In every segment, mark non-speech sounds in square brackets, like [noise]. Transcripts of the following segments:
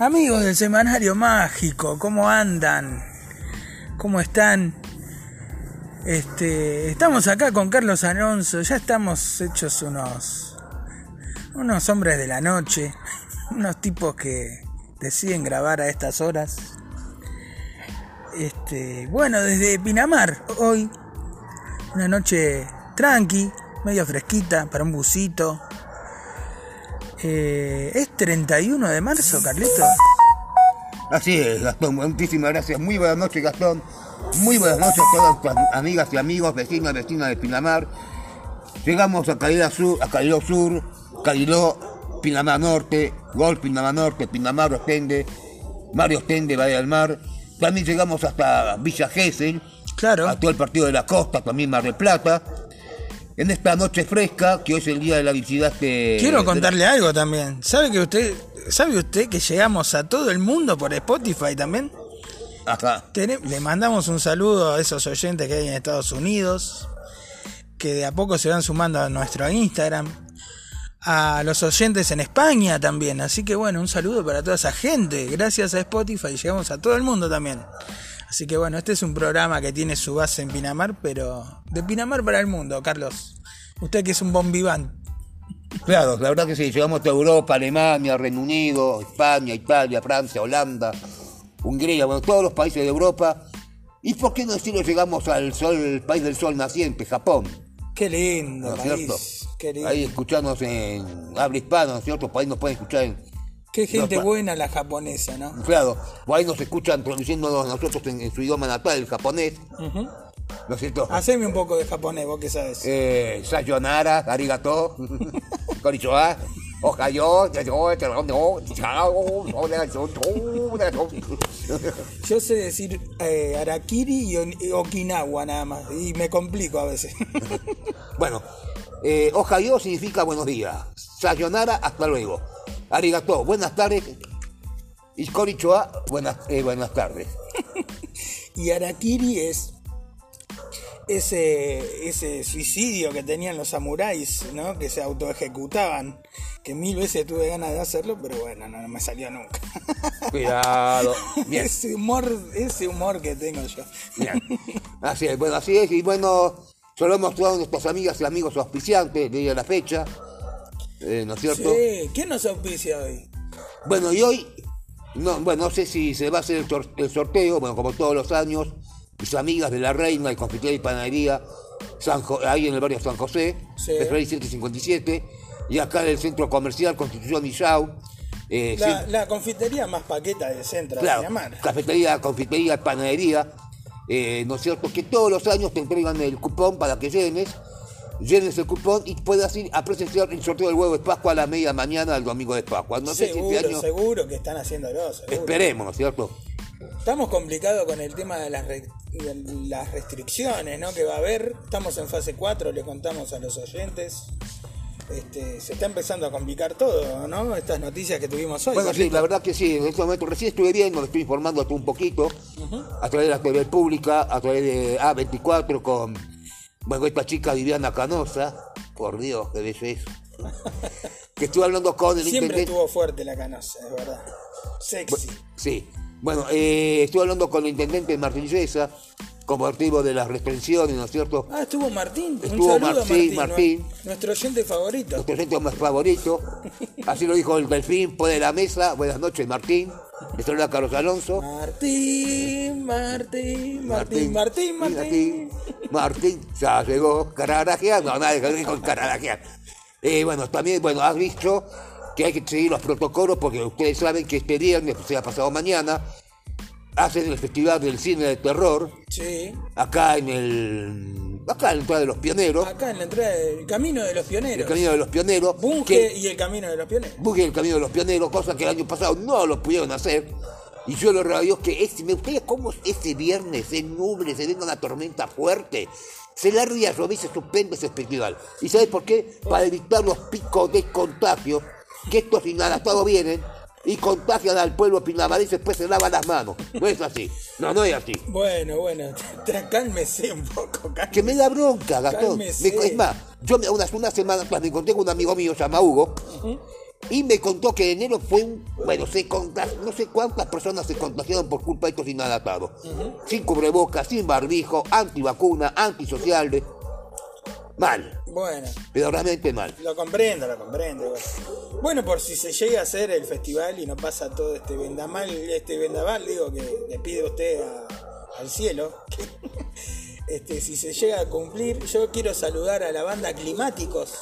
Amigos del Semanario Mágico, ¿cómo andan? ¿Cómo están? Este, estamos acá con Carlos Alonso, ya estamos hechos unos unos hombres de la noche, [laughs] unos tipos que deciden grabar a estas horas. Este, bueno, desde Pinamar hoy una noche tranqui, medio fresquita para un busito. Eh, ¿Es 31 de marzo, Carlito? Así es, Gastón. Muchísimas gracias. Muy buenas noches, Gastón. Muy buenas noches a todas tus amigas y amigos, vecinos y vecinas de Pinamar. Llegamos a Calidad Sur, a Caliló Sur, Pinamar Norte, Gol Pinamar Norte, Pinamar Ostende, Mario Ostende, Valle del Mar. También llegamos hasta Villa Gesell, Claro. a todo el partido de la costa, también Mar del Plata. En esta noche fresca, que hoy es el día de la visita. Quiero contarle algo también. ¿Sabe que usted, sabe usted que llegamos a todo el mundo por Spotify también? Acá. Tene- Le mandamos un saludo a esos oyentes que hay en Estados Unidos, que de a poco se van sumando a nuestro Instagram, a los oyentes en España también. Así que bueno, un saludo para toda esa gente. Gracias a Spotify llegamos a todo el mundo también. Así que bueno, este es un programa que tiene su base en Pinamar, pero de Pinamar para el mundo, Carlos. Usted que es un bon vivant. Claro, la verdad que sí, llegamos a Europa, Alemania, Reino Unido, España, Italia, Francia, Holanda, Hungría, bueno, todos los países de Europa. ¿Y por qué no decirlo llegamos al sol, el país del sol naciente, Japón? Qué lindo, ¿No es país. cierto? Qué lindo. Ahí escucharnos en habla hispana, ¿no es cierto? Por ahí nos pueden escuchar en... Qué gente No, buena la japonesa, ¿no? Claro, por ahí nos escuchan traduciéndonos nosotros en, en su idioma natal, el japonés, Ujú. ¿no es cierto? Haceme un poco de japonés, vos que sabes. Eh, sayonara, arigato, [laughs] konnichiwa, ohayo, [laughs] Yo sé decir eh, Arakiri y Okinawa nada más. Y me complico a veces. [laughs] Bueno, eh, ohayo significa buenos días. Sayonara, hasta luego. Arigato, buenas tardes. Konnichiwa, buenas, eh, buenas tardes. [laughs] y Arakiri es ese, ese suicidio que tenían los samuráis, ¿no? Que se autoejecutaban. Que mil veces tuve ganas de hacerlo, pero bueno, no, no me salió nunca. [laughs] Cuidado. Bien, ese humor, ese humor que tengo yo. bien. [laughs] Así es, bueno, así es. Y bueno, solo hemos mostrado a nuestras amigas y amigos auspiciantes de la fecha. Eh, ¿No es cierto? Sí, ¿quién nos auspicia hoy? Bueno, y hoy, no, bueno, no sé si se va a hacer el, sor- el sorteo, bueno, como todos los años, mis amigas de La Reina, y confitería y panadería, San Jo- ahí en el barrio San José, Sí. Ferrari 157, y acá en el centro comercial Constitución y eh, La, confitería más paqueta del centro de claro, Pinamar. cafetería, confitería, panadería, eh, ¿no es cierto? Que todos los años te entregan el cupón para que llenes, llenes el cupón y puedas ir a presenciar el sorteo del huevo de Pascua a la media mañana del domingo de Pascua. No sé si seguro, este año... seguro que están haciéndolo. seguro. Esperemos, ¿no es cierto? Estamos complicados con el tema de las, re- de las restricciones ¿no? que va a haber. Estamos en fase 4, le contamos a los oyentes. Este, se está empezando a complicar todo, ¿no? Estas noticias que tuvimos hoy. Bueno, sí, la verdad que sí, en este momento recién estuve viendo, me estoy informando tú un poquito, a través de la TV pública, a través de A24 con, bueno, esta chica Viviana Canosa, por Dios, qué bello eso. que estuve hablando con el Siempre intendente. estuvo fuerte la canosa, es verdad. Sexy. Sí, bueno, eh, estuve hablando con el intendente Martín Yesa, como motivo de las restricciones, ¿no es cierto? Ah, estuvo Martín. Estuvo Un saludo a Martín, Martín. Martín. nue- Nuestro oyente favorito. Nuestro centro más favorito. [laughs] Así lo dijo el delfín, pone la mesa. Buenas noches, Martín. Le saluda Carlos Alonso. Martín, Martín, Martín, Martín, Martín. Martín, Martín, ya llegó, cararajear, no, nada que ver con cararajear. Eh, bueno, también, bueno, has visto que hay que seguir los protocolos porque ustedes saben que este viernes, o sea, pasado mañana, hacen el Festival del Cine de Terror, Sí. acá en el... acá en la entrada de los pioneros, Acá en la entrada del Camino de los el Pioneros. Camino de los Pioneros, Bunge que y el Camino de los Pioneros. busquen el Camino de los Pioneros, cosa que el año pasado no lo pudieron hacer. Y yo a Dios que este, me gustaría cómo este viernes se nuble, se venga una tormenta fuerte, se a llover y se suspende ese festival. ¿Y sabes por qué? Para evitar los picos de contagio, que estos inadaptados vienen y contagian al pueblo pinamarense, después se lavan las manos. No es así. No, no es así. Bueno, bueno, [laughs] cálmese un poco, cálmese. Que me da bronca, Gastón. Me- es más, yo me- unas, unas semanas atrás me encontré con un amigo mío, se llama Hugo, Y me contó que enero fue un. Bueno, se no sé cuántas personas se contagiaron por culpa de estos inadaptados. Sin cubrebocas, sin barbijo, antivacuna, antisociales. Mal. Bueno. Pero realmente mal. Lo comprendo, lo comprendo. Bueno, por si se llega a hacer el festival y no pasa todo este vendamal, este vendaval, digo que le pide usted al cielo. [laughs] este, si se llega a cumplir, yo quiero saludar a la banda Climáticos,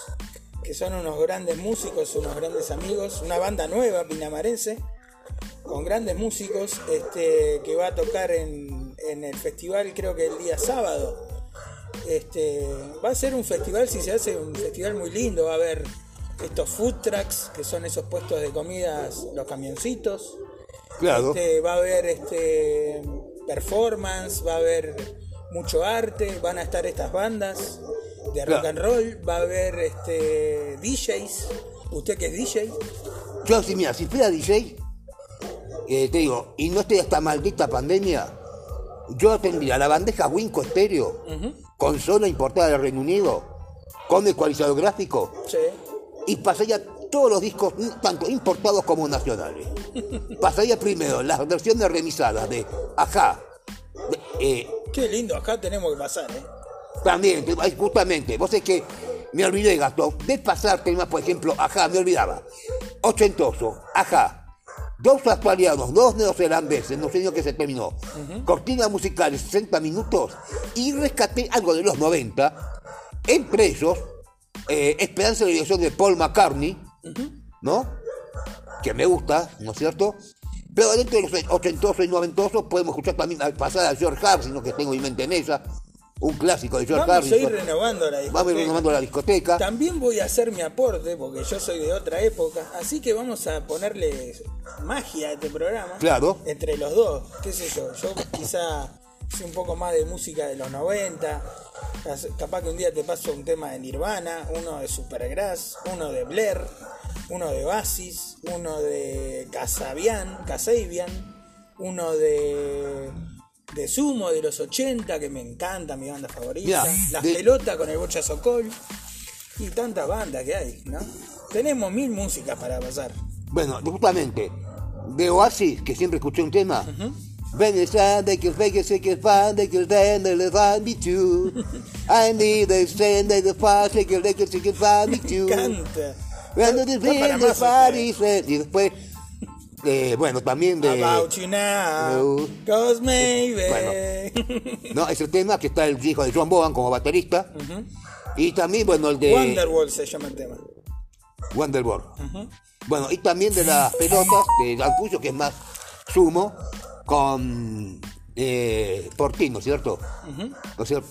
que son unos grandes músicos, unos grandes amigos, una banda nueva, pinamarense, con grandes músicos, este, que va a tocar en, en el festival creo que el día sábado este, va a ser un festival, si se hace, un festival muy lindo. Va a haber estos food trucks, que son esos puestos de comidas, los camioncitos. Claro. Este, va a haber este, performance, va a haber mucho arte, van a estar estas bandas de rock and roll, va a haber este, DJs. ¿Usted que es DJ? Yo, si mira, si fuera DJ, eh, te digo, y no esté esta maldita pandemia, yo tendría la bandeja Winco Estéreo consola importada del Reino Unido, con ecualizador gráfico, sí. y pasaría todos los discos, tanto importados como nacionales. [laughs] pasaría primero las versiones remisadas de Ajá. Eh, Qué lindo, acá tenemos que pasar, ¿eh? También, justamente, vos es que me olvidé, Gastón, de pasar temas, por ejemplo, Ajá, me olvidaba. Ochentoso, Ajá, Dos australianos, dos neozelandeses, no sé ni que se terminó. Cortina musical de 60 minutos y rescaté algo de los 90. Entre ellos, eh, Esperanza de dirección de Paul McCartney, ¿no? Que me gusta, ¿no es cierto? Pero dentro de los ochentosos y noventosos podemos escuchar también pasar a George Harrison, que tengo mi mente en esa un clásico de George Vamos a ir renovando la discoteca. Vamos a ir renovando la discoteca. También voy a hacer mi aporte, porque yo soy de otra época, así que vamos a ponerle magia a este programa. Claro. Entre los dos, qué sé yo. Yo quizá sé un poco más de música de los 90. Capaz que un día te paso un tema de Nirvana, uno de Supergrass, uno de Blair, uno de Basis, uno de Casabian, Casabian, uno de de Sumo de los 80, que me encanta, mi banda favorita. Las pelotas con el Bocha Socol. Y tantas bandas que hay, ¿no? Tenemos mil músicas para pasar. Bueno, justamente, de Oasis, que siempre escuché un tema. Ven el de que fake se que fan de que den de fan me too. [laughs] I need the send the fast que el que se que fan me too. Canta. Y después eh, bueno, también de. About you now, cause maybe. no, es el tema que está el hijo de John Bohan como baterista. Y también, bueno, el de. Wonderwall se llama el tema. Wonderwall. Bueno, y también de las pelotas de Dan que es más sumo, con eh, Portino, ¿cierto? ¿No es cierto?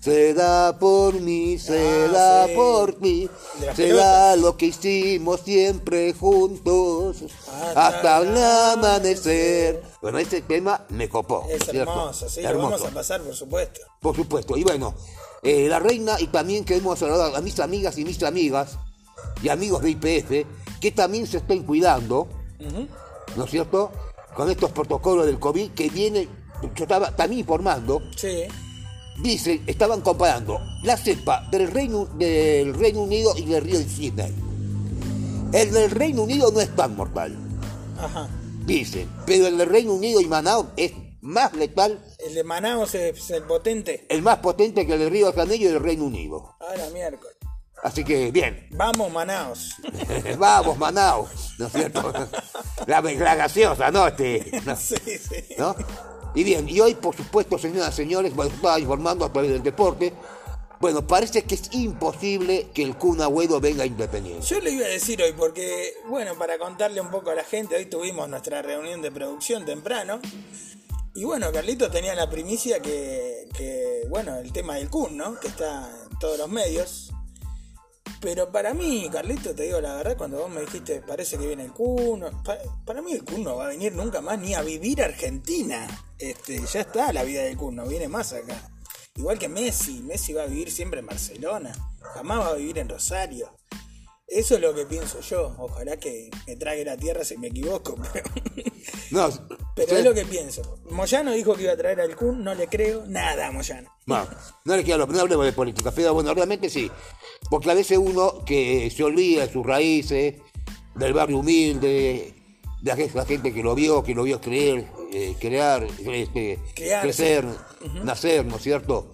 Se da por mí, se da por mí, se da lo que hicimos siempre juntos hasta, el amanecer. Bueno, ese tema me copó. Es hermoso, sí, lo vamos a pasar, por supuesto. Por supuesto, y bueno, eh, la reina, y también queremos saludar a mis amigas y mis amigas y amigos de IPF que también se estén cuidando, ¿no es cierto? Con estos protocolos del COVID que viene, yo estaba también informando, sí. dice, estaban comparando la cepa del Reino, del Reino Unido y del Río de Sydney. El del Reino Unido no es tan mortal. Ajá. Dice, pero el del Reino Unido y Manaus es más letal. El de Manaus es el potente. El más potente que el del Río de Janeiro y del Reino Unido. Ah, la miércoles. Así que bien. Vamos, Manaos. [laughs] Vamos, Manaos. ¿No es cierto? [laughs] La, la gaseosa, ¿no? Este, Sí, sí. ¿no? Y bien, y hoy, por supuesto, señoras y señores, bueno, estaba informando a través del deporte. Bueno, parece que es imposible que el Kun Agüero venga independiente. Yo le iba a decir hoy, porque, bueno, para contarle un poco a la gente, hoy tuvimos nuestra reunión de producción temprano. Y bueno, Carlito tenía la primicia que, que bueno, el tema del Kun, ¿no? Que está en todos los medios. Pero para mí, Carlito, te digo la verdad, cuando vos me dijiste, parece que viene el Kun, para, mí el Kun no va a venir nunca más ni a vivir a Argentina. Este, ya está la vida del Kun, no viene más acá. Igual que Messi, Messi va a vivir siempre en Barcelona, jamás va a vivir en Rosario. Eso es lo que pienso yo. Ojalá que me trague la tierra si me equivoco. [laughs] No, Pero es lo que pienso. Moyano dijo que iba a traer al Kun, no le creo nada a Moyano. No, no le quiero, no hablemos de política, pero bueno, realmente sí. Porque a veces uno que se olvida de sus raíces, del barrio humilde, de aquella gente que lo vio, que lo vio creer, eh, crear, este, Crearse. crecer, nacer, ¿no es cierto?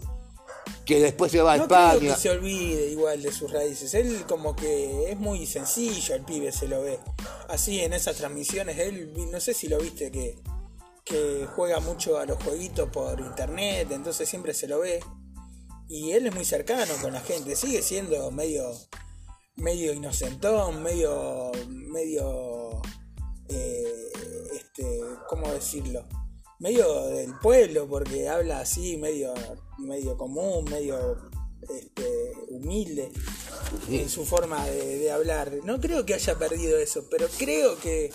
Que después se va a No creo España. que se olvide igual de sus raíces. Él como que es muy sencillo, el pibe se lo ve. Así en esas transmisiones, él, no sé si lo viste que, que juega mucho a los jueguitos por internet, entonces siempre se lo ve. Y él es muy cercano con la gente, sigue siendo medio, medio inocentón, medio, medio, eh, este, ¿cómo decirlo? Medio del pueblo, porque habla así, medio, medio común, medio este, humilde en su forma de, de hablar. No creo que haya perdido eso, pero creo que,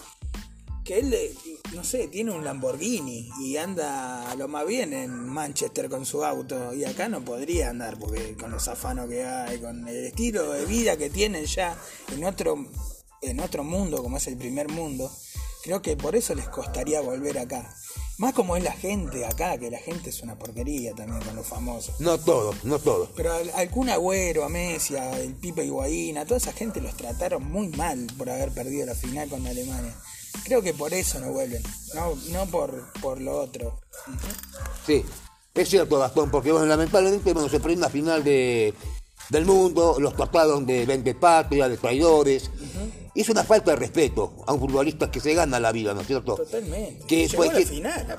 que él, eh, no sé, tiene un Lamborghini y anda lo más bien en Manchester con su auto. Y acá no podría andar, porque con los afanos que hay, con el estilo de vida que tienen ya en otro, en otro mundo, como es el primer mundo, creo que por eso les costaría volver acá. Más como es la gente acá, que la gente es una porquería también con los famosos. No todo, no todo. Pero al, al Kun Agüero, a Messi, a el Pipe Higuaín, a toda esa gente los trataron muy mal por haber perdido la final con Alemania. Creo que por eso no vuelven, no, no por, por lo otro. Sí, es cierto, Gastón, porque bueno, lamentablemente bueno, se perdió una final de, del mundo, los trataron de vende patria, de traidores. Y es una falta de respeto a un futbolista que se gana la vida, ¿no es cierto? Totalmente. Que Llegó a la final.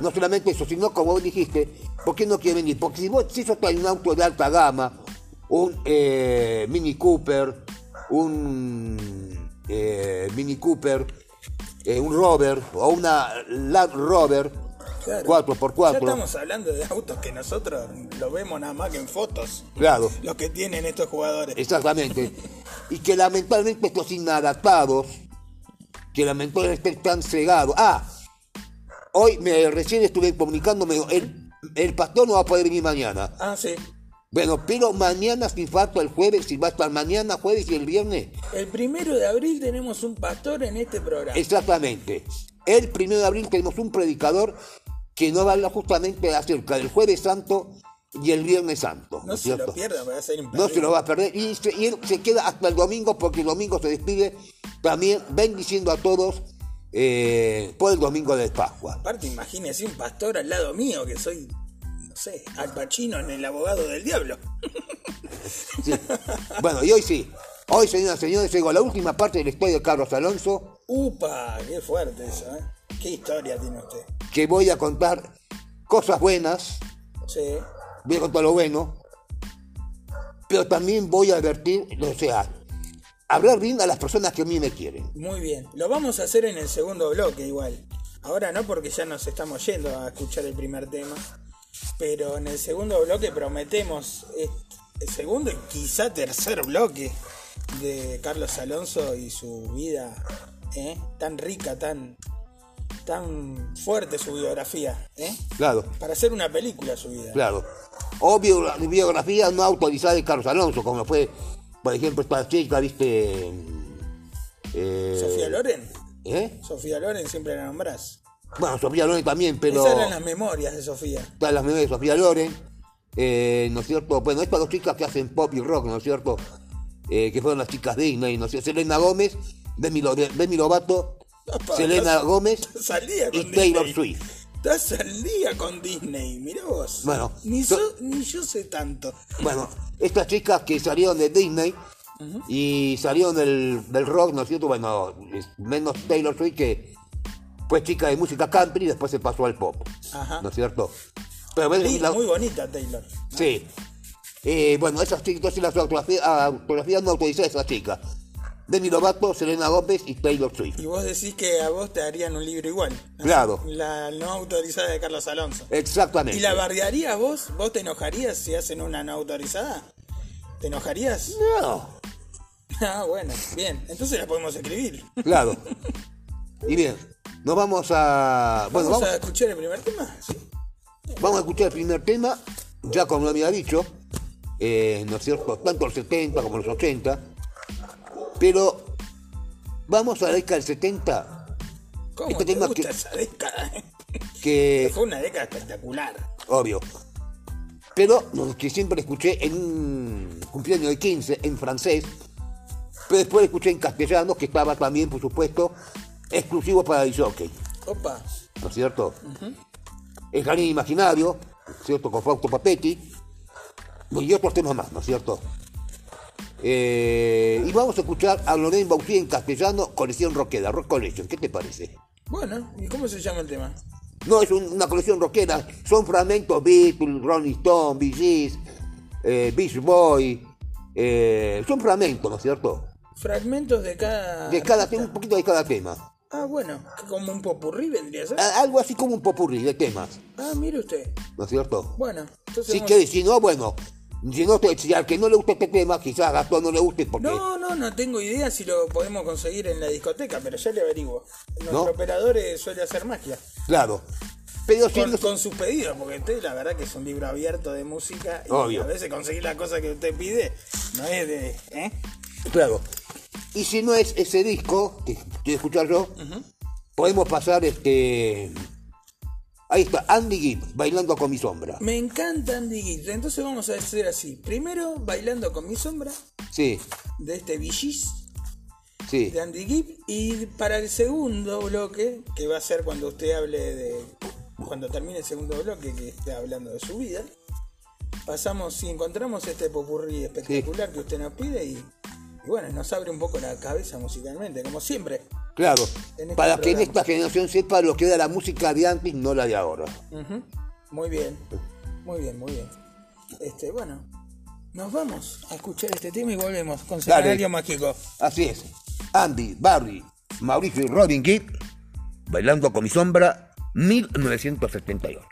No solamente eso, sino como vos dijiste, ¿por qué no quiere venir? Porque si vos si un auto de alta gama, un eh, Mini Cooper, un eh, Mini Cooper, eh, un Rover o una Land Rover Claro. 4x4, Ya estamos hablando de autos que nosotros lo vemos nada más que en fotos. claro, Los que tienen estos jugadores. exactamente, y que lamentablemente estos inadaptados, que lamentablemente están cegados. Ah, hoy me recién estuve comunicándome, el, el pastor no va a poder venir mañana. Ah, sí. Bueno, pero mañana sin falta el jueves, si va a estar mañana, jueves y el viernes. El primero de abril tenemos un pastor en este programa. Exactamente. El primero de abril tenemos un predicador que nos va a hablar justamente acerca del jueves santo y el viernes santo. no es se lo pierda, va a ser No se lo va a perder. Y, se- y él se queda hasta el domingo porque el domingo se despide también bendiciendo a todos eh, por el domingo de Pascua. Aparte, imagínese un pastor al lado mío, que soy, no sé, Al Pacino en El Abogado del Diablo. Sí. Bueno, y hoy sí. Hoy, señoras y señores, llegó la última parte de la historia de Carlos Alonso. Upa, qué fuerte eso, ¿eh? Qué historia tiene usted. que voy a contar cosas buenas, Sí, voy a contar lo bueno, pero también voy a advertir, o sea, hablar bien a las personas que a mí me quieren. muy bien. Lo vamos a hacer en el segundo bloque igual. Ahora no porque ya nos estamos yendo a escuchar el primer tema, pero en el segundo bloque prometemos est- el segundo y quizá tercer bloque de Carlos Alonso y su vida ¿eh? tan rica, tan tan fuerte su biografía, ¿eh? Claro, Para hacer una película su vida. claro. O biogra- biografía no autorizada de Carlos Alonso, como fue, por ejemplo, esta chica, viste... eh, Sofía Loren. ¿eh? Sofía Loren siempre la nombrás. Bueno, Sofía Loren también, pero... Esas eran las memorias de Sofía. Todas las memorias de Sofía Loren, eh, ¿no es cierto? Bueno, estas dos chicas que hacen pop y rock, ¿no es cierto? Eh, que fueron las chicas Disney, ¿no es cierto? Selena Gómez, Demi, Demi Lovato, Selena estás- Gómez con y Taylor Disney. Swift. Estás al día con Disney, mirá vos. Bueno, ni, so- so- ni yo sé tanto. Bueno, estas chicas que salieron de Disney y salieron del, del rock, ¿no es cierto? Bueno, menos Taylor Swift que fue chica de música country y después se pasó al pop, Ajá. ¿no es cierto? Pero Sí, la- Muy bonita Taylor. Sí. Eh, bueno, esas chicas, entonces las autografías, autografías no autorizadas esas chicas. Demi Lovato, Selena Gómez y Taylor Swift. Y vos decís que a vos te harían un libro igual. ¿no? Claro. La no autorizada de Carlos Alonso. Exactamente. ¿Y la bardearías vos? ¿Vos te enojarías si hacen una no autorizada? ¿Te enojarías? No, [laughs] Ah, bueno, bien. Entonces la podemos escribir. claro. [laughs] Y bien, nos vamos a... Bueno, ¿Vamos, vamos, a escuchar el primer tema? Sí. vamos a escuchar el primer tema, ya como lo había dicho, eh, ¿no es cierto? Tanto los 70 como los 80. Pero vamos a la década del 70 ¿Cómo Este te tema gusta que- esa década? [laughs] que Fue una década espectacular. obvio. Pero que siempre escuché en un cumpleaños de 15 en francés, pero después escuché en castellano que estaba también, por supuesto, exclusivo para el jockey, Opa. ¿no es cierto? El jardín imaginario, ¿cierto? Con Fausto Papetti, y otros temas más, ¿no es cierto? Eh, y vamos a escuchar a Loren Bautí en castellano, colección rockera, Rock Collection, ¿qué te parece? Bueno, ¿y cómo se llama el tema? No es un- una colección rockera, son fragmentos Beatles, Rolling Stone, Bee Gees, eh, Beach Boy, eh, son fragmentos, ¿no es cierto? Fragmentos de cada. De cada tema, un poquito de cada tema. Ah, bueno, como un popurrí vendría a ser. A- Algo así como un popurrí de temas, Ah, mire usted. ¿no es cierto? Bueno, entonces. Si vamos- que si no, bueno, si, no te, si al que no le gusta este tema, quizás a Gastón no le guste porque... No, no, no tengo idea si lo podemos conseguir en la discoteca, pero ya le averiguo. Nuestro ¿No? operador eh, suele hacer magia. Claro. Pero si Con, no- con sus pedidos, porque usted la verdad que es un libro abierto de música y Obvio. a veces conseguir la cosa que usted pide no es de... ¿eh? Claro. Y si no es ese disco que quiero escuchar yo, podemos pasar este. Ahí está, Andy Gibb, bailando con mi sombra. Me encanta Andy Gibb, entonces vamos a hacer así. Primero, Bailando con mi sombra, Sí, de este Villis, sí. de Andy Gibb. Y para el segundo bloque, que va a ser cuando usted hable de... Cuando termine el segundo bloque, que esté hablando de su vida, pasamos, si encontramos este popurrí espectacular que usted nos pide y, y bueno, nos abre un poco la cabeza musicalmente, como siempre. Claro. Este Para que en esta generación sepa lo que era la música de antes, no la de ahora. Muy bien, muy bien, muy bien. Este, bueno, nos vamos a escuchar este tema y volvemos con Dale. Seminario Mágico. Así es. Andy, Barry, Mauricio y Robin Gibb, bailando con mi sombra, 1978.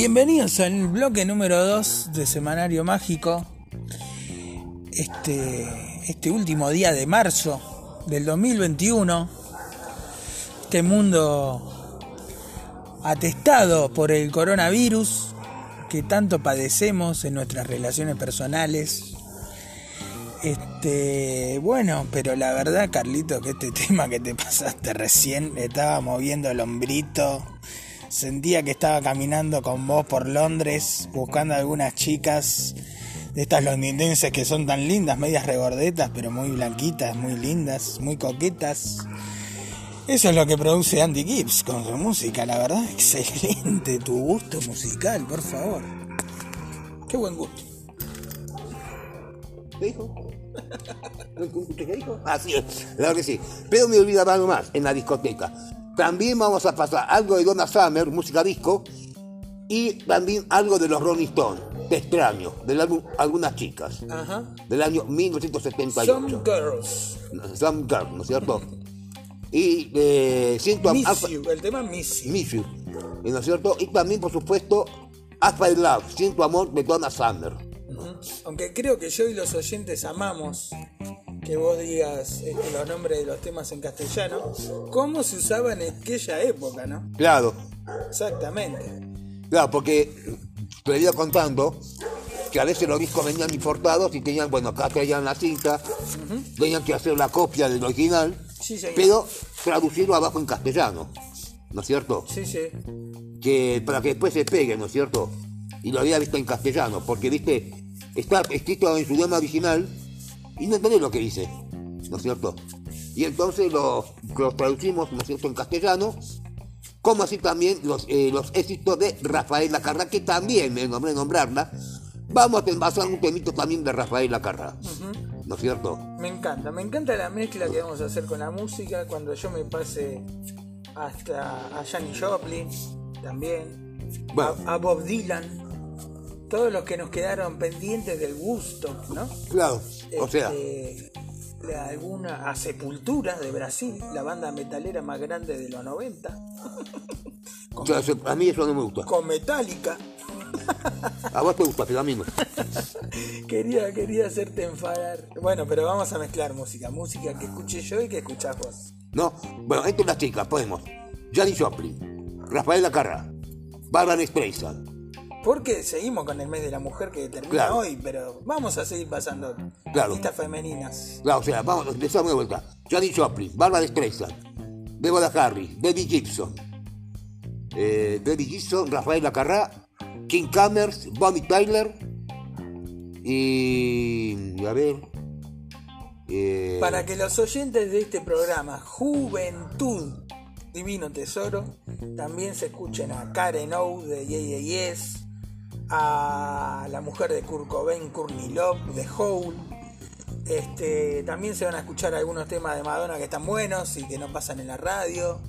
Bienvenidos al bloque número 2 de Semanario Mágico. Este, este último día de marzo del 2021. Este mundo atestado por el coronavirus que tanto padecemos en nuestras relaciones personales. Este, bueno, pero la verdad, Carlito, que este [laughs] tema que te pasaste recién, me estaba moviendo el hombrito. Sentía que estaba caminando con vos por Londres, buscando algunas chicas de estas londinenses que son tan lindas, medias regordetas, pero muy blanquitas, muy lindas, muy coquetas. Eso es lo que produce Andy Gibbs con su música, la verdad. [laughs] Excelente tu gusto musical, por favor. Qué buen gusto. ¿Qué dijo? ¿Usted [laughs] qué dijo? Así es, claro que sí. Pero me olvidaba algo más en la discoteca. También vamos a pasar algo de Donna Summer, música disco, y también algo de los Rolling Stones, Te extraño, del álbum Algunas Chicas, Ajá. del año 1978. Some girls. Some Girl, ¿no es cierto? Y eh, siento a Miss you, el tema Miss you. Miss You, ¿no es cierto? Y también, por supuesto, Alpha Love, Siento Amor de Donna Summer. Aunque creo que yo y los oyentes amamos que vos digas este, los nombres de los temas en castellano, cómo se usaba en aquella época, ¿no? Claro, Exactamente. claro, porque te iba contando que a veces los discos venían importados y tenían, bueno, acá traían la cinta, tenían que hacer la copia del original, Sí, pero traducirlo abajo en castellano, ¿no es cierto? Sí, sí. que para que después se pegue, ¿no es cierto? Y lo había visto en castellano, porque, viste, está escrito en su idioma original y no entendés lo que dice, ¿no es cierto? Y entonces los, los traducimos, ¿no es cierto?, en castellano, como así también los, eh, los éxitos de Rafael Lacarra, que también me nombré nombrarla. Vamos a basar un temito también de Rafael Lacarra, ¿no es cierto? Me encanta, me encanta la mezcla que vamos a hacer con la música cuando yo me pase hasta a Janis Joplin también, Bueno. a, a Bob Dylan, todos los que nos quedaron pendientes del gusto, ¿no? Claro, o sea, Este, alguna a Sepultura de Brasil, la banda metalera más grande de los 90, o sea, eso- a mí eso no me gusta. con Metallica. [laughs] A vos te gusta, pero a mí no. [laughs] Quería, quería hacerte enfadar. Bueno, pero vamos a mezclar música, música que escuché yo y que escuchás vos. ¿No? Bueno, entre las chicas ponemos Janis Joplin, Rafael Lacarra, Barbara Streisand. Porque seguimos con el mes de la mujer que termina Claro. hoy, pero vamos a seguir pasando Claro. artistas femeninas. Claro, o sea, vamos, empezamos de vuelta. Janis Joplin, Barbara Streisand, Deborah Harry, Debbie Gibson, eh, Debbie Gibson, Rafael Lacarra, King Cammers, Bonnie Tyler y... a ver... eh, Para que los oyentes de este programa, Juventud Divino Tesoro, también se escuchen a Karen O de Yes, a la mujer de Kurt Cobain, Courtney Love de Hole. Este, también se van a escuchar algunos temas de Madonna que están buenos y que no pasan en la radio.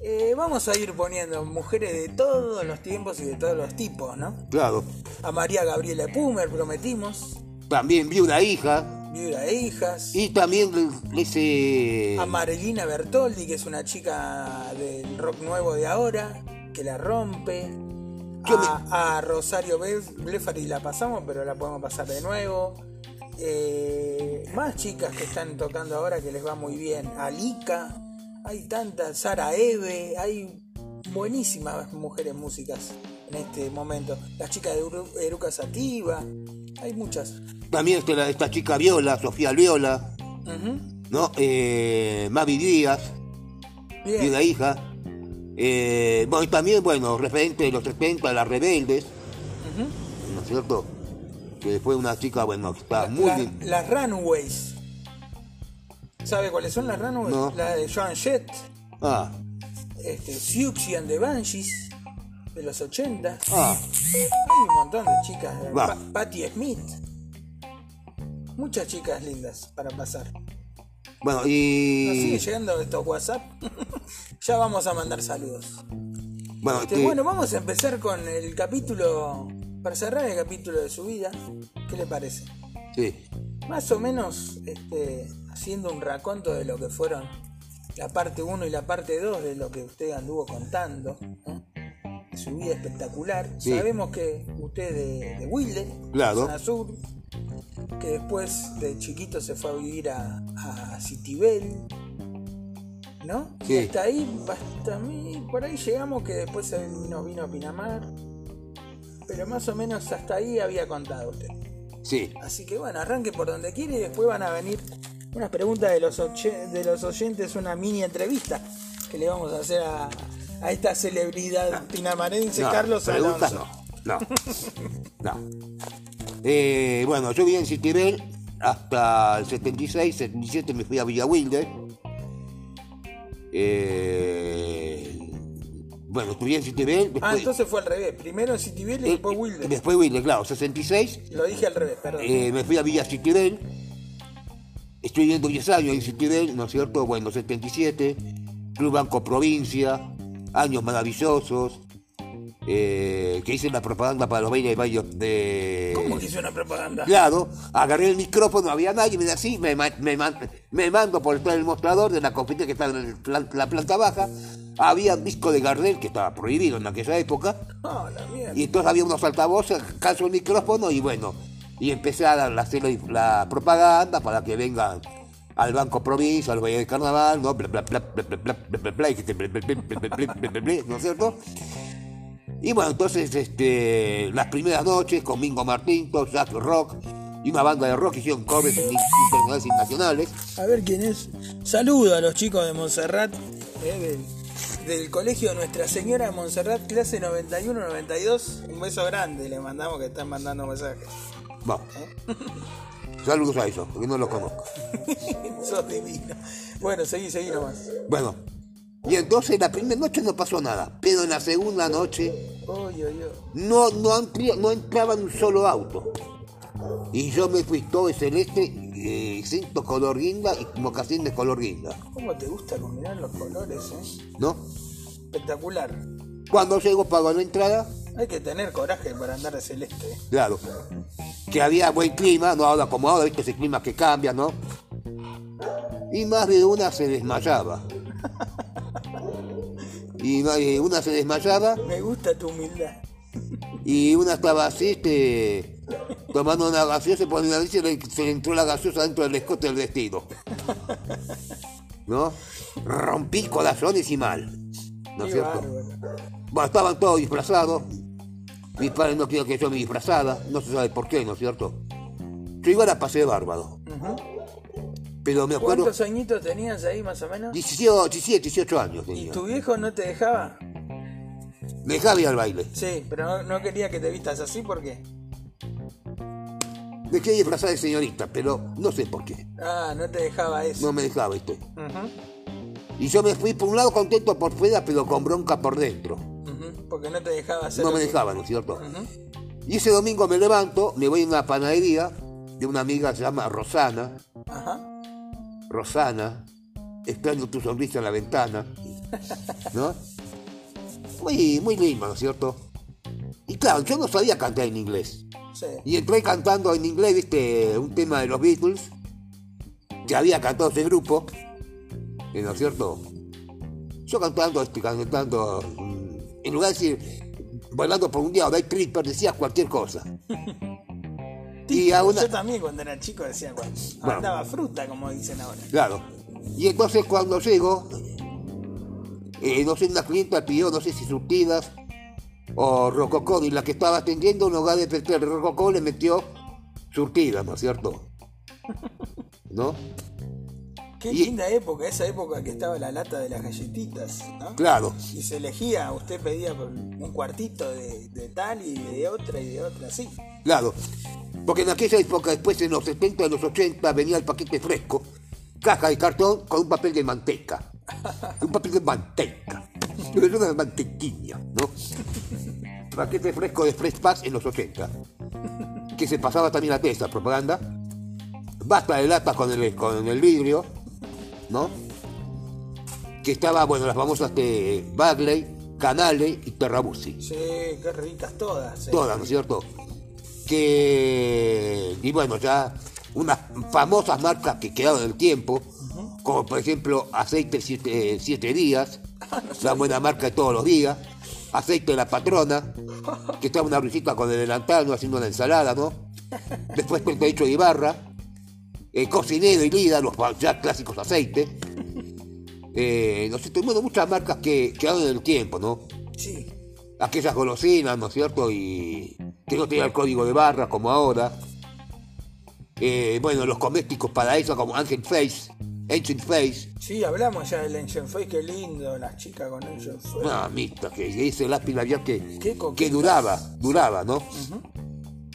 Eh, vamos a ir poniendo mujeres de todos los tiempos y de todos los tipos, ¿no? Claro, A María Gabriela Pumer prometimos, también viuda hija viuda hijas. y también ese... A Marilina Bertoldi, que es una chica del rock nuevo de ahora, que la rompe. Yo A, a Rosario Blef- Blefari la pasamos, pero la podemos pasar de nuevo. Eh, más chicas que están tocando ahora que les va muy bien. A Lika, hay tantas. Sara Eve, hay buenísimas mujeres músicas en este momento. Las chicas de Eruca Sativa, hay muchas. También esta, esta chica Viola, Sofía Viola. ¿no? Eh, Mavi Díaz, Bien. y una hija. Eh, bueno, y también, bueno, referente de los 70, las rebeldes, ¿no es cierto? Que fue una chica, bueno, que está muy La- bien. Las Runaways. ¿Sabe cuáles son las Runaways? No. La de Joan Jett, Ah, este, Siouxsie and the Banshees, de los 80. ah, Hay un montón de chicas. Va. Pa- Patti Smith. Muchas chicas lindas para pasar. Bueno, Nos sigue y. llegando estos WhatsApp. [laughs] ya vamos a mandar saludos. Bueno, Este, bueno, vamos a empezar con el capítulo. Para cerrar el capítulo de su vida. ¿Qué le parece? sí. Más o menos este, haciendo un raconto de lo que fueron la parte 1 y la parte 2 de lo que usted anduvo contando. ¿no? Su vida espectacular. Sí. Sabemos que usted de, de Wilde, Claro. zona sur, que después de chiquito se fue a vivir a, a Citibel, ¿no? Sí. Y hasta ahí, hasta mí, por ahí llegamos que después se nos vino a Pinamar, pero más o menos hasta ahí había contado usted. Sí. Así que bueno, arranque por donde quiere y después van a venir unas preguntas de los, de los oyentes, una mini entrevista que le vamos a hacer a, a esta celebridad pinamarense, No, Carlos Alonso. no. No. no. Eh, bueno, yo viví en Citibel hasta el 76, 77 me fui a Villa Wilde. Eh, bueno, estudié en Citibel. Ah, entonces fue al revés. Primero Citibel y eh, después Wilde. Después Wilde, claro, 66. Lo dije al revés, perdón. Me fui a Villa Citibel. Estoy viviendo 10 años en Citibel, ¿no es cierto? Bueno, 77. Club Banco Provincia. Años maravillosos. eh, que hice la propaganda para los bailes de. ¿Cómo que hizo una propaganda? Claro, agarré el micrófono, no había nadie, me decía así, me, me, me mando por el mostrador de la competencia que estaba en plan- la planta baja. Había un disco de Gardel que estaba prohibido en aquella época. La mierda. Y entonces había unos altavoces, calzo el micrófono y bueno, y empecé a hacer la, la propaganda para que vengan al Banco Proviso, al Valle del Carnaval, ¿no? ¿no es cierto? Y bueno, entonces este, las primeras noches con Mingo Martín, con Rock y una banda de rock hicieron covers internacionales y nacionales. A ver quién es. Saludo a los chicos de Montserrat, del, del, colegio Nuestra Señora de Montserrat, clase 91-92. Un beso grande, le mandamos que están mandando mensajes. Vamos saludos a ellos, porque no los conozco. [laughs] Sos divino. Bueno, seguí, seguí nomás. Bueno, y entonces la primera noche no pasó nada, pero en la segunda noche no, no, no entraba ni un solo auto. Y yo me fui todo de celeste, eh, cinto color guinda y mocasín de color guinda, ¿Cómo te gusta combinar los colores, eh? ¿no? Espectacular. Cuando llego pago la entrada, Hay que tener coraje para andar de celeste. claro, que había buen clima, no ahora como ahora, viste ese clima que cambia, ¿no? Y más de una se desmayaba. [laughs] Y más de una se desmayaba Me gusta tu humildad. Y una estaba así, este, tomando una gaseosa, por una vez se le, se le entró la gaseosa dentro del escote del vestido. [laughs] ¿No? Rompí corazones y mal. ¿No es cierto? bárbaro. Estaban todos disfrazados. Mis padres no quieren que yo me disfrazara. No se sabe por qué, ¿no es cierto? Yo igual la pasé bárbaro. Pero me acuerdo... ¿Cuántos añitos tenías ahí más o menos? 18, 17, 18 años ¿Y tenía. tu viejo no te dejaba? Me dejaba ir al baile. Sí, pero no, no quería que te vistas así, ¿por qué? Me quería disfrazar de señorita, pero no sé por qué. Ah, no te dejaba eso. No me dejaba, ¿viste? Ujú, Y yo me fui por un lado contento por fuera, pero con bronca por dentro. Porque no te dejaba hacer. No me lo que- dejaba, ¿no es cierto? Y ese domingo me levanto, me voy a una panadería de una amiga que se llama Rosana. Ajá. Rosana, extraño tu sonrisa en la ventana. ¿No? Muy, muy lindo, ¿no es cierto? Y claro, yo no sabía cantar en inglés. Sí. Y entré cantando en inglés, viste, un tema de los Beatles, que había cantado ese grupo, ¿no es cierto? Yo cantando, este, cantando, en lugar de decir, bailando por un día o Day Tripper, decía cualquier cosa. y a una, Yo también cuando era chico decía cuando Bueno. andaba fruta, como dicen ahora. claro. Y entonces cuando llego, eh, no sé, una clienta pidió, no sé si surtidas o rococó, y la que estaba atendiendo, en lugar de meter rococó, le metió surtidas, ¿no es cierto? ¿No? Qué Y- linda época, esa época que estaba la lata de las galletitas, ¿no? Claro. Y se elegía, usted pedía un cuartito de, de tal y de otra y de otra, así. Claro, porque en aquella época, después en los 70 y los 80, venía el paquete fresco, caja de cartón con un papel de manteca. [laughs] Un papel de manteca. Una mantequilla, ¿no? [laughs] Paquete fresco de Fresh Pass en los 80. Que se pasaba también a esa propaganda. Basta de latas con el, con el vidrio, ¿no? Que estaba, bueno, las famosas de Bagley, Canale y Terrabusi. Sí, qué ricas todas. Todas, ¿no es cierto? Que, y bueno, ya unas famosas marcas que quedaron en el tiempo, como por ejemplo Aceite 7 días, [laughs] la buena marca de todos los días, aceite de la patrona, que estaba una risita con el delantal, ¿no? haciendo una ensalada, ¿no? [laughs] Después el hecho de Ibarra, eh, cocinero y Lida, los ya clásicos aceites. Eh, no sé, bueno, muchas marcas que quedaron en el tiempo, ¿no? Sí. Aquellas golosinas, ¿no es cierto? Y que no tenían el código de barra como ahora. Eh, bueno, los cosméticos para eso como Ancient Face, Ancient Face. Sí, hablamos ya del Ancient Face, qué lindo, las chicas con Ancient Face. Mamita, que ese lápiz labial que, que duraba, duraba, ¿no?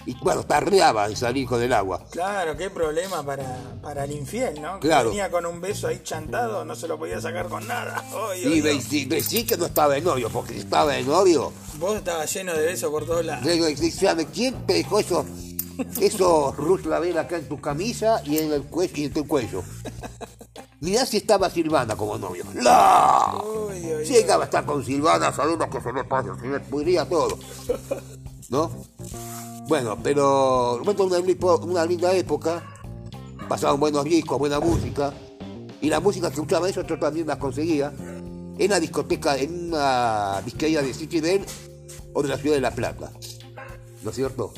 Y bueno, tardeaba en salir con el agua. Claro, qué problema para, para el infiel, ¿no? Que Claro. Venía con un beso ahí chantado, no se lo podía sacar con nada. Y decí decí que no estaba de novio, porque si estaba de novio, Vos estabas lleno de besos por todos lados. le ¿sabe quién te dejó esos, esos Rus Lavera acá en tu camisa y en el cuello y en tu cuello? Mirá si estaba Silvana como novio. ¡La! Llegaba a estar con Silvana, sabemos que se me pasa, se me pudría todo. ¿No? Bueno, pero bueno, una, una linda época. Pasaban buenos discos, buena música. Y la música que escuchaba eso yo también la conseguía en la discoteca, en una disquería de City Bell o de la ciudad de La Plata. ¿No es cierto?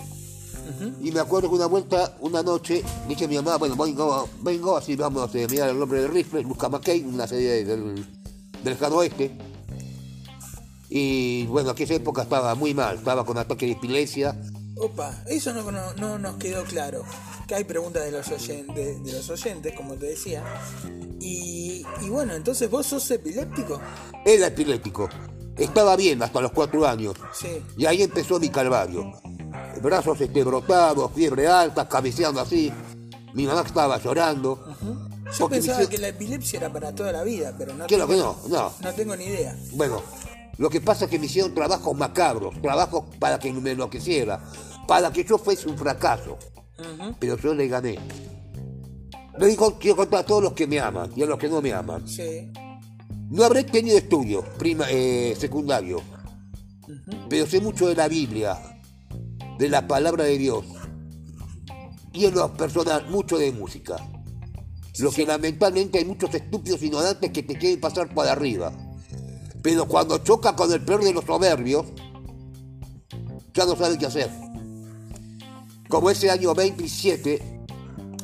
Y me acuerdo que una vuelta, una noche, dije a mi mamá, bueno, vengo, vengo así vamos a mirar el nombre del rifle, Luca McKay, una serie del, del oeste. Y bueno, aquella época estaba muy mal, estaba con ataque de epilepsia. Opa, eso no, no, no nos quedó claro. Que hay preguntas de los, oyentes, de los oyentes, como te decía. Y, y bueno, entonces vos sos epiléptico. Era epiléptico. Estaba bien hasta los cuatro años. Sí. Y ahí empezó mi calvario. Brazos este, brotados, fiebre alta, cabeceando así. Mi mamá estaba llorando. Yo Porque pensaba me hizo- que la epilepsia era para toda la vida, pero no, Claro tengo, que no, no. no tengo ni idea. Bueno, lo que pasa es que me hicieron trabajos macabros, trabajos para que me enloqueciera, para que yo fuese un fracaso. Pero yo le gané. Le digo, quiero contar a todos los que me aman y a los que no me aman. Sí. No habré tenido estudios prima, eh, secundario, pero sé mucho de la Biblia, de la palabra de Dios y en lo personal mucho de música. Lo que lamentablemente hay muchos estúpidos ignorantes que te quieren pasar por arriba. Pero cuando choca con el peor de los soberbios, ya no sabe qué hacer. Como ese año 27,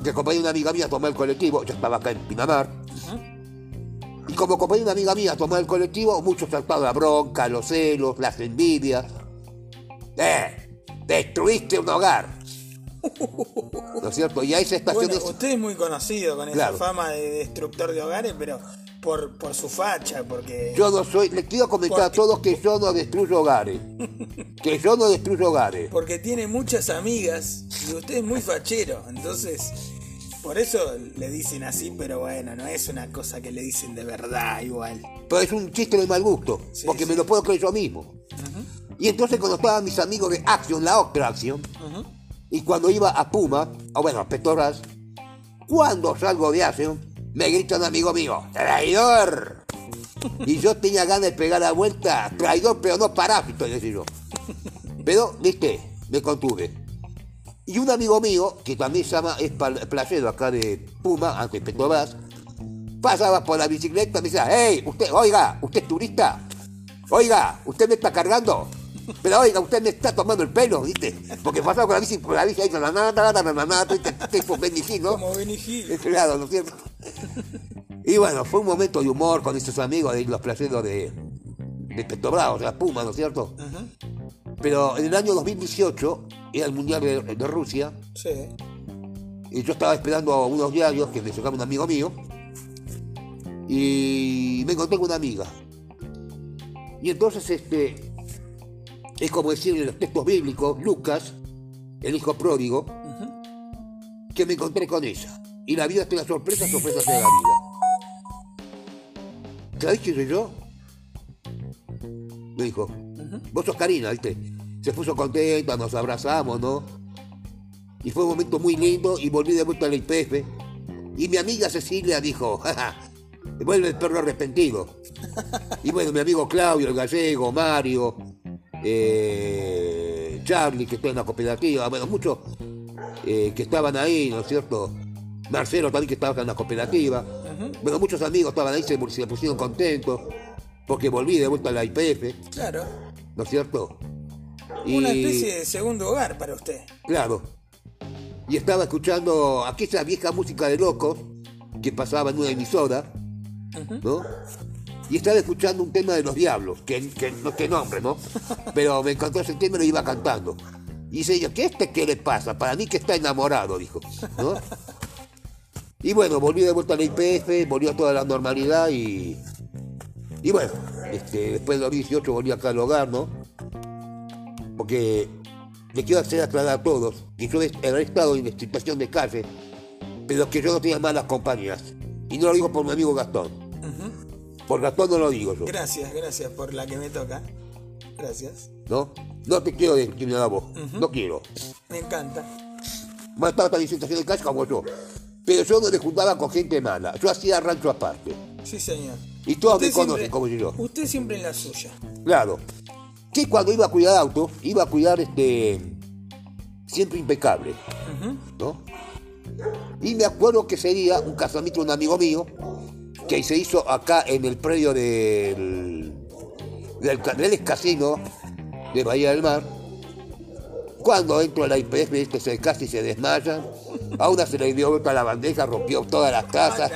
que acompañé a una amiga mía a tomar el colectivo, yo estaba acá en Pinamar, y como acompañé a una amiga mía a tomar el colectivo, muchos saltaron la bronca, los celos, las envidias. ¡Eh! ¡Destruiste un hogar! ¿No es cierto? Y a esa estación Bueno, es- usted es muy conocido con esa Claro. fama de destructor de hogares, pero por, por su facha, porque... Yo no soy, les quiero comentar a todos que yo no destruyo hogares. Que yo no destruyo hogares. Porque tiene muchas amigas y usted es muy fachero, entonces por eso le dicen así, pero bueno, no es una cosa que le dicen de verdad igual. Pero es un chiste de mal gusto, Sí, porque sí. me lo puedo creer yo mismo. Y entonces cuando estaban mis amigos de Action, la otra Action, y cuando iba a Puma, o bueno, a Petrobras, cuando salgo de Action, me gritan amigo mío, traidor. [laughs] Y yo tenía ganas de pegar la vuelta, traidor pero no parásito, decía yo. Pero, viste, me contuve. Y un amigo mío, que también se llama, es playero acá de Puma, de Petrobras, pasaba por la bicicleta y me decía, hey, usted, oiga, usted es turista, oiga, usted me está cargando, pero oiga, usted me está tomando el pelo, ¿viste? Porque pasaba con la bici, con la bici ahí, la nada, nada, nada, tipo Benny Hill, ¿no? Como Benny Hill. Claro, ¿no es cierto? Y bueno, fue un momento de humor con estos amigos de los placeros de, de Petrobras, o sea, Puma, ¿no es cierto? Pero en el año 2018 era el Mundial de, de Rusia Sí. y yo estaba esperando unos diarios que me sacaba un amigo mío y me encontré con una amiga. Y entonces este es como decir en los textos bíblicos, Lucas, el hijo pródigo, que me encontré con ella. Y la vida es una sorpresa, sorpresa de la vida. ¿Sabés quién soy yo? Me dijo, vos sos Karina, ¿viste? Se puso contenta, nos abrazamos, ¿no? Y fue un momento muy lindo y volví de vuelta al IPF. Y mi amiga Cecilia dijo, "Jaja, vuelve el perro arrepentido. [laughs] Y bueno, mi amigo Claudio, el gallego, Mario, eh, Charlie, que está en la cooperativa, bueno, muchos eh, que estaban ahí, ¿no es cierto? Marcelo también que estaba en la cooperativa. Bueno, muchos amigos estaban ahí, se, se pusieron contentos porque volví de vuelta a la IPF. Claro. ¿no es cierto? Una especie de segundo hogar para usted. Claro. Y estaba escuchando aquella vieja música de locos que pasaba en una emisora, ¿no? Y estaba escuchando un tema de los diablos, que, que no te nombre, ¿no? Pero me encantó ese tema y lo iba cantando. Y dice yo, ¿qué este qué le pasa? Para mí que está enamorado, dijo, ¿no? Y bueno, volví de vuelta a la IPF, volvió a toda la normalidad y. Y bueno, este, después de los 18 volví acá al hogar, ¿no? Porque le quiero hacer aclarar a todos que yo he estado en situación de calle, pero que yo no tenía malas compañías. Y no lo digo por mi amigo Gastón. Por Gastón no lo digo yo, Gracias, gracias por la que me toca. Gracias. ¿no? No te quiero discriminar a vos, no quiero. Me encanta. Más en situación de calle como yo. Pero yo no me juntaba con gente mala, yo hacía rancho aparte. Sí, señor. Y todos me conocen como yo. Usted siempre en la suya. Claro. Que cuando iba a cuidar autos, iba a cuidar este. siempre impecable. ¿No? Y me acuerdo que sería un casamiento de un amigo mío que se hizo acá en el predio del. del, casino de Bahía del Mar. Cuando entro a la IPF, este se casi se desmaya. A una se le dio vuelta la bandeja, rompió todas las tazas.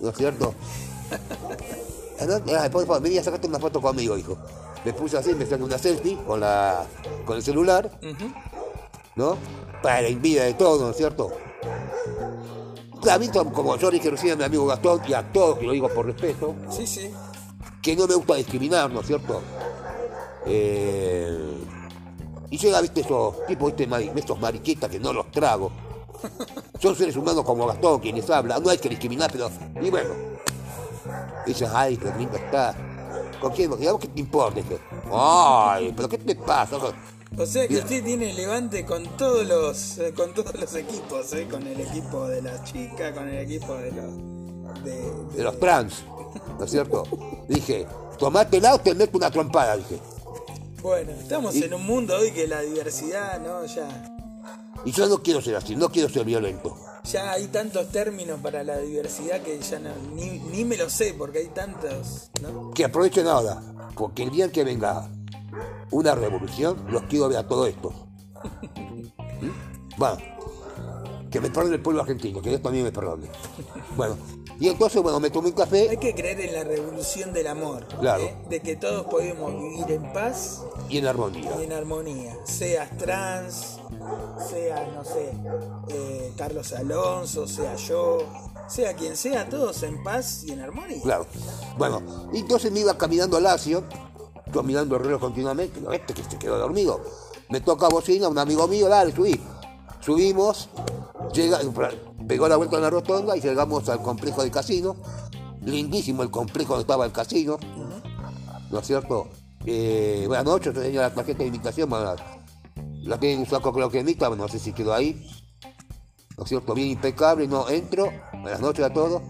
¿No es cierto? Después, después, vení a sacarte una foto conmigo, hijo. Me puse así, me saqué una selfie con la con el celular, ¿no? Para la envidia de todo, ¿no es cierto? A mí, como yo dije recién a mi amigo Gastón, y a todos, que lo digo por respeto, Sí, sí. que no me gusta discriminar, ¿no es cierto? Eh, y llega, viste, esos tipos, viste, estos mariquitas que no los trago. [laughs] Son seres humanos como Gastón quienes hablan, no hay que discriminar, pero. Y bueno. Dices, ay, qué linda está. ¿Con quién? Digamos, ¿qué te importa? Ay, pero ¿qué te pasa? O sea que usted tiene levante con todos los eh, con todos los equipos, ¿eh? con el equipo de las chicas, con el equipo de los de, De los trans, ¿no es cierto? Dije, tomate el auto y te meto una trompada, dije. Bueno, estamos en un mundo hoy que la diversidad, ¿no? Ya Y yo no quiero ser así, no quiero ser violento. ya hay tantos términos para la diversidad que ya no, ni, ni me lo sé porque hay tantos, ¿no? que aprovechen ahora, porque el día que venga una revolución, los quiero ver a todo esto. ¿Mm? Bueno, que me perdone el pueblo argentino, que Dios también me perdone. Bueno, y entonces, bueno, me tomé un Hay café que creer en la revolución del amor, Claro. ¿eh? de que todos podemos vivir en paz y en armonía. y en armonía. Seas trans, seas, no sé, eh, Carlos Alonso, sea yo, sea quien sea, todos en paz y en armonía. Claro. Bueno, entonces me iba caminando al Lacio, yo mirando el reloj continuamente, digo, este que se quedó dormido. Me toca bocina, un amigo mío, dale, subí. Subimos, llega, pegó la vuelta en la rotonda y llegamos al complejo del casino. Lindísimo el complejo donde estaba el casino. ¿No es cierto? Eh, buenas noches, tenía la tarjeta de invitación, bueno, la tiene en un saco creo que mixta, no sé si quedó ahí. ¿No es cierto? Bien impecable, no entro. Buenas noches a todos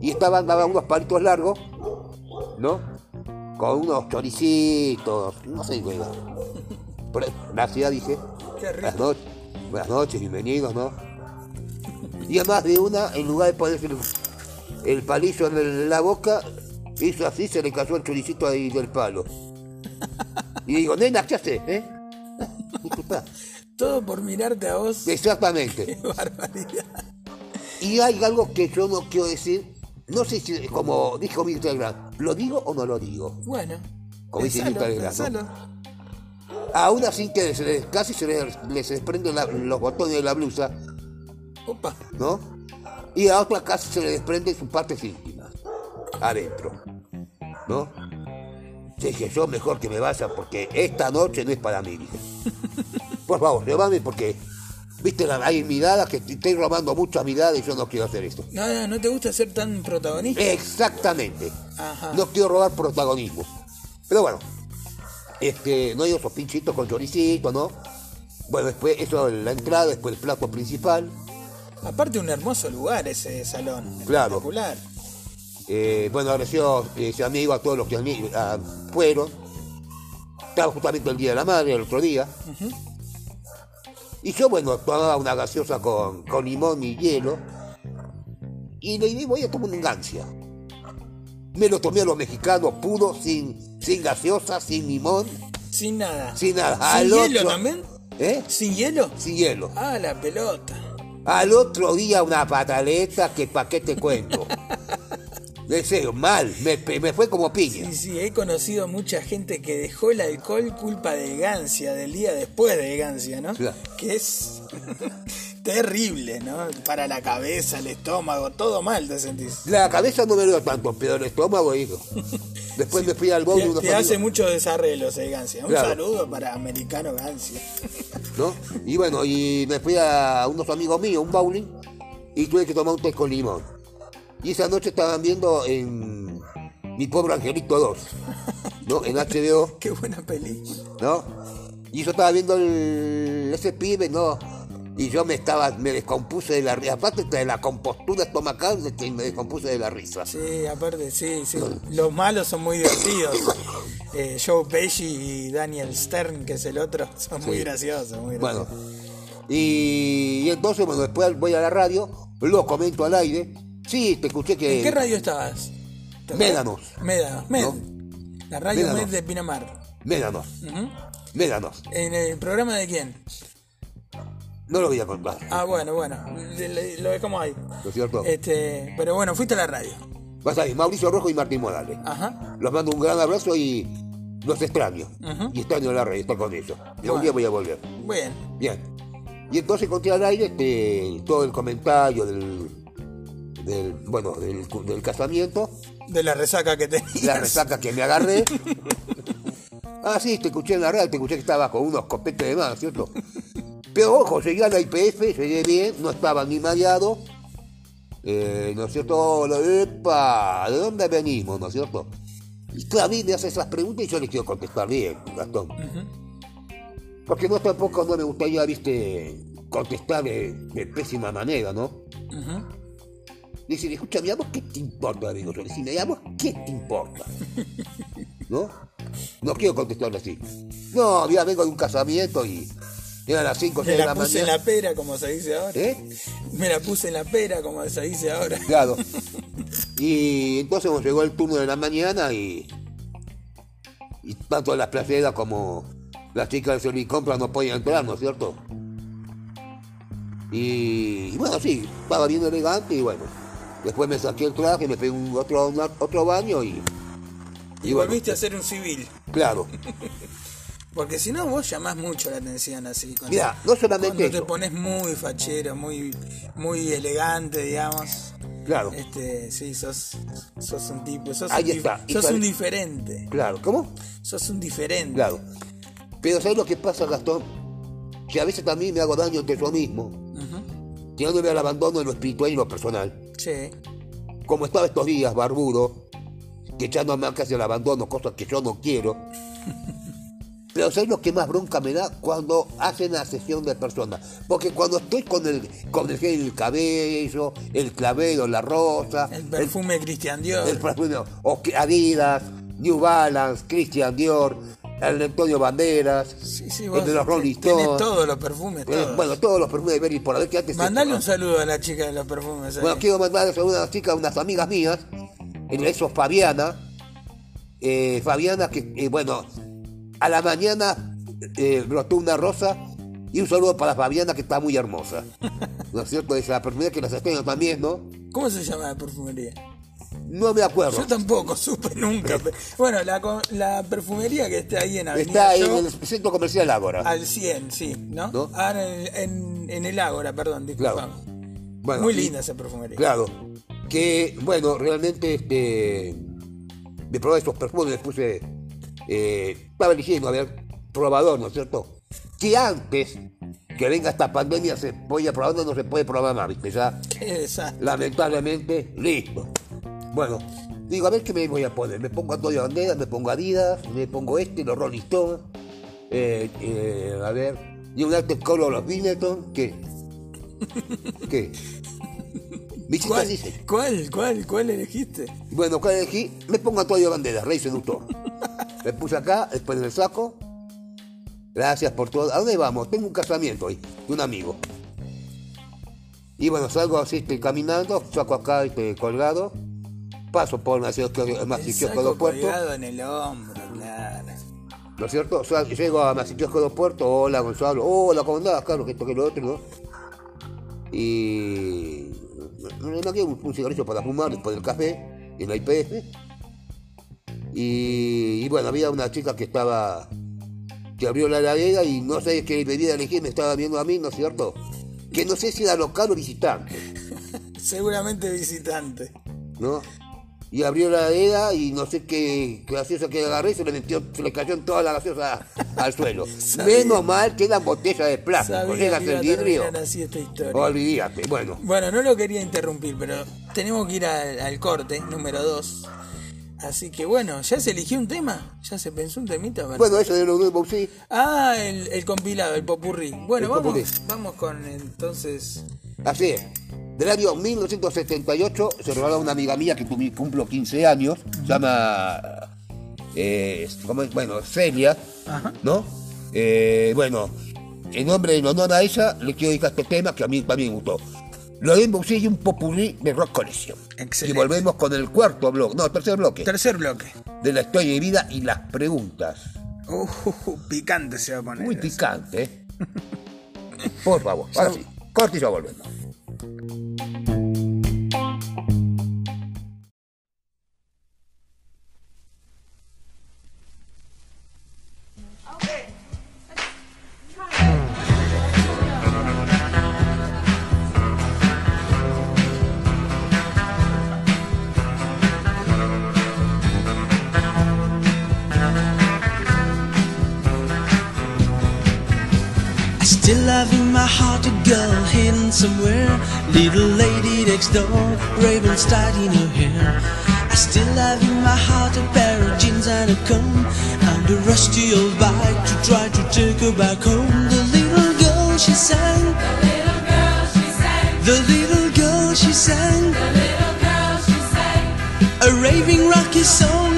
y estaban daban unos palitos largos, ¿no? Con unos choricitos, no sé qué Gracias, dije. Qué rico. Buenas noches, buenas noches, bienvenidos, ¿no? Y además de una, en lugar de ponerse el, el palillo en la boca, hizo así, se le cayó el choricito ahí del palo. Y digo, nena, ¿qué haces? Eh? Disculpa. Todo por mirarte a vos. Exactamente. Qué barbaridad. Y hay algo que yo no quiero decir, no sé si, como dijo Mirta Legrand, ¿lo digo o no lo digo? Bueno, Como dice. Aún así que se les- casi se les, les desprenden los botones de la blusa, Opa, ¿no? Y a otra casi se le desprenden sus partes íntimas, adentro, ¿no? Dije yo mejor que me vaya porque esta noche no es para mí. [laughs] Por favor, llévame porque, viste, hay miradas que te estoy robando muchas miradas y yo no quiero hacer esto. no, no, ¿no te gusta ser tan protagonista? Exactamente. Ajá. No quiero robar protagonismo. Pero bueno, este, no hay esos pinchitos con choricito, ¿no? Bueno, después eso, la entrada, después el plato principal. Aparte un hermoso lugar ese salón. Claro. Espectacular. Eh, bueno, agradeció ese amigo a todos los que fueron. Estaba justamente el Día de la Madre, el otro día. Y yo, bueno, tomaba una gaseosa con, con limón y hielo. Y le dije, voy a tomar una gancia. Me lo tomé a los mexicanos puro, sin, sin gaseosa, sin limón, Sin nada. sin nada. ¿Sin hielo otro- también? ¿Eh? ¿Sin hielo? Sin hielo. Ah, la pelota. Al otro día una pataleta que pa' qué te cuento. [laughs] De serio, mal, me, me fue como piña. Sí, sí, he conocido mucha gente que dejó el alcohol culpa de gancia, del día después de gancia, ¿no? Claro. Que es [laughs] terrible, ¿no? Para la cabeza, el estómago, todo mal te sentís. La cabeza no me dio tanto, pero el estómago, hijo. Después me fui al bowl Te, te hace muchos desarreglos el gancia. Un Claro. saludo para americano gancia. ¿no? Y bueno, y me fui a unos amigos míos, un bowling, y tuve que tomar un té con limón. Y esa noche estaban viendo en Mi Pobre Angelito 2, ¿no? En HBO, [laughs] Qué buena película. ¿no? Y yo estaba viendo el, ese pibe, ¿no? Y yo me estaba, me descompuse de la risa. Aparte de la compostura estomacal, me descompuse de la risa. Sí, aparte, sí, sí. Los malos son muy divertidos. Eh, Joe Pesci y Daniel Stern, que es el otro, [laughs] son muy graciosos. Muy Bueno, graciosos. y, y entonces, bueno, después voy a la radio, lo comento al aire. Sí, te escuché que. ¿En qué radio estabas? Médanos. Médanos, Med. ¿No? La radio Médanos. Med de Pinamar. Médanos, Ujú. médanos. ¿En el programa de quién? No lo voy a contar, Ah, bueno, bueno. Lo dejamos ahí. ¿no es cierto? Este, pero bueno, fuiste a la radio. Vas ahí, Mauricio Rojo y Martín Morales. Ajá. Los mando un gran abrazo y los extraño. Y extraño la radio, estoy con ellos. Y Bueno. un día voy a volver. Bien. Bien. Y entonces conté al aire este, todo el comentario del, del bueno, del, del casamiento, De la resaca que tenías. la resaca que me agarré. [laughs] Ah, sí, te escuché en la radio, te escuché que estaba con unos copetes de más, ¿cierto? Pero ojo, llegué a la IPF, llegué bien, no estaba ni mareado. Eh, ¿No es cierto? ¡Epa! ¿De dónde venimos, no es cierto? Y mí me hace esas preguntas y yo les quiero contestar bien, Gastón. Porque no tampoco no me gustaría, viste, contestar de, de pésima manera, ¿no? Ujú. Dice, escúchame, ¿a vos qué te importa? Digo yo, decime, ¿a vos qué te importa? ¿No? No quiero contestarle así. No, ya vengo de un casamiento y eran las 5 o Me 6 de la la puse en mañana. la pera, como se dice ahora. ¿Eh? Me la puse en la pera, como se dice ahora. Claro. Y entonces nos llegó el turno de la mañana y. Y tanto las placeras como las chicas del Servicompra no podían entrar, ¿no es cierto? Y, y bueno, sí, estaba bien elegante y bueno. Después me saqué el traje, me pegué un otro, una- otro baño y. Y bueno, volviste a ser un civil. Claro. [laughs] Porque si no, vos llamás mucho la atención así. Cuando, Mira, no solamente cuando te eso. pones muy fachero, muy, muy elegante, digamos. Claro, Este, sí, sos, sos un tipo, sos, Ahí un, está. Sos un diferente. claro. ¿Cómo? Sos un diferente. Claro. Pero ¿sabes lo que pasa, Gastón? Que a veces también me hago daño entre yo mismo. Tirándome al abandono en lo espiritual y lo personal. Sí. como estaba estos días, barbudo, que echando marcas del abandono, cosas que yo no quiero. [laughs] Pero ¿sabes lo que más bronca me da? Cuando hacen la sesión de personas. Porque cuando estoy con el, con el del cabello, el clavero, la rosa, El perfume Christian Dior. el perfume, o Adidas, New Balance, Christian Dior, el Antonio Banderas, sí, sí, el de los Rolling Stones. todos los perfumes, eh, todos. bueno, todos los perfumes de Berry por haber que antes... Mandale un saludo a la chica de los perfumes. Bueno, quiero mandar a unas chicas, unas amigas mías, entre esos Fabiana, eh, Fabiana que, eh, bueno, a la mañana eh, brotó una rosa y un saludo para Fabiana que está muy hermosa. [laughs] ¿No es cierto? Esa perfumería que las estrellas también, ¿no? ¿Cómo se llama la perfumería? No me acuerdo. Yo tampoco supe nunca. pe- Bueno, la, la perfumería que está ahí en Está Avenida en Yo, el centro comercial Ágora. al 100, sí, ¿no? ¿No? Ah, en, el- en, en el Ágora, perdón, disculpa. Claro. Bueno, Muy y- linda esa perfumería. Claro. Que, bueno, realmente este, me probé esos perfumes, les puse. eh, estaba eligiendo, a ver, probador, ¿no es cierto? Que antes que venga esta pandemia se podía probar, no se puede probar más, ¿viste? Ya, desastre. lamentablemente, listo. Bueno, digo, a ver qué me voy a poner. Me pongo Antonio Banderas, me pongo Adidas, me pongo este, los Rolling Stones. eh, eh, a ver, y un arte color los Benetton, ¿qué? [laughs] ¿Qué? ¿Viste ¿Cuál, dice? ¿Cuál, cuál, cuál elegiste? Bueno, ¿cuál elegí? Me pongo Antonio Banderas, rey seductor. Me puse acá, después en el saco. Gracias por todo. ¿A dónde vamos? Tengo un casamiento hoy, de un amigo. Y bueno, salgo así, estoy caminando, saco acá este, colgado. Paso por saco do Puerto, colgado en el hombro, claro. ¿no es cierto? O sea, llego a Maceo do Puerto, hola Gonzalo, hola, ¿cómo andás? Claro, que esto que lo otro, ¿no? Y me saqué un, un cigarrillo para fumar después del café en la IPF. Y, y bueno, había una chica que estaba, que abrió la heladera y no sé qué bebida elegir, me estaba viendo a mí, ¿no es cierto? Que no sé si era local o visitante. [laughs] Seguramente visitante. ¿no? Y abrió la heladera y no sé qué gaseosa que agarré, se le metió, se le cayó toda la gaseosa [laughs] al suelo. [laughs] Menos mal que eran botellas de plástico, llegas el vidrio, terminar así esta historia. olvídate, bueno. Bueno, no lo quería interrumpir, pero tenemos que ir al, al corte, número 2. Así que bueno, ¿ya se eligió un tema? ¿Ya se pensó un temita? Bueno. Bueno, eso de los nuevos sí. Ah, el, el compilado, el popurrí. Bueno, El vamos, popurrí. vamos con entonces... Así es. Del año 1978 se regaló a una amiga mía que cum- cumplo 15 años, se llama, eh, ¿cómo es? Bueno, Celia, ¿no? Eh, bueno, en nombre en honor a ella le quiero dedicar este tema que a mí también me gustó. Lo de y un popurrí de rock colección. Excelente. Y volvemos con el cuarto bloque, no, tercer bloque, Tercer bloque. de la historia de vida y las preguntas. Uh, picante se va a poner. Muy picante, ¿eh? Por favor, ahora sí, corte y ya volvemos. Door, ravens tied in her hair. I still have in my heart a pair of jeans and a comb. And a rusty old bike to try to take her back home. The little girl she sang. The little girl she sang. The little girl she sang. A raving rocky song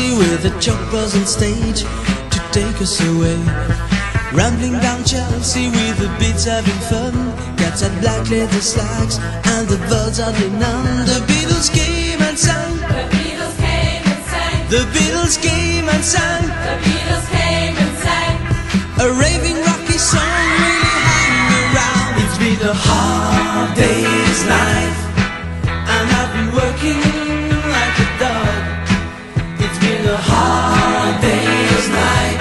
Mercy with the choppers on stage to take us away. Rambling down Chelsea with the beats having fun. Cats had black leather slacks and the birds are none. The Beatles came and sang. The Beatles came and sang. The Beatles came and sang. The Beatles came and sang. A raving rocky song really hanging around. It's been a hard day's night, and I've been working hard day's night.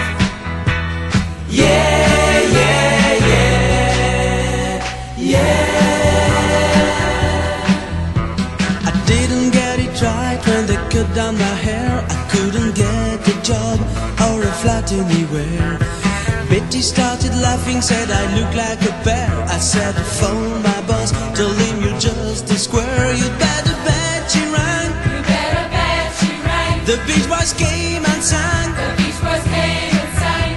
Yeah, yeah, yeah, yeah. I didn't get it right when they cut down my hair. I couldn't get a job or a flat anywhere. Betty started laughing, said I look like a bear. I said, phone my boss, told Beach Boys came and sang The Beach Boys came and sang.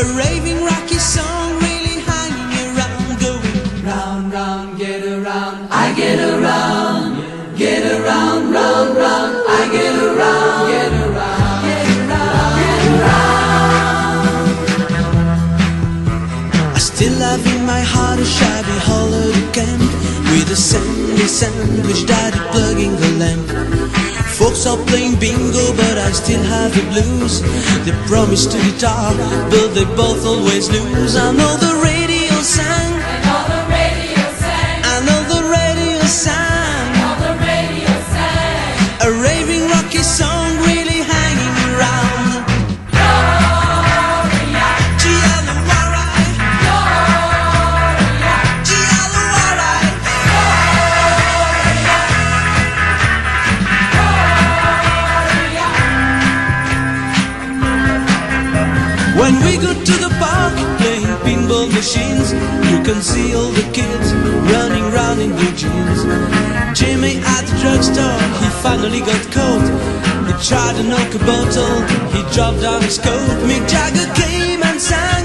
a raving rocky song, really hanging around, going round, round, get around. I get around, get around, round, round. I get around, get around, get around, get around. I still have in my heart a shabby holiday camp with a sandy sandwich daddy plugging the lamp. Folks are playing bingo, but I still have the blues. They promise to guitar, but they both always lose. I know the When we go to the park playing pinball machines, you can see all the kids running round in blue jeans. Jimmy at the drugstore, he finally got caught. He tried to knock a bottle, he dropped down his coat. Mick Jagger came and sang.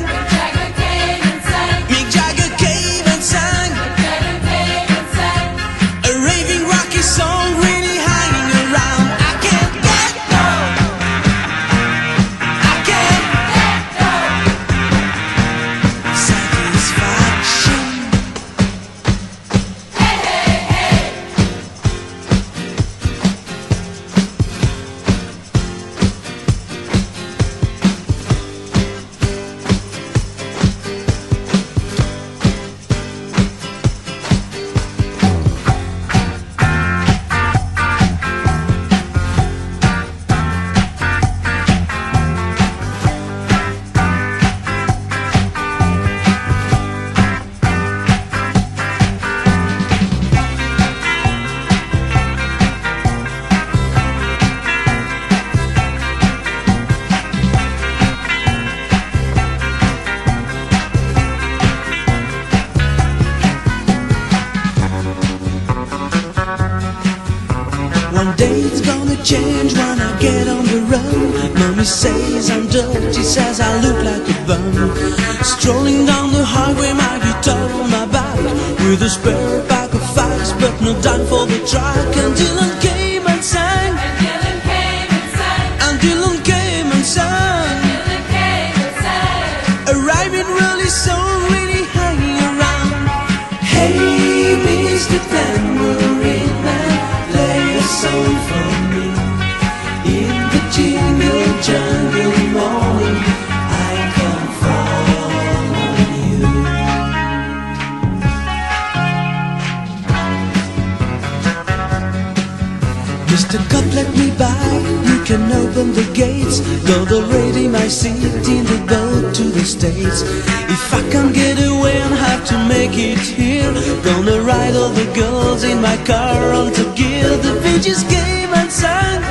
take it here. Gonna ride all the girls in my car all together. The beaches came and sang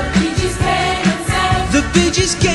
The beaches came and sang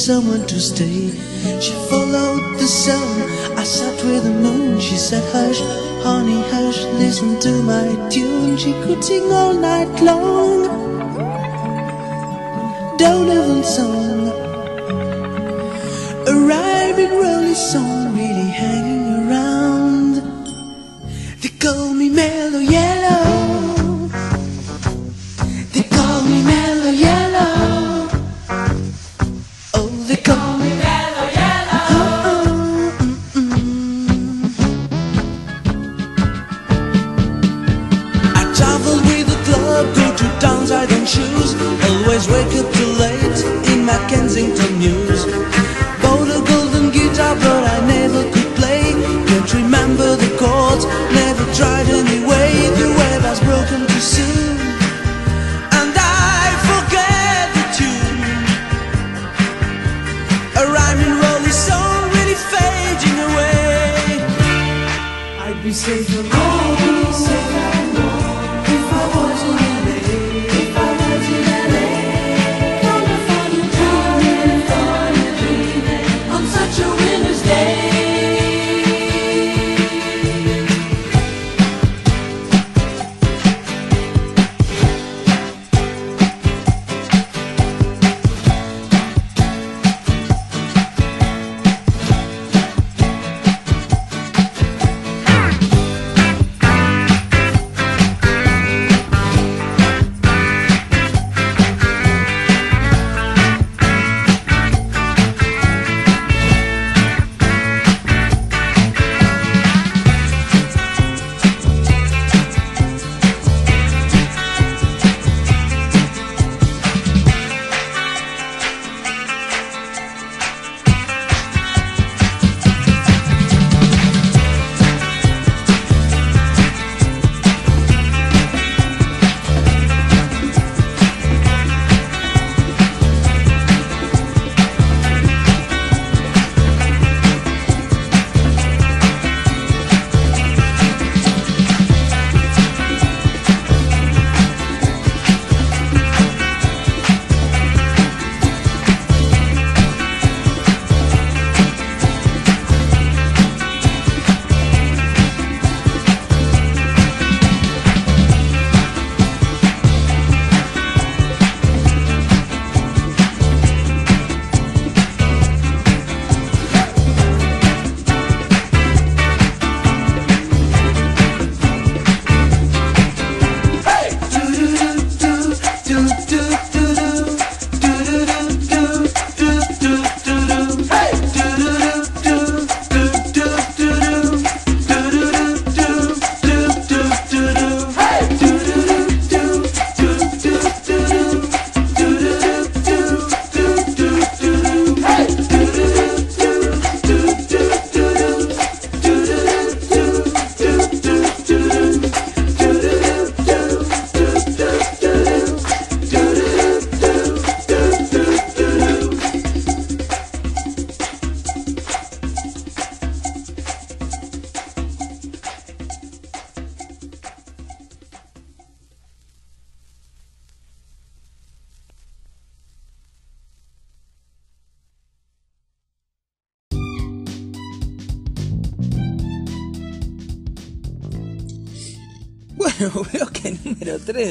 someone to stay. She followed the sun, I sat with the moon. She said, Hush, honey, hush, listen to my tune. She could sing all night long.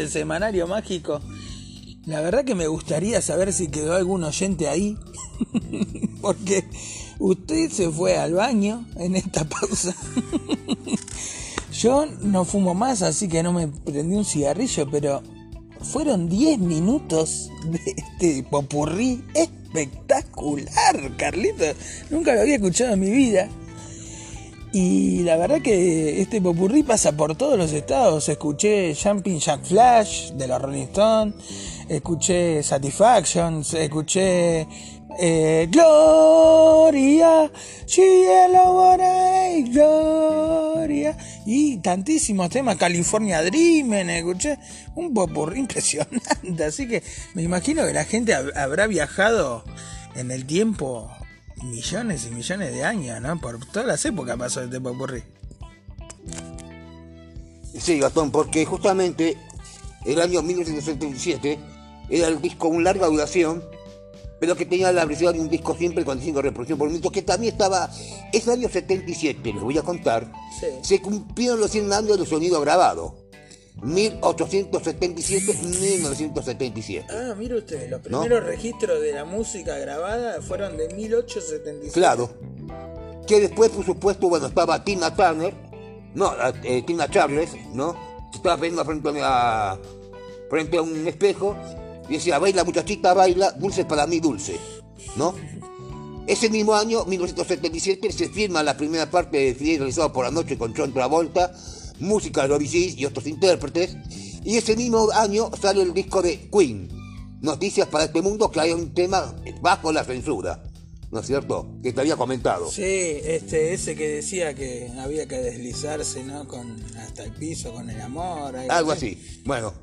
Número 3 del semanario mágico. La verdad que me gustaría saber si quedó algún oyente ahí. [laughs] Porque usted se fue al baño en esta pausa. [laughs] Yo no fumo más, así que no me prendí un cigarrillo, pero fueron 10 minutos de este popurrí espectacular, Carlitos. Nunca lo había escuchado en mi vida. Y la verdad que este popurrí pasa por todos los estados. Escuché Jumping Jack Flash de los Rolling Stones, escuché Satisfaction, escuché eh, Gloria, Cielo Gloria y tantísimos temas, California Dreaming, escuché un popurrí [laughs] impresionante. Así que me imagino que la gente hab- habrá viajado en el tiempo millones y millones de años, ¿no? Por todas las épocas pasó este popurrí. Sí, Gastón, porque justamente el año 1977 era el disco con larga duración, pero que tenía la versión de un disco siempre con 5 reproducciones por minuto, que también estaba. Ese año 77, les voy a contar, Sí. se cumplieron los 100 años del sonido grabado. 1877-1977. Ah, mire usted, los ¿No? primeros registros de la música grabada fueron de 1877. Claro. Que después, por supuesto, bueno, estaba Tina Turner, no, eh, Tina Charles, ¿no? Se estaba viendo frente a, frente a un espejo y decía, baila muchachita, baila, dulce para mí, dulce, ¿no? Ese mismo año, 1977, se firma la primera parte de Fidel realizado por la noche con John Travolta, música de Robbie Seas y otros intérpretes. Y ese mismo año sale el disco de Queen, Noticias para este mundo, que hay un tema bajo la censura, ¿no es cierto? Que te había comentado. Sí, este, ese que decía que había que deslizarse, ¿no? Con, hasta el piso con el amor. Algo así. Bueno.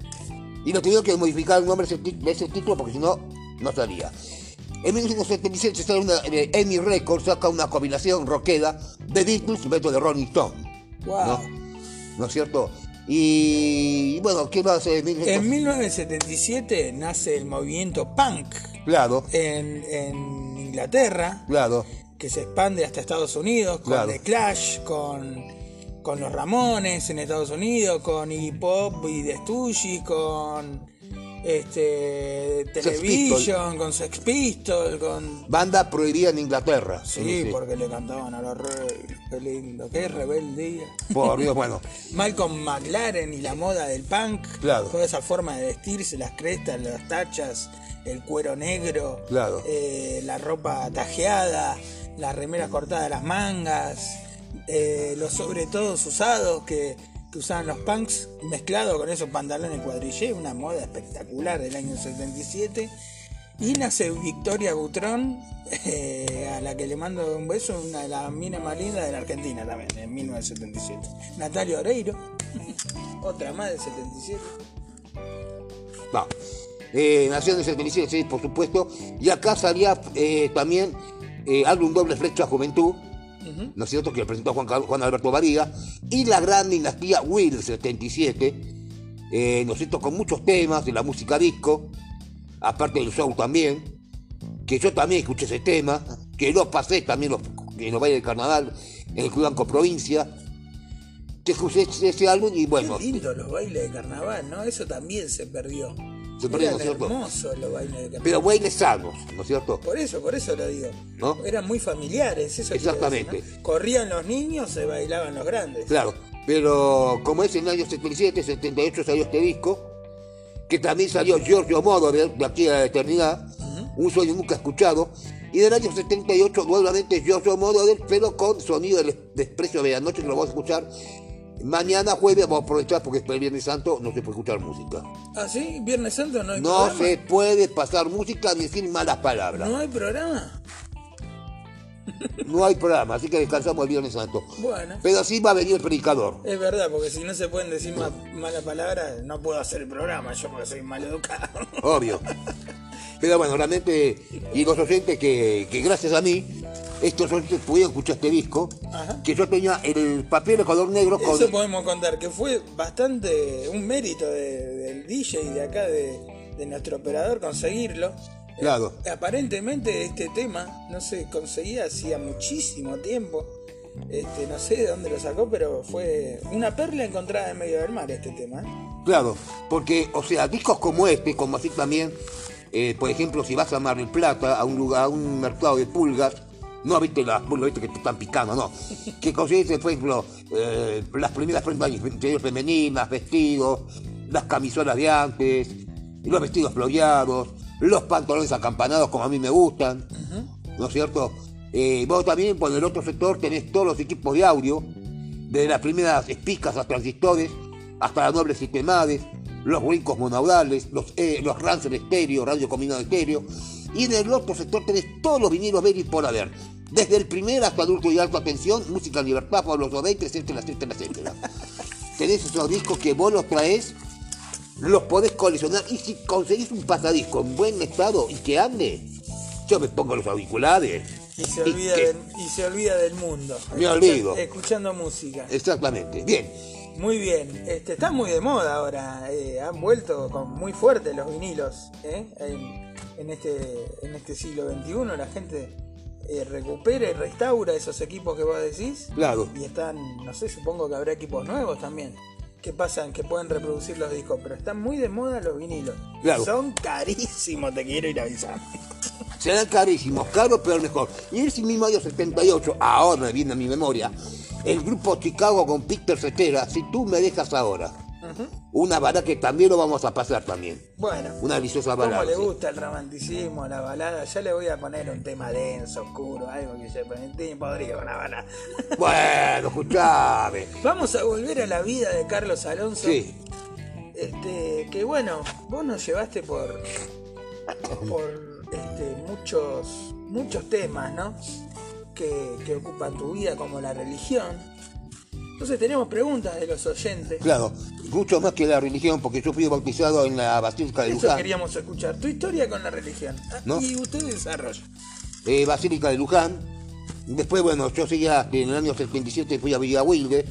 Y lo tuvieron que modificar el nombre de ese, título porque si no, no salía. En 1977 sale una, eh, Emmy Records, saca una combinación rockera de Beatles y de Rolling Stone. Wow. ¿no? ¿No es cierto? Y, bueno, ¿qué más? 1900 En 1977 nace el movimiento punk Claro, en, en Inglaterra, claro. que se expande hasta Estados Unidos, con Claro. The Clash, con, con los Ramones en Estados Unidos, con Iggy Pop y The Stooges, con este Television, con Sex Pistol, con Banda prohibida en Inglaterra. Sí, porque le cantaban a los reyes. Qué lindo, qué rebeldía. Por Dios, bueno. [laughs] Malcolm McLaren y la moda del punk. Claro. Toda esa forma de vestirse, las crestas, las tachas, el cuero negro. Claro. eh, la ropa tajeada, las remeras cortadas de las mangas. eh, los sobre todos usados que, usaban los punks mezclado con esos pantalones cuadrillé. Una moda espectacular del año 77. Y nace Victoria Butrón, eh, a la que le mando un beso, una de las minas más lindas de la Argentina también, en 1977. Natalia Oreiro, [laughs] otra más del 77. No. Eh, nació en el 77, sí, por supuesto. Y acá salía eh, también eh, álbum doble flecha Juventud, ¿no es cierto? Que lo presentó Juan, Juan Alberto Varía. Y la gran dinastía Will 77, eh, ¿no es cierto? Con muchos temas de la música disco, aparte del show también. Que yo también escuché ese tema, que lo pasé también los, en los bailes de carnaval en el Club Banco Provincia. Que escuché ese, ese álbum y bueno, Qué lindo los bailes de carnaval, ¿no? Eso también se perdió. Eran ¿no cierto? hermosos los bailes de pero bailes sanos, ¿no es cierto? Por eso, por eso lo digo. ¿No? Eran muy familiares, eso Exactamente. decir, ¿no? Corrían los niños, se bailaban los grandes. Claro, pero como es en el año 77, 78 salió este disco, que también salió Giorgio Moroder, de aquí a la eternidad, un sueño nunca escuchado, y del año 78 nuevamente Giorgio Moroder, pero con sonido del desprecio de la noche, que lo vamos a escuchar mañana jueves, vamos a aprovechar porque es el Viernes Santo, no se puede escuchar música. ¿Ah, sí? ¿Viernes Santo no hay No programa? se puede pasar música ni decir malas palabras. ¿No hay programa? No hay programa, así que descansamos el Viernes Santo. Bueno. Pero sí va a venir el predicador. Es verdad, porque si no se pueden decir ma- malas palabras, no puedo hacer el programa, yo porque soy mal educado. Obvio. [laughs] Pero bueno, realmente, y los oyentes que, que gracias a mí, estos oyentes pudieron escuchar este disco, Ajá. que yo tenía el papel de color negro con... Eso podemos contar, que fue bastante un mérito de- del DJ de acá, de, de nuestro operador, conseguirlo. Claro. Aparentemente este tema no se conseguía hacía muchísimo tiempo. Este, no sé de dónde lo sacó, pero fue una perla encontrada en medio del mar este tema. ¿eh? Claro, porque, o sea, discos como este, como así también, eh, por ejemplo, si vas a Mar del Plata, a un lugar, a un mercado de pulgas, no las pulgas viste que están picando, no. Que consigues, por ejemplo, eh, las primeras prendas femeninas, vestidos, las camisolas de antes, los vestidos floreados, los pantalones acampanados como a mí me gustan, ¿no es cierto? Eh, vos también por el otro sector tenés todos los equipos de audio, desde las primeras espicas a transistores, hasta las nobles sistemades, los brincos monaudales, los, eh, los Ransom estéreo, radio combinado estéreo, y en el otro sector tenés todos los vinilos ver y por haber. Desde el primer hasta adulto y alta tensión, música en libertad los 90, etcétera, etcétera, etcétera. tenés esos discos que vos los traes, los podés coleccionar, y si conseguís un pasadisco en buen estado y que ande, yo me pongo los auriculares. Y se olvida, que- del, y se olvida del mundo. Me Escucha- olvido. Escuchando música. Exactamente. Bien. Muy bien. Este, está muy de moda ahora. eh, han vuelto con muy fuerte los vinilos. ¿eh? En, en este, en este siglo XXI la gente eh, recupera y restaura esos equipos que vos decís. Claro. Y están, no sé, supongo que habrá equipos nuevos también. Que pasan, que pueden reproducir los discos. Pero están muy de moda los vinilos. Claro. Son carísimos, te quiero ir avisando. [laughs] Serán carísimos, caros pero mejor. Y en ese mismo año 78, ahora viene a mi memoria, el grupo Chicago con Peter Cetera, si tú me dejas ahora. Una balada que también lo vamos a pasar también. Bueno. Una deliciosa Como balada. le sí. gusta el romanticismo, la balada, ya le voy a poner un tema denso, oscuro, algo que se podrido con la balada. [laughs] Bueno, escuchame. Vamos a volver a la vida de Carlos Alonso. Sí, Este, que bueno, vos nos llevaste por [laughs] por este, muchos muchos temas, ¿no? Que, que ocupan tu vida, como la religión. Entonces tenemos preguntas de los oyentes. claro. Mucho más que la religión, porque yo fui bautizado en la Basílica de Eso Luján. queríamos escuchar. Tu historia con la religión. Ah, ¿No? Y usted desarrolla. eh, Basílica de Luján. Después, bueno, yo seguía en el año 77 fui a Villa Wilde.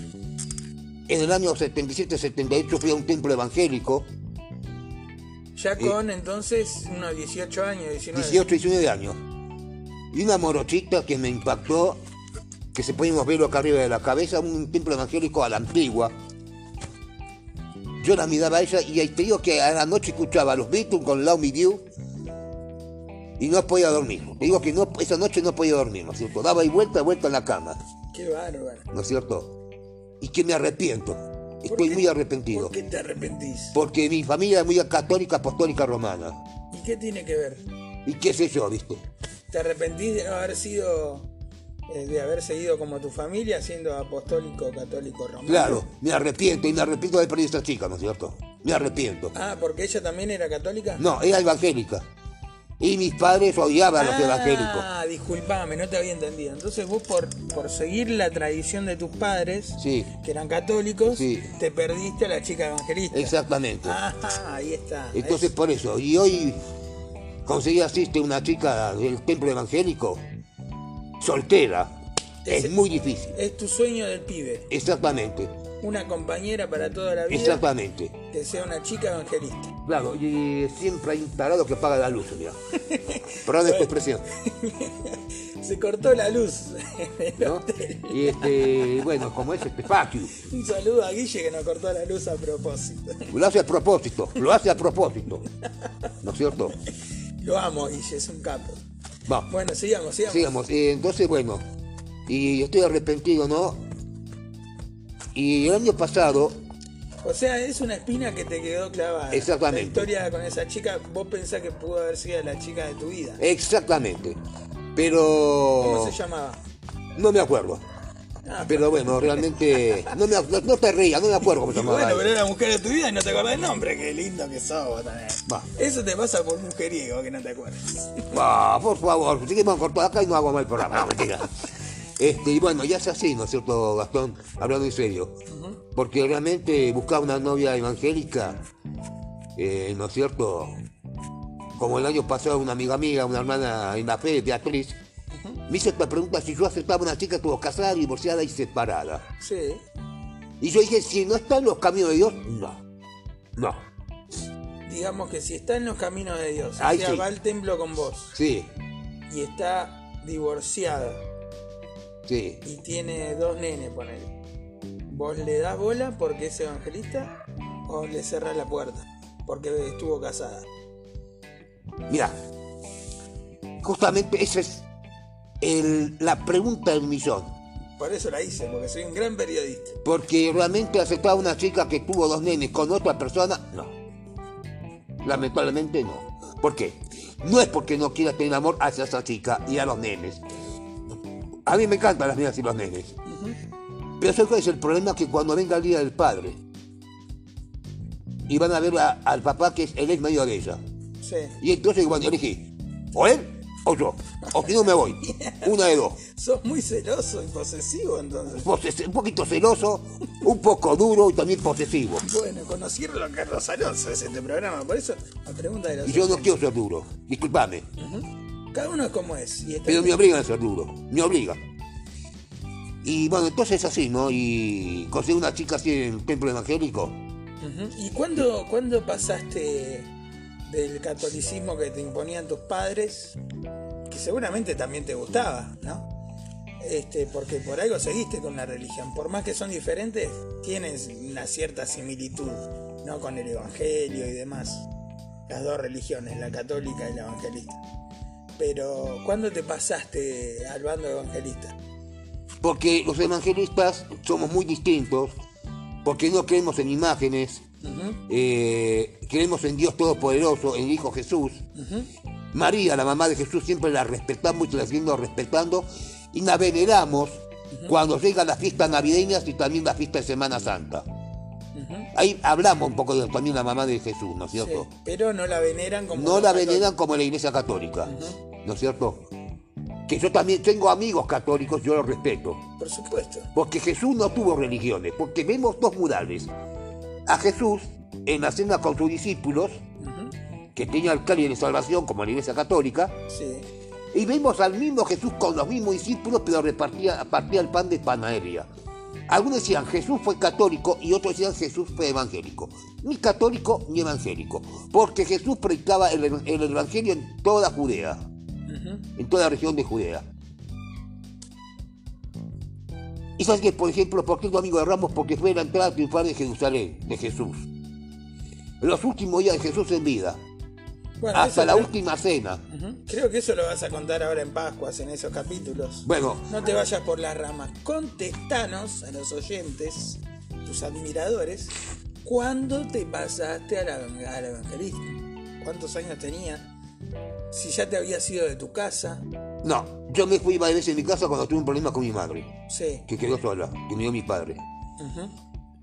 En el año 77-78 fui a un templo evangélico. Ya con entonces unos 18 años, 19. 18 y 19 años. Y una morochita que me impactó, que se podíamos verlo acá arriba de la cabeza, un templo evangélico a la antigua. Yo la miraba a ella y te digo que a la noche escuchaba a los Beatles con Love Me Do y no podía dormir. Te digo que no, esa noche no podía dormir, ¿no es cierto? Daba y vuelta, vuelta en la cama, Qué bárbaro. ¿no es cierto? Y que me arrepiento. ¿Por Estoy qué- muy arrepentido. ¿Por qué te arrepentís? Porque mi familia es muy católica, apostólica, romana. ¿Y qué tiene que ver? Y qué sé yo, ¿viste? ¿Te arrepentís de no haber sido, de haber seguido como tu familia, siendo apostólico, católico, romano? Claro, me arrepiento y me arrepiento de haber perdido a esa chica, ¿no es cierto? Me arrepiento. Ah, porque ella también era católica. No, era evangélica. Y mis padres odiaban a los evangélicos. Ah, disculpame, no te había entendido. Entonces vos por, por seguir la tradición de tus padres, Sí. que eran católicos, Sí. te perdiste a la chica evangelista. Exactamente. Ajá, ahí está. Entonces por eso. Y hoy conseguí asiste una chica del templo evangélico soltera. Es muy difícil. Es, es tu sueño del pibe. Exactamente. Una compañera para toda la vida. Exactamente. Que sea una chica evangelista. Claro, y siempre hay un tarado que paga la luz, mira. Perdón esta expresión. Se cortó la luz. ¿no? Y este, bueno, como es este patio. Un saludo a Guille que nos cortó la luz a propósito. Lo hace a propósito, lo hace a propósito. ¿No es cierto? Lo amo, Guille, es un capo. Va, Bueno, sigamos, sigamos. sigamos. Eh, entonces, bueno, y estoy arrepentido, ¿no? Y el año pasado, O sea, es una espina que te quedó clavada. Exactamente. La historia con esa chica, vos pensás que pudo haber sido la chica de tu vida. exactamente. Pero. ¿Cómo se llamaba? No me acuerdo. Ah, Pero bueno, realmente. No, me, no te rías, no me acuerdo cómo se llamaba. bueno, pero era mujer de tu vida y no te acordás el nombre. Qué lindo que sos también. Va. Eso te pasa por mujeriego que no te acuerdas. Por favor, seguimos cortado acá y no hago mal programa, no, mentira. Este, y bueno, ya es así, ¿no es cierto, Gastón? Hablando en serio. Porque realmente buscar una novia evangélica, eh, ¿no es cierto? Como el año pasado una amiga mía, una hermana en la fe, Beatriz, me hizo esta pregunta si yo aceptaba una chica que estuvo casada, divorciada y separada. Sí. Y yo dije, si no está en los caminos de Dios, no. No. Digamos que si está en los caminos de Dios, o sea, sí. va al templo con vos Sí. y está divorciada Sí. y tiene dos nenes, ponele. ¿Vos le das bola porque es evangelista o le cerrás la puerta porque estuvo casada? Mira, justamente esa es el- la pregunta del millón. Por eso la hice, porque soy un gran periodista. Porque realmente aceptar a una chica que tuvo dos nenes con otra persona, no. Lamentablemente no. ¿Por qué? No es porque no quiera tener amor hacia esa chica y a los nenes. A mí me encantan las nenas y los nenes. Pero ¿sabes cuál es el problema? Que cuando venga el día del padre y van a ver a- al papá que es el ex marido de ella. Sí. Y entonces, bueno, elegí, o él o yo. O si no me voy. [laughs] Una de dos. Sos muy celoso y posesivo entonces. Poses- un poquito celoso, un poco duro y también posesivo. Bueno, conocieron a Carlos Alonso es este programa, por eso la pregunta de los Y yo no quiero ser duro, discúlpame, Cada uno es como es. Y está pero me bien. obligan a ser duro, me obligan. Y bueno, entonces es así, ¿no? Y conseguí una chica así en un templo evangélico. Ujú. ¿Y cuándo, cuándo pasaste del catolicismo que te imponían tus padres? Que seguramente también te gustaba, ¿no? Este, porque por algo seguiste con la religión. Por más que son diferentes, tienes una cierta similitud, ¿no? Con el evangelio y demás. Las dos religiones, la católica y la evangelista. Pero, ¿cuándo te pasaste al bando evangelista? Porque los evangelistas somos muy distintos, porque no creemos en imágenes, eh, creemos en Dios Todopoderoso, en el Hijo Jesús. María, la mamá de Jesús, siempre la respetamos y la seguimos respetando y la veneramos cuando llegan las fiestas navideñas y también la fiesta de Semana Santa. Ahí hablamos un poco de también la mamá de Jesús, ¿no es Sí, cierto? pero no la veneran como. No la veneran como la Iglesia Católica, ¿no es cierto? Que yo también tengo amigos católicos, yo los respeto. Por supuesto. Porque Jesús no tuvo religiones, porque vemos dos murales. A Jesús en la cena con sus discípulos, que tenía el cáliz de salvación como la iglesia católica, Sí. y vemos al mismo Jesús con los mismos discípulos, pero repartía partía el pan de panadería. Algunos decían Jesús fue católico y otros decían Jesús fue evangélico. Ni católico ni evangélico, porque Jesús predicaba el, el evangelio en toda Judea, en toda la región de Judea. Y sabes que, por ejemplo, ¿por qué tu amigo de Ramos? Porque fue la entrada triunfal de Jerusalén, de Jesús. Los últimos días de Jesús en vida, Bueno, hasta la creo- última cena. Creo que eso lo vas a contar ahora en Pascuas, en esos capítulos. Bueno, No te vayas por las ramas. Contestanos a los oyentes, tus admiradores, ¿cuándo te pasaste al evangelista? ¿Cuántos años tenías? Si ya te habías ido de tu casa. No, yo me fui varias veces de mi casa cuando tuve un problema con mi madre, Sí. que quedó sola, que dio mi padre.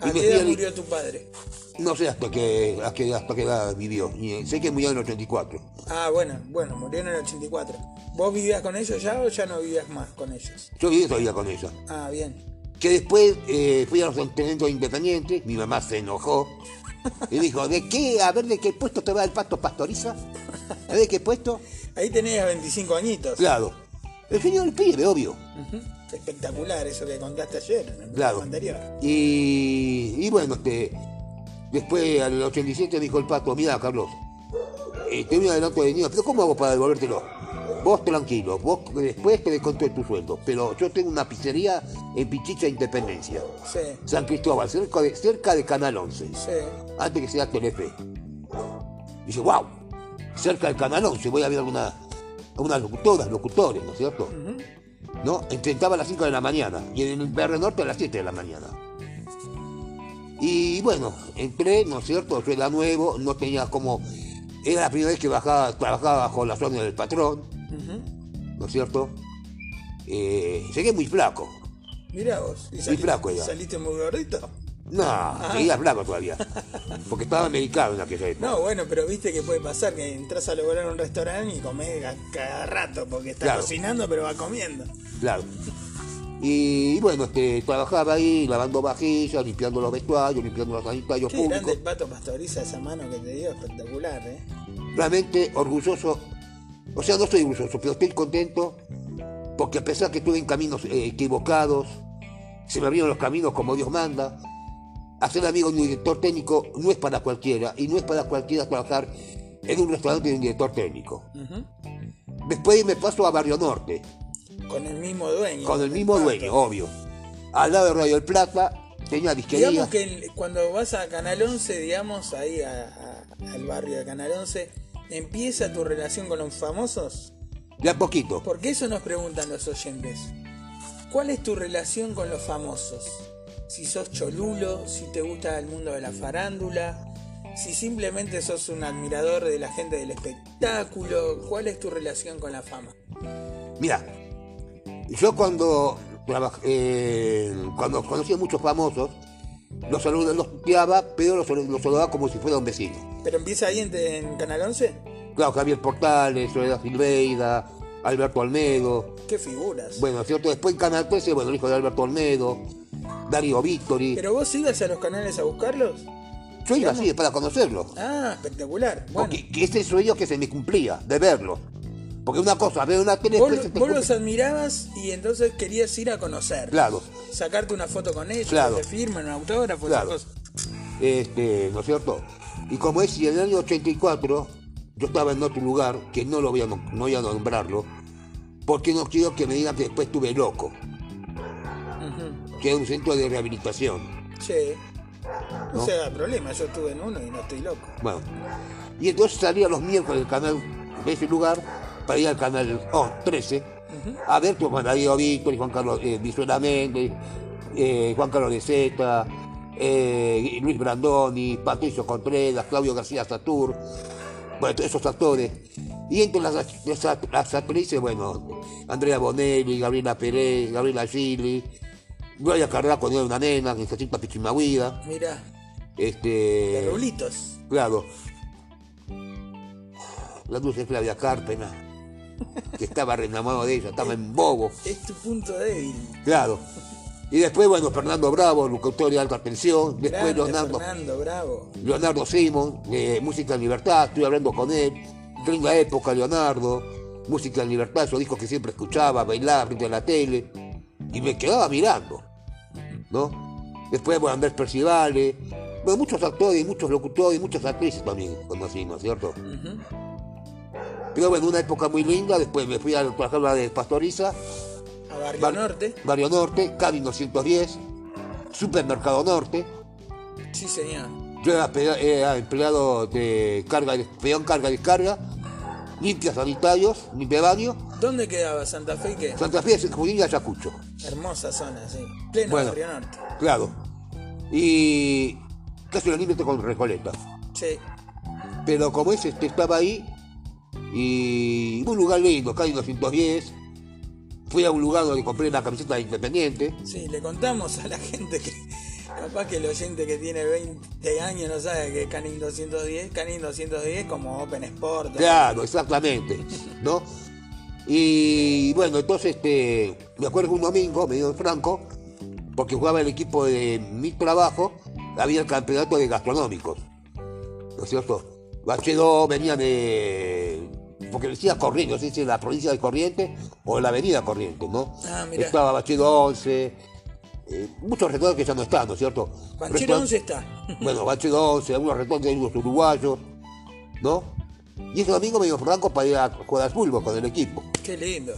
¿A qué edad murió tu padre? No sé hasta qué, hasta qué edad vivió, y sé que murió en el 84. Ah, bueno, bueno, murió en el 84. ¿Vos vivías con ellos ya o ya no vivías más con ellos? Yo viví todavía con ella. Ah, bien. Que después eh, fui a los entrenamientos independientes, mi mamá se enojó y dijo, ¿de qué? A ver, ¿de qué puesto te va el pato pastoriza? ¿A ver qué puesto? Ahí tenías 25 añitos. Claro. El señor el pibe, obvio. Espectacular eso que contaste ayer en el Claro. anterior. Y, y bueno, este, después al 87 dijo el pato, mira Carlos, te voy a adelanto de niño, pero ¿cómo hago para devolvértelo? Vos tranquilo, vos después te desconto de tu sueldo, pero yo tengo una pizzería en Pichicha Independencia, Sí, San Cristóbal, cerca de, cerca de Canal 11, sí. antes que sea Telefe. Dice, wow, cerca del Canal 11 voy a ver alguna, algunas locutoras, locutores, ¿no es cierto? ¿No? Intentaba a las 5 de la mañana y en el BR Norte a las 7 de la mañana. Y bueno, entré, ¿no es cierto? Yo era nuevo, no tenía como... Era la primera vez que bajaba, trabajaba bajo las órdenes del patrón, ¿no es cierto? Eh, llegué muy flaco. Mirá vos. ¿Y Muy flaco era. ¿Saliste muy gordito? No, seguía flaco todavía. Porque estaba medicado en aquella época. No, bueno, pero viste que puede pasar que entras a lograr un restaurante y comés a cada rato porque está Claro. cocinando pero va comiendo. Claro. Y, bueno, este, trabajaba ahí lavando vajillas, limpiando los vestuarios, limpiando los sanitarios Qué grande públicos. el pato pastoriza esa mano que te dio, espectacular, ¿eh? Realmente orgulloso. O sea, no estoy orgulloso, pero estoy contento porque a pesar que estuve en caminos eh, equivocados, se me abrieron los caminos como Dios manda. Hacer amigo de un director técnico no es para cualquiera y no es para cualquiera trabajar en un restaurante de un director técnico. Después me paso a Barrio Norte. Con el mismo dueño. con el mismo dueño, obvio. Al lado de Radio del Plata tenía disquería. Digamos que cuando vas a Canal 11, digamos, ahí a- a- al barrio de Canal 11, empieza tu relación con los famosos. De a poquito. Porque eso nos preguntan los oyentes. ¿Cuál es tu relación con los famosos? Si sos cholulo, si te gusta el mundo de la farándula, si simplemente sos un admirador de la gente del espectáculo, ¿cuál es tu relación con la fama? Mira, yo cuando eh, cuando conocí a muchos famosos, los saludaba, los puteaba, pero los, salu- los saludaba como si fuera un vecino. ¿Pero empieza ahí en, en Canal 11? Claro, Javier Portales, Soledad Silveira, Alberto Almedo. ¿Qué figuras? Bueno, ¿cierto? Después en Canal 13, bueno, el hijo de Alberto Almedo, Darío Victory. ¿Pero vos ibas a los canales a buscarlos? yo iba así para conocerlo. Ah, espectacular. Bueno, Porque que ese sueño que se me cumplía, de verlo. Porque una cosa, ver una tele vos, cumple- los admirabas y entonces querías ir a conocer. Claro, Sacarte una foto con ellos, Claro. que te firman un autógrafo, Claro. esas cosas. este, ¿no es cierto? Y como es, y en el año 84, yo estaba en otro lugar, que no lo voy a, no voy a nombrarlo, porque no quiero que me digan que después estuve loco. Que era un centro de rehabilitación. Sí. No, ¿No? se haga problema, yo estuve en uno y no estoy loco. Bueno, y entonces salía los miércoles del canal de ese lugar para ir al canal oh, 13 a ver Juan Darío Víctor y Juan Carlos eh, Méndez, eh, Juan Carlos de Zeta, eh, Luis Brandoni, Patricio Contreras, Claudio García Satur, bueno, todos esos actores. Y entre las, las, las actrices, bueno, Andrea Bonelli, Gabriela Pérez, Gabriela Gili, Gloria Carrera cuando era una nena, Necesita Pichimahuida, Mirá, este... de. Claro. La dulce Flavia Cárpena, [laughs] que estaba re enamorado de ella, estaba en bobo. Es tu punto débil. Claro. Y después, bueno, Fernando Bravo, locutor de alta tensión. Después Grande Leonardo, Fernando, bravo. Leonardo Simon, de Música en Libertad, estoy hablando con él. Linda época, Leonardo. Música en Libertad, esos discos que siempre escuchaba, bailaba frente a la tele. Y me quedaba mirando. ¿No? Después, bueno, Andrés Percivale. Bueno, muchos actores, y muchos locutores y muchas actrices también conocimos, ¿cierto? Ujú. Pero bueno, una época muy linda. Después me fui a trabajar la de Pastoriza. A Barrio Bar- Norte. Barrio Norte, Cabin 210, Supermercado Norte. Sí, señor. Yo era, empleado de carga, peón carga y descarga, limpia sanitarios, baño, ¿Dónde quedaba Santa Fe? y ¿Qué? Santa Fe, Junín y Ayacucho. Hermosa zona, sí. Pleno Bueno. Barrio Norte. Claro. Y casi lo límite con Recoleta. Sí. Pero como ese este, estaba ahí, y un lugar lindo, Cabin 210. Fui a un lugar donde compré una camiseta de Independiente. Sí, le contamos a la gente que capaz que el oyente que tiene 20 años no sabe que es Canin 210, Canin 210 como Open Sport. Claro, exactamente, ¿no? Y bueno, entonces este, me acuerdo que un domingo me dio en Franco, porque jugaba el equipo de mi trabajo, había el campeonato de gastronómicos, ¿no es cierto? Bachedo venía de, porque decía Corrientes, no sé si en la provincia de Corrientes o en la avenida Corrientes, ¿no? Ah. Estaba Bachedo 11, eh, muchos restaurantes que ya no están, ¿no es cierto? Restauran- 11 está. [laughs] bueno, Bachedo 11, algunos restaurantes unos uruguayos, ¿no? Y ese domingo me dio Franco para ir a jugar al fútbol con el equipo. Qué lindo.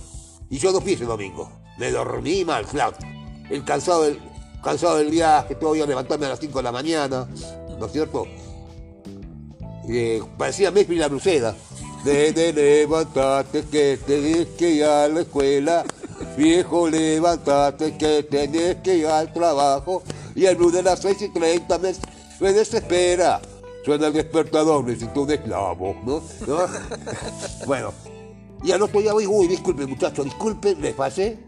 Y yo no fui ese domingo. Me dormí mal, claro. El cansado del, cansado del viaje, todavía levantarme a las 5 de la mañana, ¿no es cierto? Eh, parecía Messi la Bruceda. De, de levantate que tenés que ir a la escuela. Viejo, levantate que tenés que ir al trabajo. Y el blues de las 6 y 30 me, me desespera. Suena el despertador, necesito un esclavo, ¿no? ¿No? [laughs] bueno, y al otro día voy, uy, disculpe muchachos, disculpe, les pasé.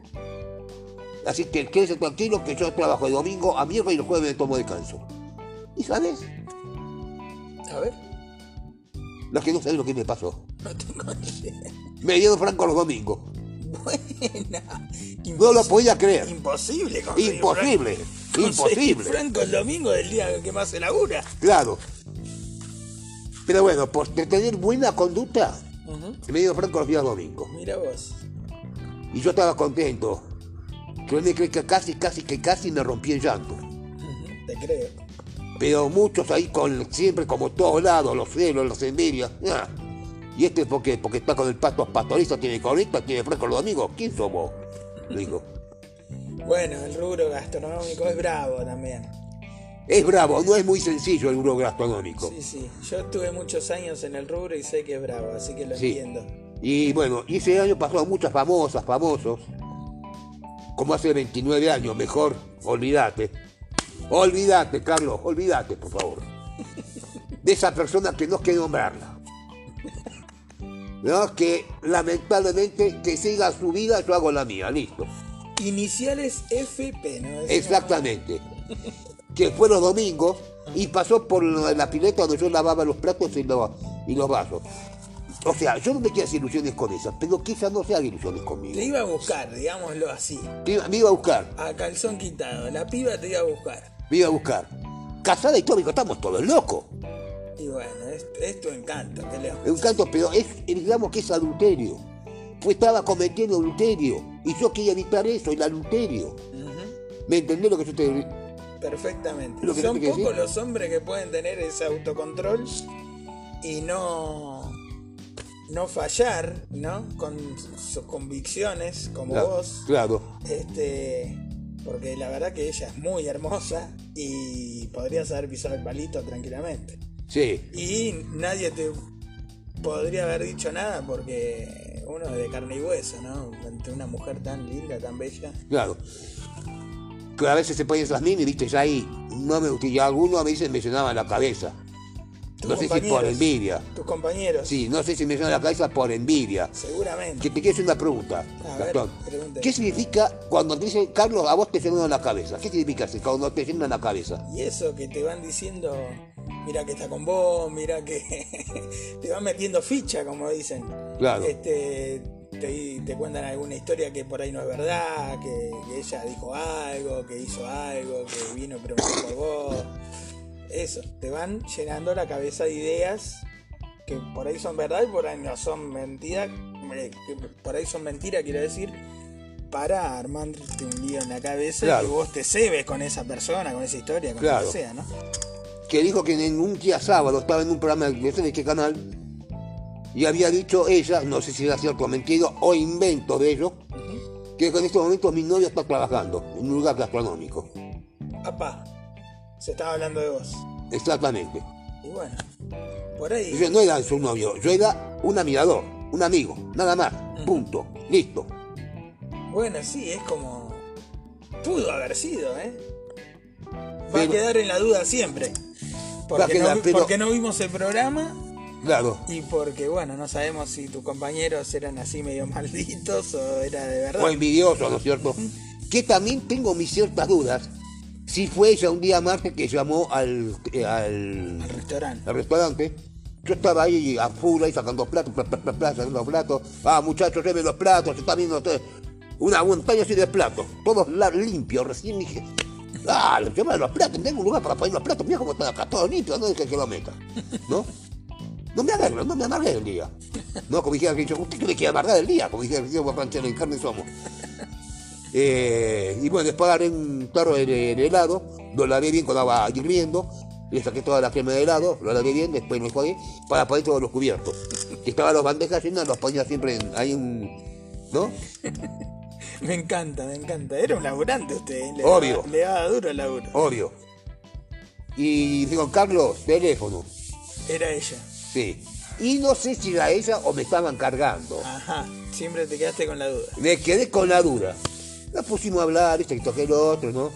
Así que quédense tranquilos que yo trabajo de domingo a miércoles y los jueves me tomo descanso. ¿Y sabes? A ver. Los que no saben lo que me pasó. No tengo ni idea. Me dieron franco los domingos. Buena. No lo podía creer. Imposible Imposible. Franco. Imposible. Franco el domingo del día que más se labura. Claro. Pero bueno, por tener buena conducta, me dio franco los días domingos. Mira vos. Y yo estaba contento. Yo me creí que casi, casi, que casi me rompí en llanto. Te creo. Pero muchos ahí con siempre como todos lados, los celos, las envidias. Ah. Y este porque, porque está con el pasto pastoriza, tiene correcta, tiene fresco los domingos. ¿Quién sos vos? digo. Bueno, el rubro gastronómico es bravo también. Es bravo, no es muy sencillo el rubro gastronómico. Sí, sí. Yo estuve muchos años en el rubro y sé que es bravo, así que lo Sí. entiendo. Y bueno, y ese año pasó a muchas famosas, famosos. Como hace 29 años, mejor, olvídate. Olvídate, Carlos, olvídate, por favor. De esa persona que no quiero nombrarla. ¿No? Que lamentablemente que siga su vida, yo hago la mía, listo. Iniciales FP, ¿no? Decimos- Exactamente. Que fue los domingos y pasó por la, pileta donde yo lavaba los platos y los, y los vasos. O sea, yo no me quiero hacer ilusiones con esas, pero quizás no se hagan ilusiones conmigo. Te iba a buscar, digámoslo así. Iba- Me iba a buscar, A calzón quitado. La piba te iba a buscar. me iba a buscar. Casada y todo, estamos todos locos. Y bueno, es, es tu encanto, que le Es un canto, pero es, digamos que es adulterio. Pues estaba cometiendo adulterio. Y yo quería evitar eso, el adulterio. ¿Me entendés lo que yo te Perfectamente. Lo que Son pocos decir. los hombres que pueden tener ese autocontrol y no, no fallar, ¿no? Con sus convicciones, como Claro, vos. claro. Este, porque la verdad que ella es muy hermosa y podrías haber pisado el palito tranquilamente. Sí, Y nadie te podría haber dicho nada porque uno es de carne y hueso, ¿no? Ante una mujer tan linda, tan bella. claro. Que a veces se ponen esas minis, viste, ya ahí no me. Y algunos me dicen me llenaban la cabeza. No sé si por envidia. Tus compañeros. Sí, no sé si me llenan la cabeza por envidia. Seguramente. Que te quiero hacer una pregunta, A ver, Gastón. pregunte. ¿Qué significa cuando te dicen, Carlos, a vos te llenan la cabeza? ¿Qué significa eso, cuando te llenan la cabeza? Y eso que te van diciendo, mira que está con vos, mira que [laughs] te van metiendo ficha, como dicen. Claro. Este, te, te cuentan alguna historia que por ahí no es verdad, que, que ella dijo algo, que hizo algo, que vino preguntó por vos. Eso, te van llenando la cabeza de ideas que por ahí son verdad y por ahí no son mentiras, eh, que por ahí son mentiras, quiero decir, para armarte un lío en la cabeza Claro. y vos te cebes con esa persona, con esa historia, con Claro. lo que sea, ¿no? Que dijo que en un día sábado estaba en un programa, no sé de qué canal, y había dicho ella, no sé si era cierto o mentido, o invento de ellos, que en este momento mi novia está trabajando en un lugar gastronómico. Papá, se estaba hablando de vos. Exactamente. Y bueno, por ahí. Yo no era su novio, yo era un admirador, un amigo, nada más. Punto. Listo. Bueno, sí, es como. Pudo haber sido, ¿eh? Va a quedar en la duda siempre. Porque, quedar, no, pero- porque no vimos el programa Claro. y porque, bueno, no sabemos si tus compañeros eran así medio [laughs] malditos o era de verdad. Fue envidioso, ¿no es cierto? Que también tengo mis ciertas dudas. Si fue ella un día martes que llamó al, eh, al, Al restaurante. al restaurante. Yo estaba ahí a full, ahí sacando platos, pla, pla, pla, pla, sacando platos. Ah, muchachos, lleven los platos, se está viendo todo. Una montaña así de platos, todos limpios. Recién dije, ah, llevan los platos, tengo un lugar para poner los platos, mira cómo está acá, todo limpio, no dejes que lo meta. ¿No? No me agarro, no me amargué el día. No, como dijera que yo, usted cree que amargar el día, como dijera que yo, ranchero en carne somos. Eh, y bueno, después agarré un tarro de, helado, lo lavé bien cuando estaba hirviendo, le saqué toda la crema de helado, lo lavé bien, después me jugué para poner todos los cubiertos. Que estaban las bandejas llenas, los ponía siempre en, ahí un. ¿No? [laughs] Me encanta, me encanta. Era un laburante usted, ¿eh? le Obvio. Daba, le daba duro el laburo. Obvio. Y digo, Carlos, teléfono. Era ella. Sí. Y no sé si era ella o me estaban cargando. Ajá, siempre te quedaste con la duda. Me quedé con la duda. Nos pusimos a hablar, este que toqué el otro, ¿no?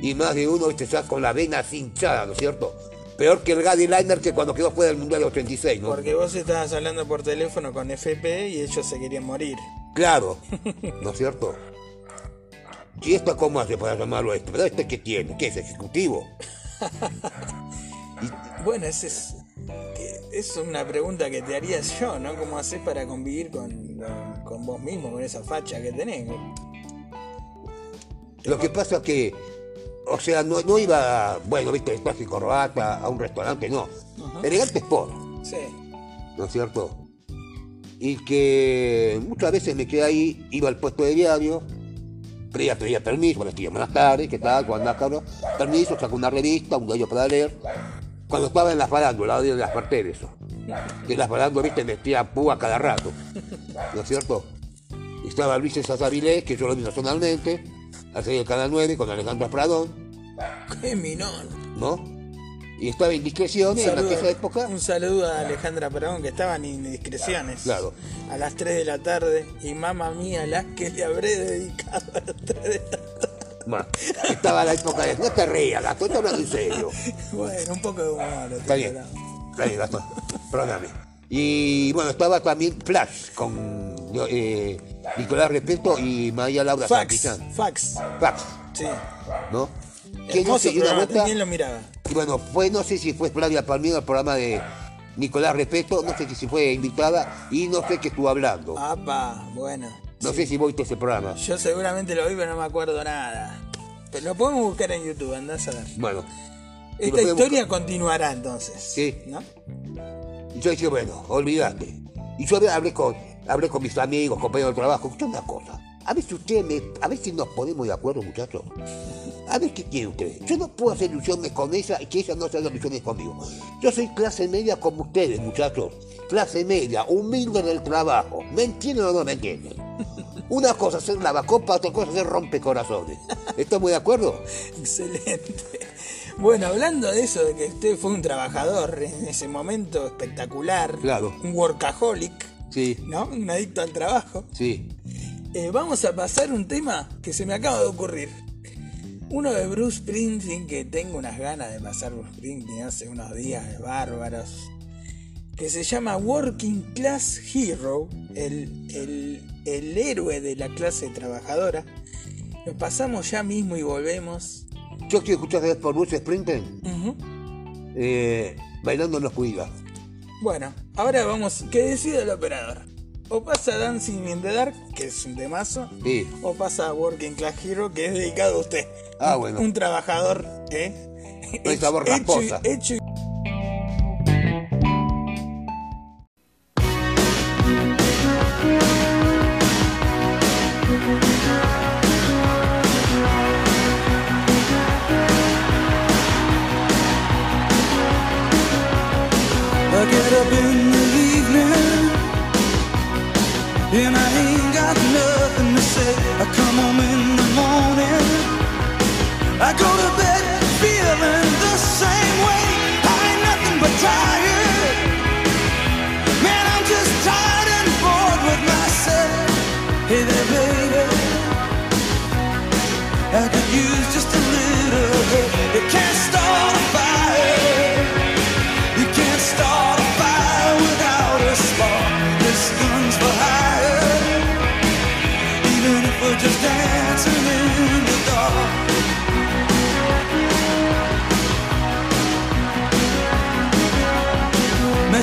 Y más de uno, este, ya con la vena hinchada, ¿no es cierto? Peor que el Gadi Liner que cuando quedó fuera del Mundial de 86, ¿no? Porque vos estabas hablando por teléfono con FP y ellos se querían morir. Claro, [laughs] ¿no es cierto? ¿Y esto cómo hace para llamarlo esto? ¿Pero este qué tiene? ¿Qué es ejecutivo? [laughs] Bueno, ese es, es una pregunta que te haría yo, ¿no? ¿Cómo haces para convivir con, con- con vos mismo, con esa facha que tenés? Lo que pasa que, o sea, no, no iba, bueno, viste, traje y corbata a un restaurante, no. Elegante sport. Sí. ¿no es cierto? Y que muchas veces me quedé ahí, iba al puesto de diario, pedía, pedía permiso, buenos días, buenas tardes, ¿qué tal? ¿Cómo andás, cabrón? Permiso, saco una revista, un gallo para leer. Cuando estaba en la farándula, de las partes de eso. Que en la farándula, viste, metía púa cada rato, ¿no es cierto? Estaba Luis César Avilés, que yo lo vi personalmente, hace el Canal 9 con Alejandra Pradón, Qué minón. ¿no? Y estaba Indiscreciones en aquella época. un saludo a Alejandra Perón que estaban indiscreciones. Claro. A las 3 de la tarde. Y mamá mía, las que le habré dedicado a las 3 de la tarde. Estaba la época de. No te rías, Gastón, estoy hablando en serio. [laughs] Bueno, un poco de humor. Está bien, está bien, Gastón, perdóname. Y bueno, estaba también Flash con eh, Nicolás Repeto y María Laura Fax. Santillán. Fax. Fax, Sí. ¿no? Que no Hermoso sé, y una vuelta- ¿Quién lo miraba? Y bueno, fue, no sé si fue Flavia Palmiro el programa de Nicolás Repeto, no sé si fue invitada y no sé qué estuvo hablando. Apa, bueno. No Sí. sé si viste ese programa. Yo seguramente lo vi, pero no me acuerdo nada. Pero lo podemos buscar en YouTube, andás a ver. Bueno, Esta historia continuará entonces. Sí. ¿No? Yo dije, bueno, olvídate. Y yo hablé con, hablé con mis amigos, compañeros de trabajo, escuché una cosa. A ver si ustedes me, a ver si nos ponemos de acuerdo, muchachos. A ver qué quieren ustedes. Yo no puedo hacer ilusiones con ella y que ella no haga ilusiones conmigo. Yo soy clase media como ustedes, muchachos. Clase media, humilde en el trabajo. ¿Me entienden o no me entienden? Una cosa es ser lavacopa, otra cosa es ser rompecorazones. ¿Estamos de acuerdo? [laughs] Excelente. Bueno, hablando de eso, de que usted fue un trabajador en ese momento espectacular. Claro. Un workaholic, Sí, ¿no? Un adicto al trabajo. sí. Eh, vamos a pasar un tema que se me acaba de ocurrir. Uno de Bruce Springsteen, que tengo unas ganas de pasar Bruce Springsteen hace unos días bárbaros. Que se llama Working Class Hero, el, el, el héroe de la clase trabajadora. Lo pasamos ya mismo y volvemos. Yo quiero escuchar de por Bruce Springsteen, Ujú. eh, bailando en la oscuridad. Bueno, ahora vamos. Que decida el operador. O pasa Dancing in the Dark, que es un temazo. Sí. O pasa Working Class Hero, que es dedicado a usted. Ah, bueno. Un trabajador, ¿eh? Hecho rasposa. hecho y- Go to bed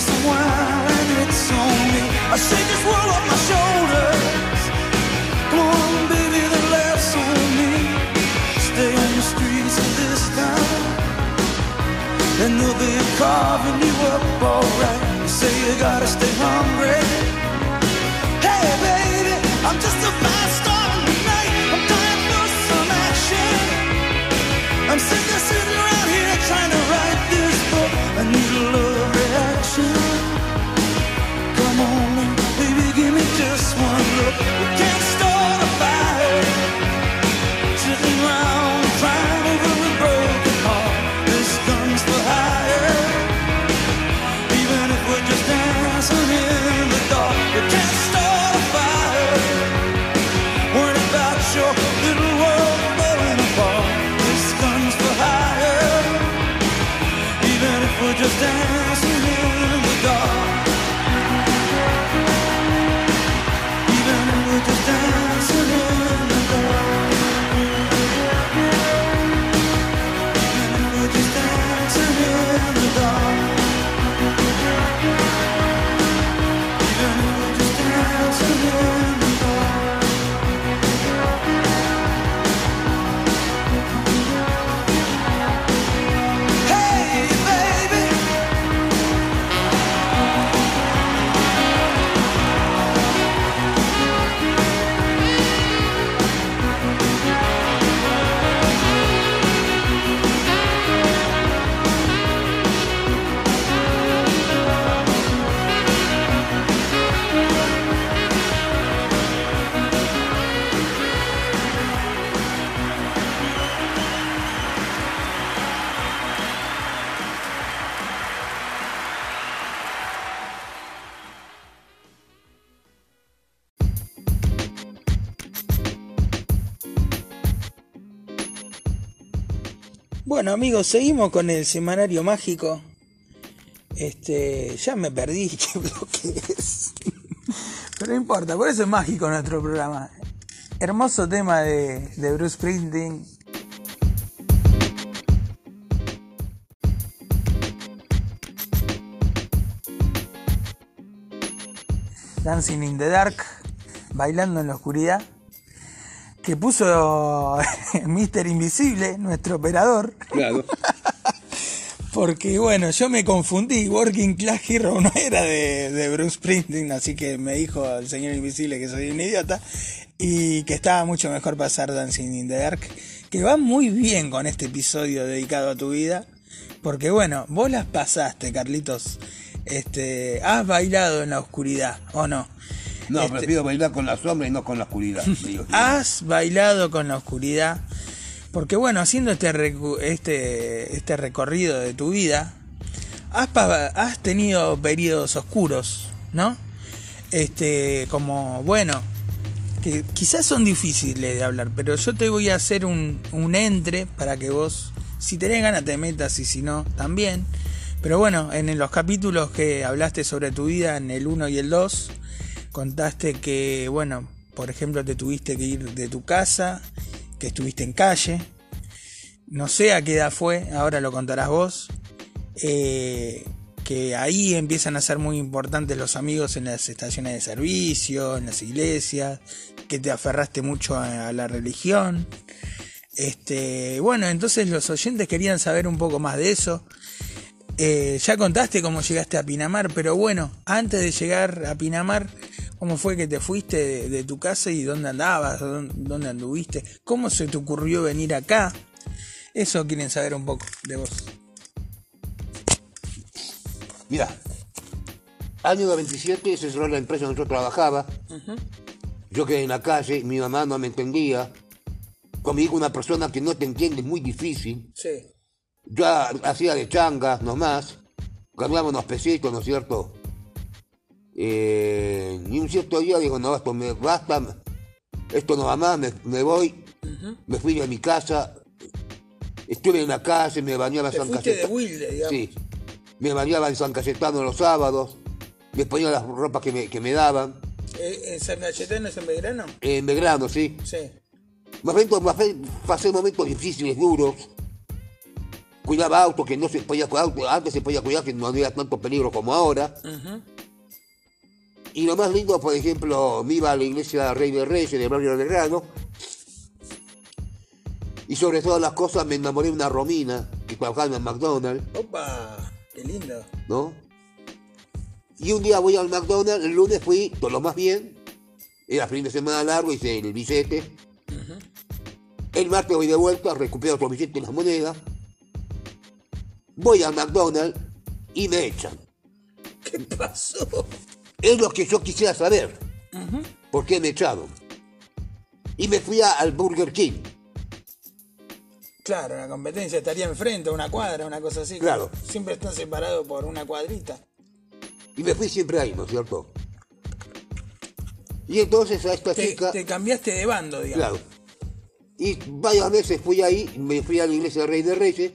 some wine, it's on me. I shake this world off my shoulders. Come on, baby, the laughs on me. Stay on the streets of this town, and they'll be carving you up alright. You say you gotta stay hungry. Hey, baby, I'm just a fast star tonight. I'm dying for some action. I'm sick amigos, seguimos con el semanario mágico. Este, ya me perdí [laughs] qué bloque es. Pero no importa, por eso es mágico nuestro programa. Hermoso tema de, de Bruce Springsteen. Dancing in the Dark, bailando en la oscuridad, que puso [laughs] Mr. Invisible, nuestro operador. Claro. [laughs] Porque bueno, yo me confundí, Working Class Hero no era de, de Bruce Springsteen, así que me dijo el señor Invisible que soy un idiota y que estaba mucho mejor pasar Dancing in the Dark, que va muy bien con este episodio dedicado a tu vida, porque bueno, vos las pasaste, Carlitos. Este, has bailado en la oscuridad, ¿o no? No, Este- prefiero bailar con la sombra y no con la oscuridad. [laughs] Has bailado con la oscuridad. Porque bueno, haciendo este, recu- este, este recorrido de tu vida, has tenido periodos oscuros, ¿no? Este, como, bueno, que quizás son difíciles de hablar, pero yo te voy a hacer un, un entre para que vos, si tenés ganas, te metas y si no, también. Pero bueno, en los capítulos que hablaste sobre tu vida, en el 1 y el 2, contaste que, bueno, por ejemplo, te tuviste que ir de tu casa, que estuviste en calle. No sé a qué edad fue, ahora lo contarás vos. Eh, que ahí empiezan a ser muy importantes los amigos en las estaciones de servicio, en las iglesias, que te aferraste mucho a, la religión. Este, bueno, entonces los oyentes querían saber un poco más de eso. Eh, ya contaste cómo llegaste a Pinamar, pero bueno, antes de llegar a Pinamar, ¿cómo fue que te fuiste de, de tu casa y dónde andabas? ¿Dónde, dónde anduviste? ¿Cómo se te ocurrió venir acá? Eso quieren saber un poco de vos. Mira, año 97 se cerró la empresa donde yo trabajaba. Yo quedé en la calle, mi mamá no me entendía. Conmigo una persona que no te entiende es muy difícil. Sí. Yo hacía de changa nomás, ganaba unos pesitos, ¿no es cierto? Eh, y un cierto día digo, no, esto me basta, esto no va más, me, me voy, me fui a mi casa, estuve en la calle, me bañaba en San Cayetano. Sí, me bañaba en San Cayetano los sábados, me ponía las ropas que me, que me daban, Eh, ¿En San Cayetano es en Belgrano? en Belgrano, sí. Sí. Momentos, pasé- pasé momentos difíciles, duros. Cuidaba autos que no se podía cuidar, antes se podía cuidar que no había tanto peligro como ahora. Ujú. Y lo más lindo, por ejemplo, me iba a la iglesia Rey de Reyes de Barrio de Belgrano. Y sobre todas las cosas me enamoré de una romina que trabajaba en McDonald's, Opa, qué lindo. ¿no? Y un día voy al McDonald's, el lunes fui, todo lo más bien. Era fin de semana largo, hice el billete. El martes voy de vuelta, recupero otro billete y las monedas. Voy al McDonald's y me echan. ¿Qué pasó? Es lo que yo quisiera saber. ¿Por qué me echaron? Y me fui a- al Burger King. Claro, la competencia estaría enfrente, una cuadra, una cosa así. Claro. Siempre están separados por una cuadrita. Y me fui siempre ahí, ¿no es cierto? Y entonces a esta Te, chica... te cambiaste de bando, digamos. Claro. Y varias veces fui ahí, me fui a la iglesia de Rey de Reyes,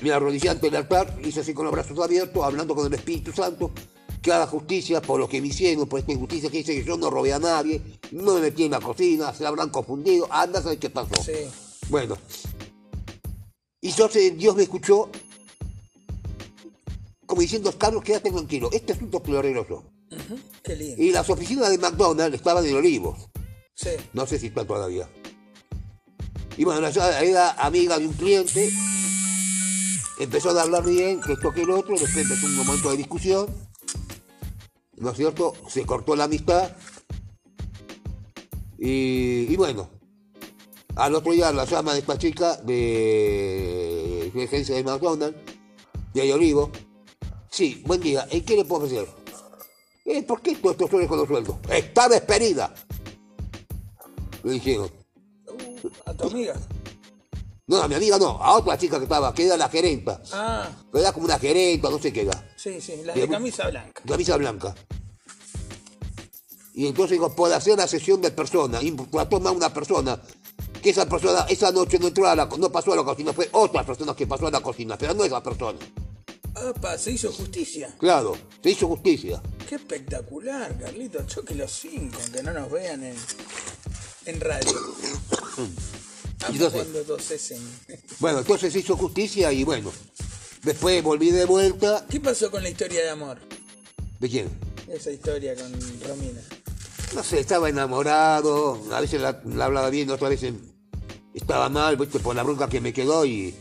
me arrodillé ante el altar, hice así con los brazos abiertos, hablando con el Espíritu Santo, que haga justicia por lo que me hicieron, por esta injusticia que hice, que yo no robé a nadie, no me metí en la cocina, se habrán confundido, anda a saber qué pasó. Sí. Bueno. Y entonces Dios me escuchó, como diciendo, Carlos, quédate tranquilo, este asunto te lo arreglo yo. Qué lindo. Y las oficinas de McDonald's estaban en Olivos. Sí. No sé si está todavía. Y bueno, ella era amiga de un cliente. Empezó a hablar bien, que esto que el otro, después empezó un momento de discusión. ¿No es cierto? Se cortó la amistad. Y, y bueno, al otro día la llama de esta chica de, de agencia de McDonald's, de ahí Olivo. Sí, buen día, ¿en qué le puedo ofrecer? Eh, ¿Por qué estos sueldos con los sueldos? Está despedida. Le dijeron. Uh, a tu amiga. No, a mi amiga no, a otra chica que estaba, que era la gerenta. Ah, Era como una gerenta, no sé qué era. Sí, sí, las de camisa blanca. Camisa blanca. Y entonces digo, por hacer la sesión de personas, y trató más una persona que esa persona esa noche no entró a la, no pasó a la cocina, fue otra persona que pasó a la cocina, pero no esa persona. Apa, se hizo justicia. Claro, se hizo justicia. Qué espectacular, Carlitos. Choque los cinco, aunque no nos vean en, en radio. [coughs] Entonces- en... Bueno, entonces se hizo justicia y bueno. Después volví de vuelta. ¿Qué pasó con la historia de amor? ¿De quién? Esa historia con Romina. No sé, estaba enamorado, a veces la, la hablaba bien, otras veces estaba mal, ¿viste? por la bronca que me quedó y,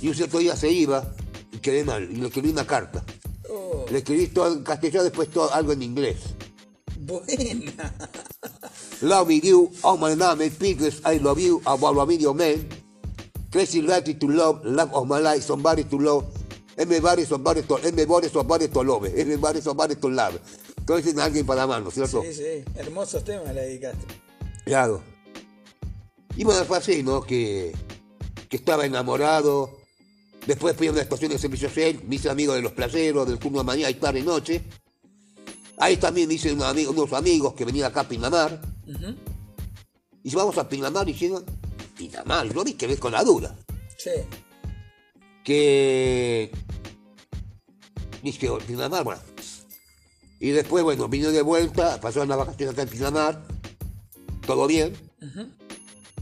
y un cierto día se iba y quedé mal y le escribí una carta. Oh, Le escribí todo en castellano, después todo algo en inglés. buena. Love me you, oh my name, I love you, about a video man. Crazy like to love, love of my life, somebody to love. Everybody, somebody to, everybody, somebody to love. Everybody, somebody to love. Entonces alguien para amar, ¿no es cierto? Sí, sí. Hermosos temas le dedicaste. Claro. Y bueno, fue así, ¿no? Que, que estaba enamorado. Después fui a una estación de servicio social, me hice amigo de los placeros, del turno de mañana y tarde y noche. Ahí también me hice unos amigos, unos amigos que venían acá a Pinamar. Y si vamos a Pinamar y llegan, Pinamar, yo vi que ves con la dura. Sí. Que. Dije, Pinamar, bueno. Y después, bueno, vino de vuelta, pasó una vacaciones acá en Pinamar, todo bien.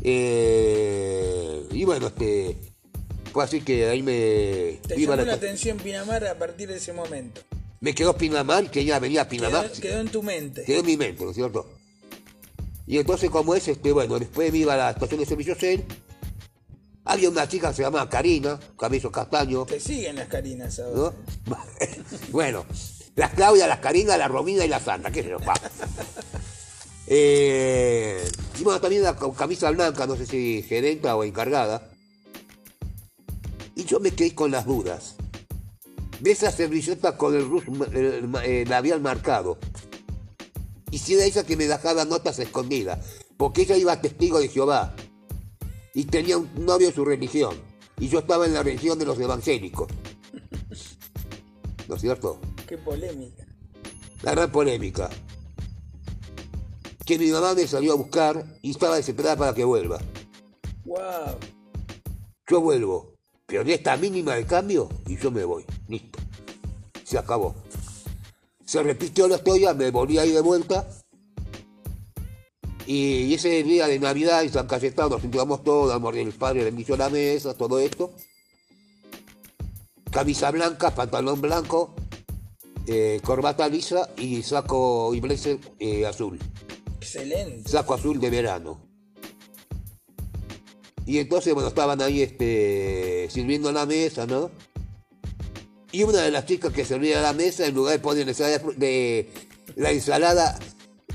Eh, y bueno, este. Fue así que ahí me. Te iba llamó la atención Pinamar a partir de ese momento. me quedó Pinamar, que ella venía a Pinamar. Quedó, quedó en tu mente. Quedó en mi mente, ¿no es cierto? Y entonces, como es, este, bueno, después me iba a la estación de servicio CEL. Había una chica que se llamaba Karina, cabello castaño, Te siguen las carinas ahora. ¿no? [laughs] bueno, las Claudia, las Karina, la Romina y la Santa, qué sé yo. [laughs] Eh, y bueno, también la ca- camisa blanca, no sé si gerenta o encargada. Y yo me quedé con las dudas. De esa servilleta con el, rus- el, el labial marcado. Y si era esa que me dejaba notas escondidas. Porque ella iba a testigo de Jehová. Y tenía un novio de su religión. Y yo estaba en la religión de los evangélicos. ¿No es cierto? Qué polémica. La gran polémica. Que mi mamá me salió a buscar y estaba desesperada para que vuelva. Wow. Yo vuelvo, pero de esta mínima de cambio y yo me voy. Listo. Se acabó. Se repitió la historia, me volví ahí de vuelta. Y ese día de Navidad en San Cayetano nos juntamos todos, amor del padre bendició la mesa, todo esto. Camisa blanca, pantalón blanco, eh, corbata lisa y saco y blazer eh, azul Excelente. saco azul de verano. Y entonces, bueno, estaban ahí este, sirviendo la mesa, ¿no? Y una de las chicas que servía la mesa, en lugar de poner la ensalada de, la ensalada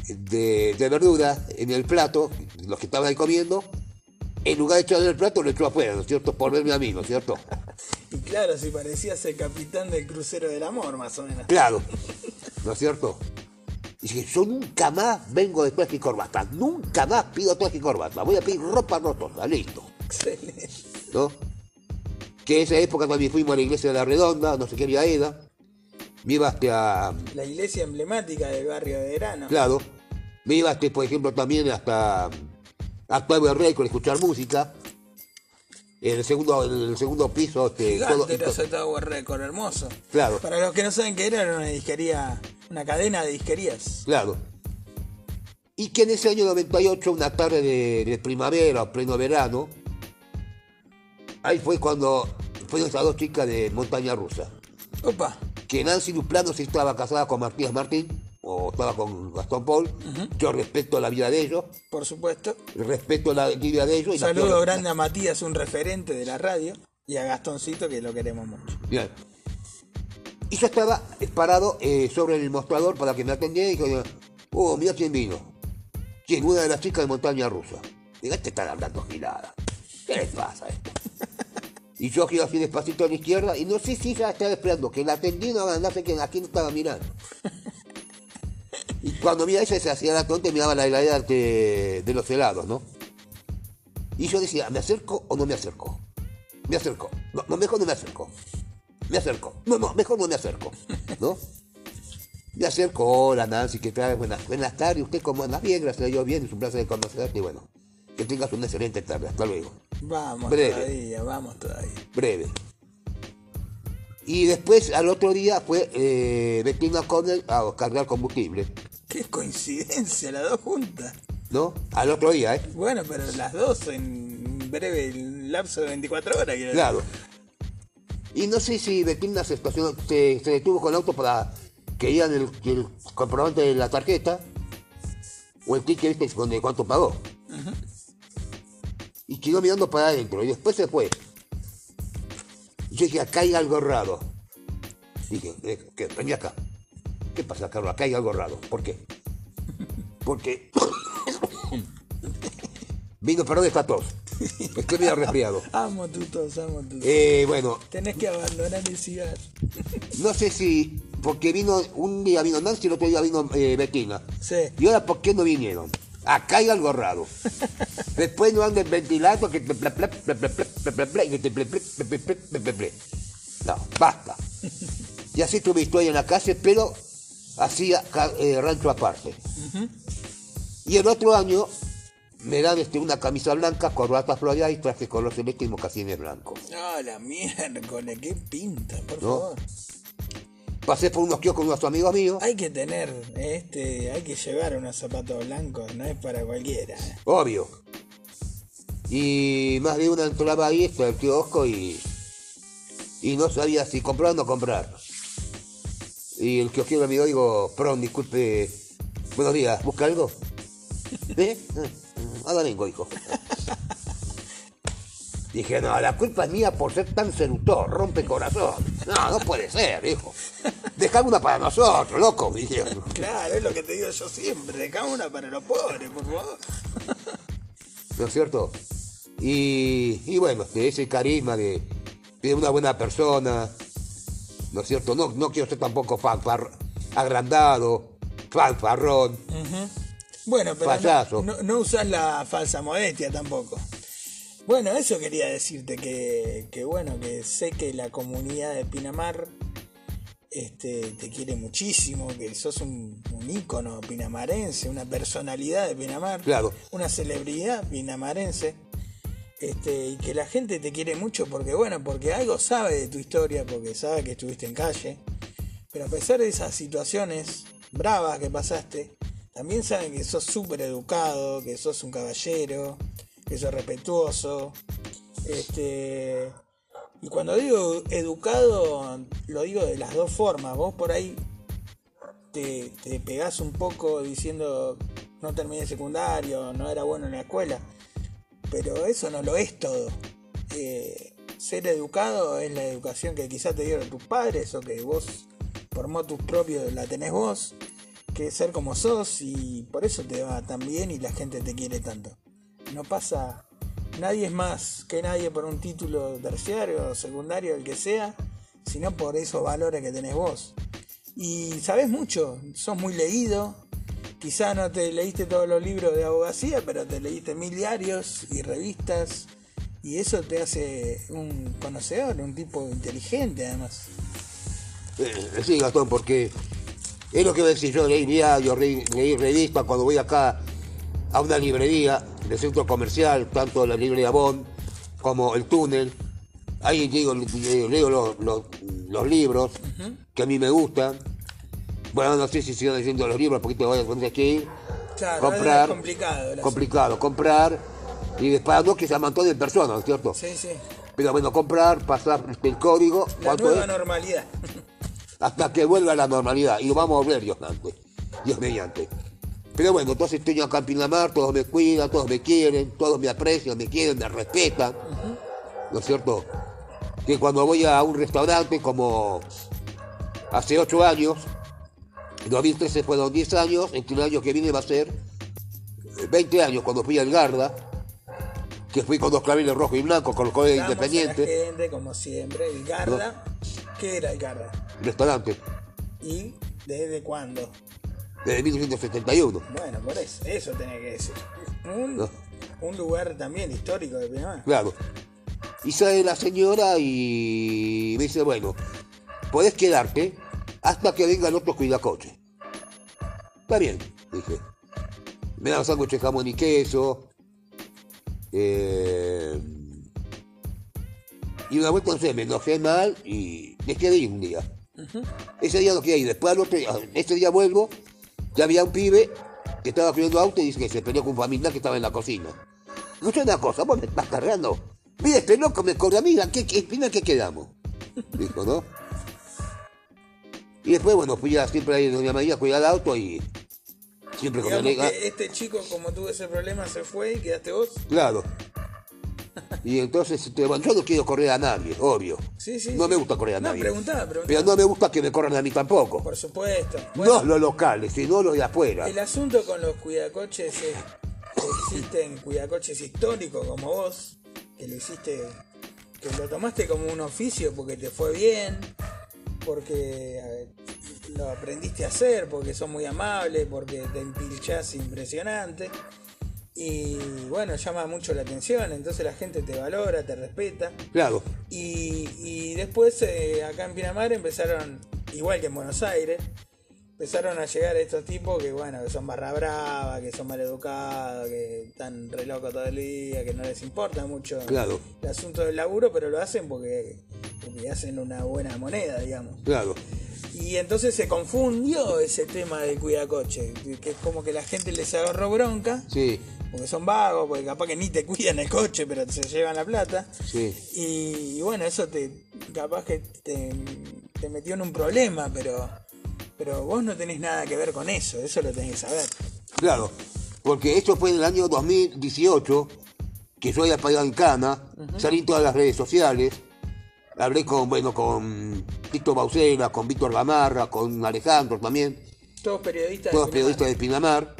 de, de verdura en el plato, los que estaban ahí comiendo, en lugar de echarle el plato, lo echó afuera, ¿no es cierto? Por verme a mí, ¿no es cierto? Y claro, si parecías el capitán del crucero del amor, más o menos. Claro, ¿no es cierto? Y dije, yo nunca más vengo de traje y corbata, nunca más pido traje y corbata, voy a pedir ropa rotosa, listo, Excelente. ¿no? Que esa época también fuimos a la iglesia de la Redonda, no sé qué día era, me iba hasta, La iglesia emblemática del barrio de verano. claro, me iba hasta, por ejemplo, también hasta, hasta el Rey con escuchar música, en el segundo, en el segundo piso, este, todo- era ese Tower Record, hermoso. claro, Para los que no saben qué era, era una disquería, una cadena de disquerías. Claro. Y que en ese año 98, una tarde de, de primavera o pleno verano, ahí fue cuando fueron esas dos chicas de montaña rusa. Opa, Que Nancy Duplano sí estaba casada con Martínez Martín, o estaba con Gastón Paul. Yo respeto la vida de ellos, por supuesto. respeto la vida de ellos. la Saludo grande a Matías, un referente de la radio, y a Gastoncito, que lo queremos mucho. Bien. Y yo estaba parado eh, sobre el mostrador para que me atendiera y dije, oh, mira quién vino. ¿Quién? Una de las chicas de montaña rusa. Digo, este están hablando gilada. ¿Qué les pasa a esto? Y yo giro así despacito a la izquierda y no sé si ya estaba esperando que la atendí no no sé quién, a quién estaba mirando. [laughs] Y cuando mira ella se hacía la tonta y miraba la heladera de, de los helados, ¿no? Y yo decía, ¿me acerco o no me acerco? Me acerco. No, no, mejor no me acerco. Me acerco. No, no, mejor no me acerco. ¿No? Me acerco, hola Nancy, ¿qué tal? Buenas, buenas tardes, ¿usted cómo anda? Bien, gracias a Dios, bien, es un placer conocerte. Y bueno, Que tengas una excelente tarde. Hasta luego. Vamos Breve. todavía, vamos todavía. Breve. Y después, al otro día, fue eh, Bettina Connell a cargar combustible. Qué coincidencia, las dos juntas. ¿No? Al otro día, ¿eh? Bueno, pero las dos en breve lapso de 24 horas. quiero. Claro. Y no sé si Bettina se, estacionó, se, se detuvo con el auto para que digan el, el comprobante de la tarjeta o el ticket este de cuánto pagó. Y quedó mirando para adentro y después se fue. Y yo dije, acá hay algo raro. Dije, ¿qué? Vení acá. ¿Qué pasa, Carlos? Acá hay algo raro. ¿Por qué? Porque [coughs] vino, perdón, esta tos. Estoy medio resfriado. [laughs] Amo tu tos, amo tu tos. Eh, bueno, Tenés que abandonar el cigarro. [laughs] No sé si, porque vino, un día vino Nancy y el otro día vino eh, Bettina. Sí. Y ahora, ¿por qué no vinieron? Acá hay algo raro. Después no andes ventilando que te No, basta. Y así tuve historia en la calle, pero hacía eh, rancho aparte. Uh -huh. Y el otro año me dan este, una camisa blanca, corbata floreada y traje color celeste y mocasines blancos. Ah, oh, la miércoles, qué pinta, por ¿No? favor. Pasé por unos kioscos con unos amigos míos. Hay que tener, este, hay que llevar unos zapatos blancos, no es para cualquiera. ¿eh? Obvio. Y más de una entraba ahí, esto el kiosco y. Y no sabía si comprar o no comprar. Y el kiosquero me digo, perdón, disculpe. Buenos días, ¿busca algo? [laughs] ¿Eh? Ah, Ahora vengo, hijo. [laughs] Dije, no, la culpa es mía por ser tan seductor, rompe corazón. No, no puede ser, hijo. Dejame una para nosotros, loco, dijeron. Claro, es lo que te digo yo siempre, dejá una para los pobres, por favor. ¿no es cierto? Y, y bueno, de ese carisma de, de una buena persona, ¿no es cierto? No, no quiero ser tampoco fanfar, agrandado, fanfarrón. Bueno, pero no, no, no usás la falsa modestia tampoco. Bueno, eso quería decirte, que, que bueno, que sé que la comunidad de Pinamar este, te quiere muchísimo, que sos un, un ícono pinamarense, una personalidad de Pinamar, Claro. una celebridad pinamarense, este, y que la gente te quiere mucho porque, bueno, porque algo sabe de tu historia, porque sabe que estuviste en calle, pero a pesar de esas situaciones bravas que pasaste, también saben que sos súper educado, que sos un caballero, que sos respetuoso. Este, y cuando digo educado, lo digo de las dos formas. Vos por ahí te, te pegás un poco diciendo no terminé secundario, no era bueno en la escuela. Pero eso no lo es todo. Eh, ser educado es la educación que quizás te dieron tus padres o que vos por motus propios la tenés vos. Que ser como sos y por eso te va tan bien y la gente te quiere tanto. No pasa, nadie es más que nadie por un título terciario secundario, el que sea, sino por esos valores que tenés vos. Y sabes mucho, sos muy leído. Quizá no te leíste todos los libros de abogacía, pero te leíste mil diarios y revistas. Y eso te hace un conocedor, un tipo inteligente además. Eh, sí, Gastón, porque es lo que voy a decir yo, leí diario, leí, leí revista cuando voy acá a una librería de centro comercial, tanto la librería Bond como el túnel. Ahí digo, leo, los, los- los libros que a mí me gustan. Bueno, no sé si sigo leyendo los libros porque te voy a que ir. Claro, comprar. es complicado. complicado, comprar. Y después no que se amontone en personas, ¿no es cierto? Sí, sí. Pero bueno, comprar, pasar el código, La ¿cuánto nueva es? normalidad. hasta que vuelva a la normalidad. Y vamos a volver, Dios mediante. Dios mediante. Pero bueno, entonces estoy acá en Pinamar, todos me cuidan, todos me quieren, todos me aprecian, me quieren, me respetan. ¿No es cierto? Que cuando voy a un restaurante como hace ocho años, en 2013 fueron 10 años, entre el año que viene va a ser eh, 20 años cuando fui al Garda, que fui con dos claveles rojo y blanco, con los colores Damos a la independientes, gente, como siempre, el Garda. ¿Qué era el Garda? restaurante, ¿Y desde cuándo? Desde 1971. Bueno, por eso, eso tenía que decir. Un, No. un lugar también histórico de Pinamar. Claro. Y sale la señora y me dice, bueno, podés quedarte hasta que vengan otros cuidacoches. Está bien, dije. Me dan sándwiches de jamón y queso, Eh, y una no sé, me enojé mal y dejé de ir un día. Ese día no quería ir. Después, al otro día- ese día vuelvo, ya había un pibe que estaba cuidando auto y dice que se peleó con un familiar que estaba en la cocina. No sé una cosa, vos me estás cargando. Mira, este loco me cobra a mí, ¿a qué, qué, al final, ¿qué quedamos? [laughs] Dijo, ¿no? Y después, bueno, fui a, siempre ahí en Doña María a cuidar el auto y siempre con la este chico, como tuvo ese problema, se fue y quedaste vos. Claro. [laughs] Y entonces, este, yo no quiero correr a nadie, obvio. Sí, sí. No sí. me gusta correr a no, nadie. preguntaba, preguntaba. Pero no me gusta que me corran a mí tampoco. Por supuesto. Bueno, No los locales, sino los de afuera. el asunto con los cuidacoches es que existen cuidacoches históricos como vos, que lo hiciste, que lo tomaste como un oficio porque te fue bien, porque lo aprendiste a hacer, porque son muy amables, porque te empilchás impresionante. Y bueno, llama mucho la atención, entonces la gente te valora, te respeta. Claro, Y, y después eh, acá en Pinamar empezaron, igual que en Buenos Aires, empezaron a llegar estos tipos que bueno, que son barra brava, que son mal educados, que están re locos todo el día, que no les importa mucho Claro. el asunto del laburo, pero lo hacen porque, porque hacen una buena moneda, digamos. claro. Y entonces se confundió ese tema del cuidacoche, que es como que la gente les agarró bronca, Sí, porque son vagos, porque capaz que ni te cuidan el coche, pero se llevan la plata. sí. Y, y bueno, eso te capaz que te, te metió en un problema, pero pero vos no tenés nada que ver con eso, eso lo tenés que saber. Claro. Porque esto fue en el año 2018, que yo había pagado en Cana, salí en todas las redes sociales, hablé con, bueno, con Víctor Baucela, con Víctor Gamarra, con Alejandro también, Todos periodistas. todos de periodistas de Pinamar.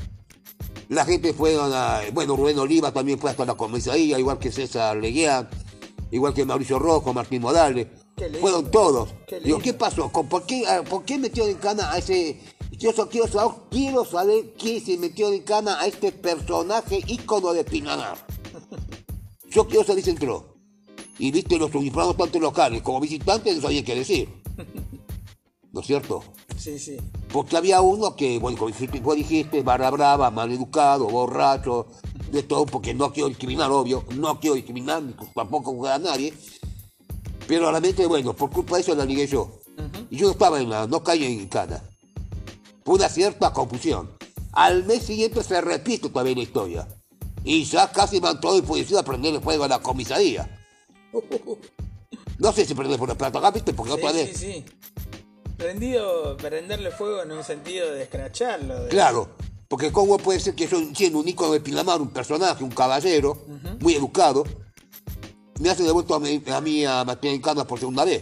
La gente fue a, bueno, Rubén Oliva también fue hasta la comisaría, igual que César Leguián, igual que Mauricio Rojo, Martín lindo. Fueron todos. Qué Digo. ¿qué pasó? ¿Con- ¿Por qué, a- ¿Por qué metió en cana a ese... Yo quiero saber, quiero saber quién se metió en cana a este personaje ícono de Pinamar. Yo quiero saber si entró. Y viste los uniformados tanto locales como visitantes, no sabía qué decir. ¿No es cierto? Sí, sí. Porque había uno que, bueno, como dijiste- vos dijiste, barra brava, mal educado, borracho, de todo, porque no quiero discriminar, obvio, no quiero discriminar, ni tampoco jugar a nadie. Pero realmente, bueno, por culpa de eso la ligué yo. Y yo no estaba en la, no caí en cana. Fue una cierta confusión. Al mes siguiente se repite todavía la historia. Y ya casi van todos enfurecidos a prenderle fuego a la comisaría. [laughs] No sé si prender por la plata ¿viste? Porque otra Sí, vez. sí, sí. Prendido, prenderle fuego en un sentido de escracharlo. de- Claro, porque cómo puede ser que yo, siendo un ícono de Pinamar, un personaje, un caballero, muy educado, me hace devuelto a mí a, mí a Martín por segunda vez.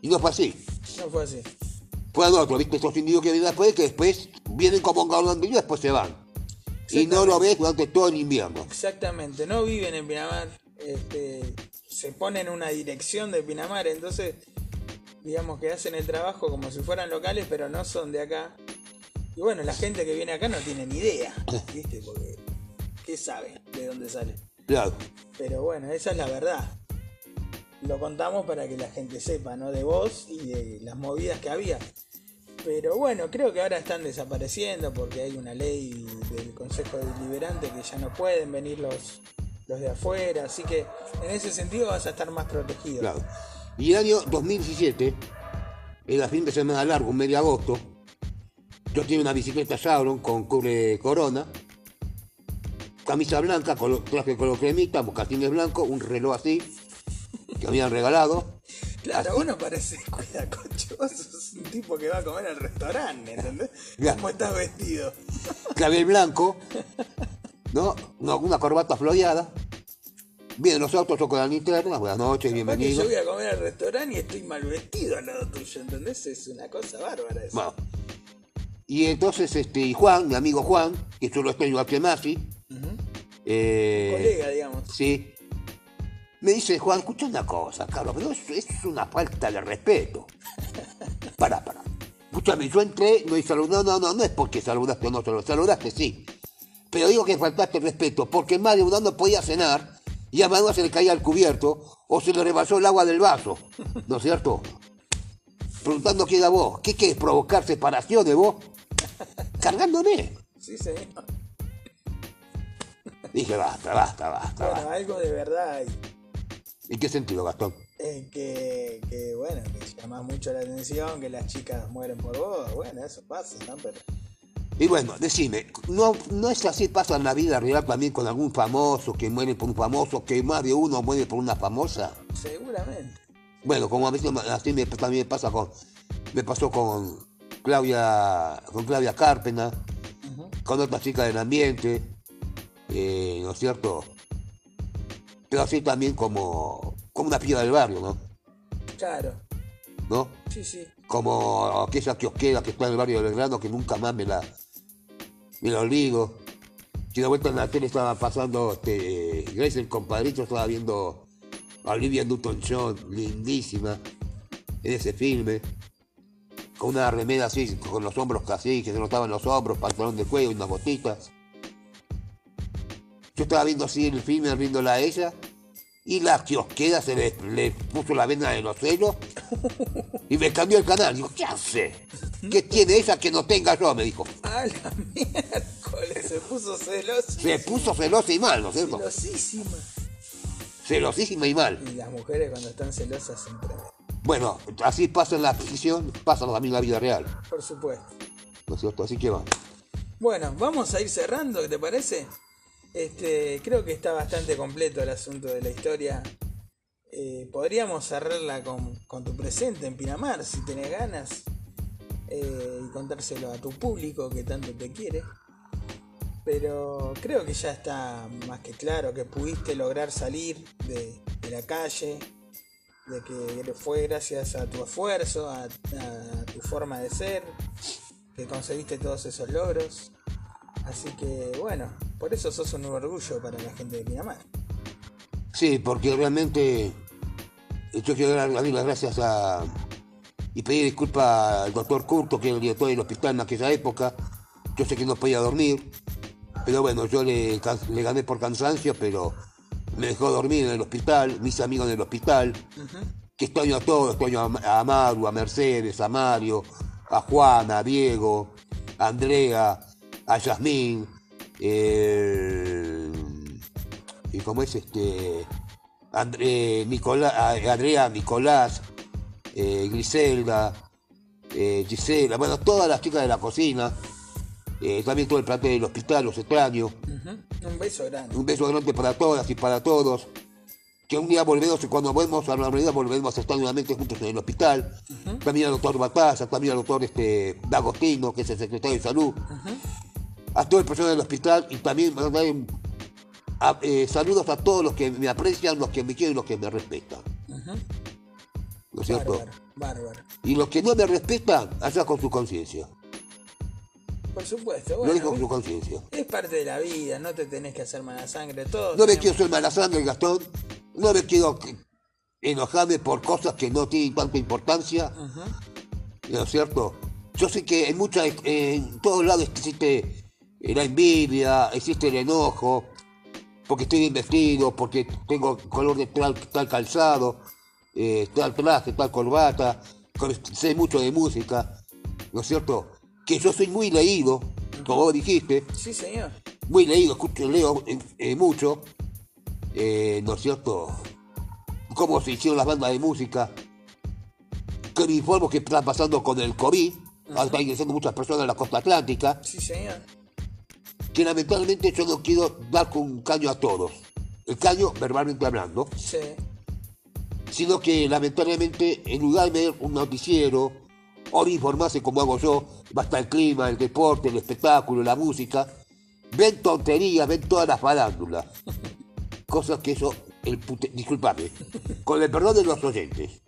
Y no fue así. No fue así. Fueron otros, ¿viste? Estos individuos que vienen después, que después vienen como un de y después se van. Y no lo ves durante todo el invierno. Exactamente, no viven en Pinamar, este, se ponen en una dirección de Pinamar, entonces digamos que hacen el trabajo como si fueran locales, pero no son de acá. Y bueno, la gente que viene acá no tiene ni idea, [laughs] ¿viste? Porque ¿qué sabe de dónde sale? Claro, Pero bueno, esa es la verdad. Lo contamos para que la gente sepa, ¿no? De vos y de las movidas que había. Pero bueno, creo que ahora están desapareciendo porque hay una ley del Consejo Deliberante que ya no pueden venir los, los de afuera. Así que en ese sentido vas a estar más protegido. claro. Y el año 2017, en la fin de semana largo, un de agosto, yo tenía una bicicleta Sauron con cubre corona, camisa blanca, colo- traje color cremita, mocasines blancos, un reloj así, que habían regalado. Claro, vos no pareces cuidacoche, vos sos un tipo que va a comer al restaurante, ¿entendés? ¿Cómo estás vestido? clavel blanco, ¿no? No, una corbata floreada. Autos, yo con la linterna, buenas noches, que yo bienvenidos. voy a comer al restaurante y estoy mal vestido al lado tuyo, ¿entendés? Es una cosa bárbara eso. Bueno. Y entonces, este, y Juan, mi amigo Juan, que yo lo extraño a Masi, eh, Colega, digamos. sí, me dice, Juan, escucha una cosa, Carlos, pero eso, eso es una falta de respeto. [laughs] Para, para. Escúchame, yo entré, no, y salud- no, no, no, no es porque saludaste o no, saludaste, saludaste sí. Pero digo que faltaste respeto, porque más de uno no podía cenar y a Manuel se le caía el cubierto o se le rebasó el agua del vaso, ¿no es cierto? Preguntando quién era vos, ¿qué querés provocar separaciones vos? Cargándome. Sí, señor. Dije, basta, basta, basta. Bueno, basta. algo de verdad hay. ¿En qué sentido, Gastón? Eh, que, que, bueno, que llama mucho la atención, que las chicas mueren por vos. Bueno, eso pasa, ¿no? Pero Y bueno, decime, ¿no, ¿no es así pasa en la vida real también con algún famoso que muere por un famoso, que más de uno muere por una famosa? seguramente. Bueno, como a veces así me, también me pasa con, me pasó con Claudia, con Claudia Carpena, con otra chica del ambiente, eh, ¿no es cierto? Pero así también como, como una piba del barrio, ¿no? Claro, ¿No? sí, sí. Como aquella kiosquera que está en el barrio de Belgrano que nunca más me la, me la olvido. Y una vuelta en la tele estaba pasando, este, Grace el compadrito estaba viendo a Olivia Newton-John, lindísima, en ese filme, con una remera así, con los hombros casi, que se notaban los hombros, pantalón de cuello unas botitas. Yo estaba viendo así el filme, viéndola a ella, y la kiosquera se le, le puso la vena de los celos y me cambió el canal. Digo, ¿qué hace? ¿Qué tiene ella que no tenga yo? Me dijo. A la miércoles, se puso celoso. Se puso celosa y mal, ¿no es cierto? Celosísima. Celosísima y mal. Y las mujeres cuando están celosas siempre. Bueno, así pasa en la ficción, pasa también en la vida real, Por supuesto. ¿no es cierto? Así que va. Bueno, vamos a ir cerrando, ¿qué te parece? Este, creo que está bastante completo el asunto de la historia. Eh, podríamos cerrarla con, tu presente en Pinamar, si tenés ganas, eh, y contárselo a tu público que tanto te quiere. Pero creo que ya está más que claro que pudiste lograr salir de, la calle, de que fue gracias a tu esfuerzo, a tu forma de ser, que conseguiste todos esos logros. Así que bueno, por eso sos un orgullo para la gente de Pinamar. Sí, porque realmente yo quiero dar las gracias a y pedir disculpas al doctor Curto, que era el director del hospital en aquella época. Yo sé que no podía dormir, pero bueno, yo le, le gané por cansancio, pero me dejó dormir en el hospital, mis amigos en el hospital, que extraño a todos, extraño a, a Maru, a Mercedes, a Mario, a Juana, a Diego, a Andrea, a Yasmín, eh, y como es este André, Nicolás, Andrea, Nicolás, eh, Griselda, eh, Gisela, bueno, todas las chicas de la cocina, eh, también todo el plantel del hospital, los extraños. Un beso grande. Un beso grande para todas y para todos. Que un día volvemos, y cuando volvemos a la normalidad, volveremos a estar nuevamente juntos en el hospital. También al doctor Batalla, también al doctor este, D'Agostino, que es el secretario de salud. A todo el personal del hospital y también mandar eh, saludos a todos los que me aprecian, los que me quieren y los que me respetan. ¿No es cierto? Bárbaro, bárbaro. Y los que no me respetan, allá con su conciencia. Por supuesto, Lo bueno, digo con su conciencia. es parte de la vida, no te tenés que hacer mala sangre, todos. No me quiero ser mala sangre, Gastón. No me quiero enojarme por cosas que no tienen tanta importancia. ¿No es cierto? Yo sé que en muchas, en todos lados existe la envidia, existe el enojo, porque estoy bien vestido, porque tengo color de tal, tal calzado, eh, tal traje, tal corbata, sé mucho de música, ¿no es cierto? Que yo soy muy leído, como vos dijiste, Sí, señor. muy leído, escucho, leo eh, eh, mucho, eh, ¿no es cierto? Cómo se hicieron las bandas de música, que me informo que está pasando con el COVID, están ingresando muchas personas en la costa atlántica, Sí, señor. Que lamentablemente yo no quiero dar con un caño a todos, el caño verbalmente hablando, Sí. sino que lamentablemente en lugar de ver un noticiero o de informarse como hago yo, basta el clima, el deporte, el espectáculo, la música, ven tonterías, ven todas las farándulas. [laughs] Cosas que eso, el pute... disculpame, con el perdón de los oyentes.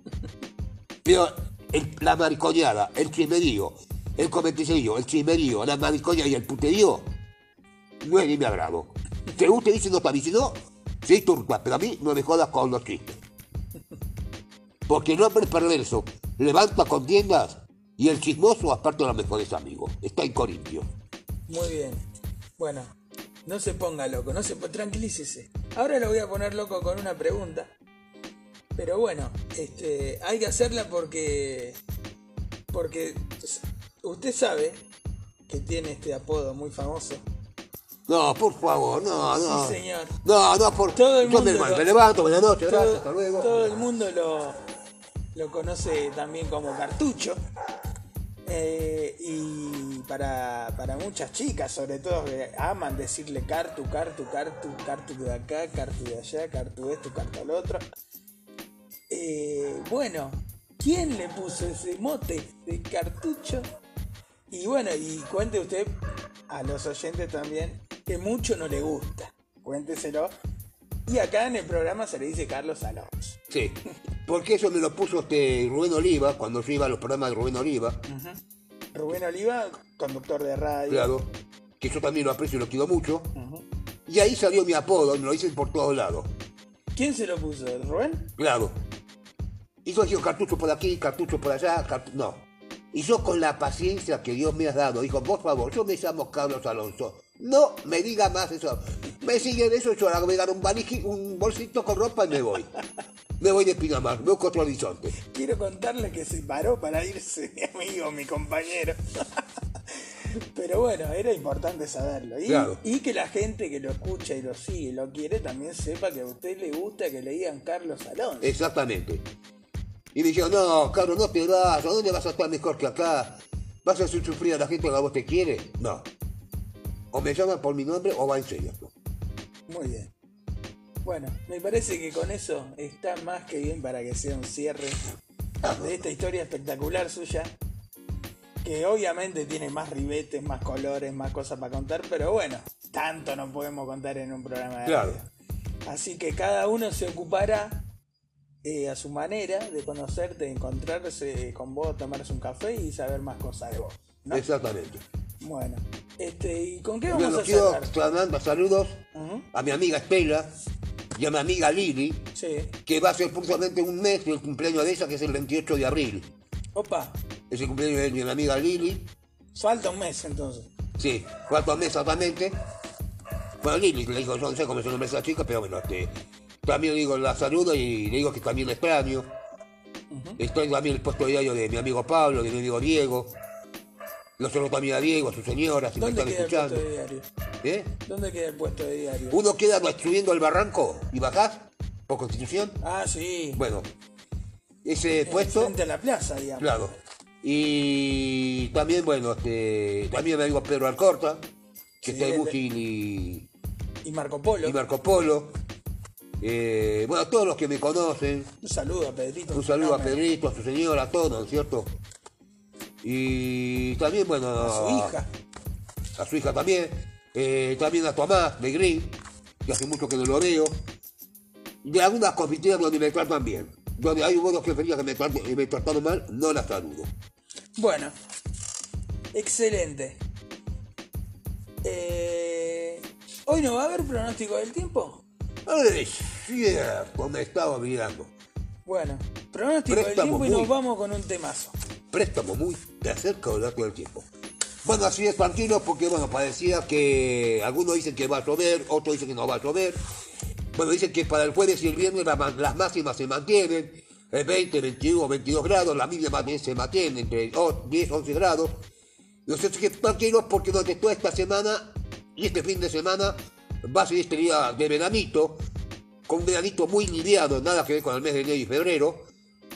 Pero el- la maricoñada, el chismerío, el comenticerío, el chismerío, la maricoña y el puterío, no es de mi agrado. Si usted dice no está bien, si no, sí turca, pero a mí no me jodas con los chistes. Porque el hombre perverso levanta contiendas y el chismoso aparte de los mejores amigos. Está en Corintio. Muy bien. Bueno, no se ponga loco, no se tranquilícese. Ahora lo voy a poner loco con una pregunta. Pero bueno, este, hay que hacerla porque porque s- usted sabe que tiene este apodo muy famoso No, por favor, no, no. Sí, señor. No, no, por Todo el Yo me, mundo lo- me levanto, buenas noches, gracias, todo, hasta luego. todo el mundo lo, lo conoce también como cartucho. Eh, y para, para muchas chicas, sobre todo, que aman decirle cartu, cartu, cartu, cartu de acá, cartu de allá, cartu esto, cartu al otro. Eh, bueno, ¿quién le puso ese mote de cartucho? Y bueno, y cuente usted a los oyentes también que mucho no le gusta. Cuénteselo. Y acá en el programa se le dice Carlos Alonso. Sí, porque eso me lo puso este Rubén Oliva cuando yo iba a los programas de Rubén Oliva, Rubén Oliva, conductor de radio. claro, que yo también lo aprecio y lo quiero mucho. Y ahí salió mi apodo, me lo dicen por todos lados, ¿Quién se lo puso? ¿Rubén? claro. Y yo digo cartucho por aquí, cartucho por allá, cartu- no. Y yo con la paciencia que Dios me ha dado, dijo, por favor, yo me llamo Carlos Alonso. No me diga más eso. Me siguen eso, yo ahora me dan un, un bolsito con ropa y me voy. Me voy de Pinamar, me busco otro horizonte. Quiero contarle que se paró para irse [laughs] mi amigo, mi compañero. Pero bueno, era importante saberlo. Y, Claro. y que la gente que lo escucha y lo sigue y lo quiere también sepa que a usted le gusta que le digan Carlos Alonso. Exactamente. Y me dijeron, no, Carlos, no pierdas, ¿a dónde vas a estar mejor que acá? ¿Vas a hacer sufrir a la gente que a vos te quiere? No. O me llaman por mi nombre o va en serio. Muy bien. Bueno, me parece que con eso está más que bien para que sea un cierre de esta historia espectacular suya. Que obviamente tiene más ribetes, más colores, más cosas para contar, pero bueno, tanto no podemos contar en un programa de Claro. radio. Así que cada uno se ocupará eh, a su manera de conocerte, de encontrarse con vos, tomarse un café y saber más cosas de vos. ¿no? Exactamente. Bueno, este, ¿y con qué vamos Bueno, a quiero mandar saludos Ujú, a mi amiga Estela y a mi amiga Lili, Sí. que va a ser puntualmente un mes del cumpleaños de ella, que es el 28 de abril. Opa, Es el cumpleaños de mi amiga Lili. falta un mes entonces. Sí, cuatro meses exactamente. Bueno, Lili, le digo, yo no sé cómo se nombra esa chica, pero bueno, este, también le digo, la saludo y le digo que también la extraño. Estoy también en el puesto diario de mi amigo Pablo, de mi amigo Diego. Los saludo también a Diego, a su señora, si me ¿Dónde están queda el puesto escuchando. de diario? ¿Eh? ¿Dónde queda el puesto de diario? Uno queda subiendo el barranco y bajás por constitución. Ah, sí. Bueno, ese puesto, Frente a la plaza, digamos. claro. Y también, bueno, este, también mi amigo Pedro Alcorta, que Sí, está en Búgil y, Y Marco Polo. y Marco Polo. Eh, bueno, a todos los que me conocen, Un saludo a Pedrito. un saludo a. Pedrito, a su señora, a todos, ¿no es cierto? Y también, bueno, A su hija. a su hija también, eh, también a Tomás de Green, que hace mucho que no lo veo, de algunas confiteras donde me tratan bien, donde hay buenos que que me, me trataron mal, no las saludo. Bueno, excelente. Eh, ¿Hoy no va a haber pronóstico del tiempo? Ay, es cierto, me estaba olvidando. Bueno, pronóstico del tiempo y muy- nos vamos con un temazo. préstamo muy de acerca o todo el tiempo. Bueno, así es, tranquilo, porque bueno, parecía que algunos dicen que va a llover, otros dicen que no va a llover. Bueno, dicen que para el jueves y el viernes las máximas se mantienen, el 20, 21, 22 grados, la mínima también se mantiene entre o- 10, 11 grados. Cierto es que tranquilos porque durante toda esta semana y este fin de semana va a ser este día de veranito, con un veranito muy liviano, nada que ver con el mes de enero y febrero.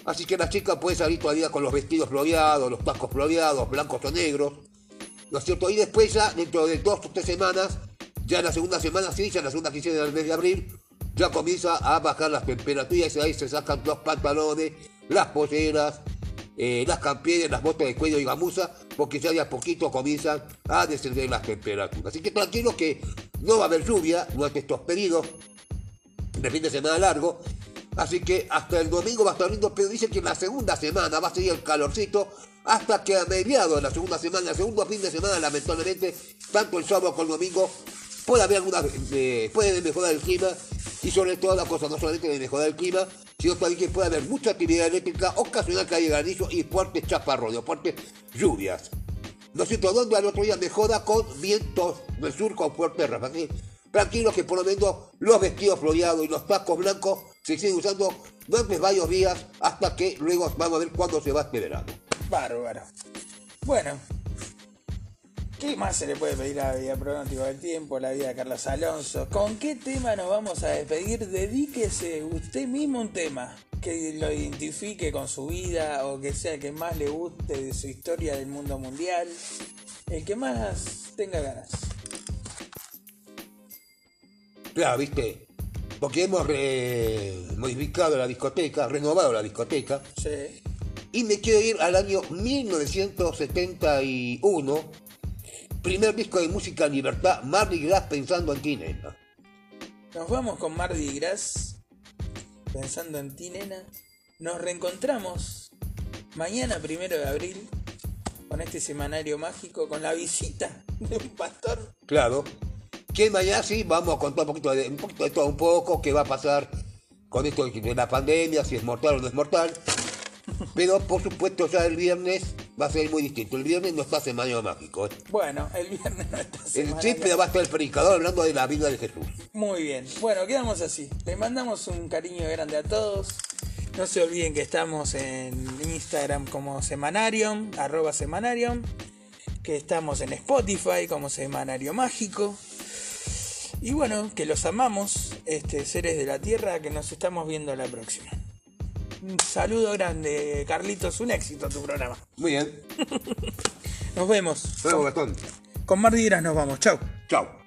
Así que la chica puede salir todavía con los vestidos floreados, los tacos floreados, blancos o negros. ¿No es cierto? Y después ya, dentro de dos o tres semanas, ya en la segunda semana, sí, ya en la segunda quincena del mes de abril, ya comienza a bajar las temperaturas y ahí se sacan los pantalones, las polleras, eh, las campieras, las botas de cuello y gamuza, porque ya de a poquito comienzan a descender las temperaturas. Así que tranquilos que no va a haber lluvia durante estos periodos de fin de semana largo. Así que hasta el domingo va a estar lindo, pero dice que en la segunda semana va a seguir el calorcito hasta que a mediados de la segunda semana, el segundo fin de semana, lamentablemente, tanto el sábado como el domingo, puede haber alguna, eh, puede mejorar el clima y sobre todo la cosa, no solamente de mejorar el clima, sino también que puede haber mucha actividad eléctrica, ocasional calle granizo y fuertes chaparrones, fuertes lluvias. ¿No cierto? Donde al otro día mejora con vientos del sur con fuertes ráfagas. Así, Tranquilos que por lo menos los vestidos floreados y los tacos blancos se siguen usando durante varios días hasta que luego vamos a ver cuándo se va este verano. Bárbaro. Bueno, ¿Qué más se le puede pedir a la vida pronóstico del tiempo, la vida de Carlos Alonso? ¿Con qué tema nos vamos a despedir? Dedíquese usted mismo un tema que lo identifique con su vida o que sea el que más le guste de su historia del mundo mundial. El que más tenga ganas. Claro, viste. Porque hemos modificado la discoteca, renovado la discoteca. Sí. Y me quiero ir al año 1971. Primer disco de música en libertad, Mardi Gras pensando en ti, nena. Nos vamos con Mardi Gras. Pensando en ti, nena. Nos reencontramos mañana, primero de abril, con este semanario mágico, con la visita de un pastor. Claro. Que mañana sí vamos a contar un poquito de, un poquito de todo un poco, qué va a pasar con esto de la pandemia, si es mortal o no es mortal. Pero por supuesto ya el viernes va a ser muy distinto. El viernes no está semanario mágico. ¿eh? Bueno, el viernes no está El semanario. sí, pero va a estar el predicador hablando de la vida de Jesús. Muy bien. Bueno, quedamos así. Les mandamos un cariño grande a todos. No se olviden que estamos en Instagram como Semanarium, arroba Semanarium. Que estamos en Spotify como Semanario Mágico. Y bueno, que los amamos, este, seres de la Tierra, que nos estamos viendo la próxima. Un saludo grande, Carlitos, un éxito tu programa. Muy bien. [laughs] Nos vemos. Luego, Gastón. Con Mardi nos vamos. Chau. Chao.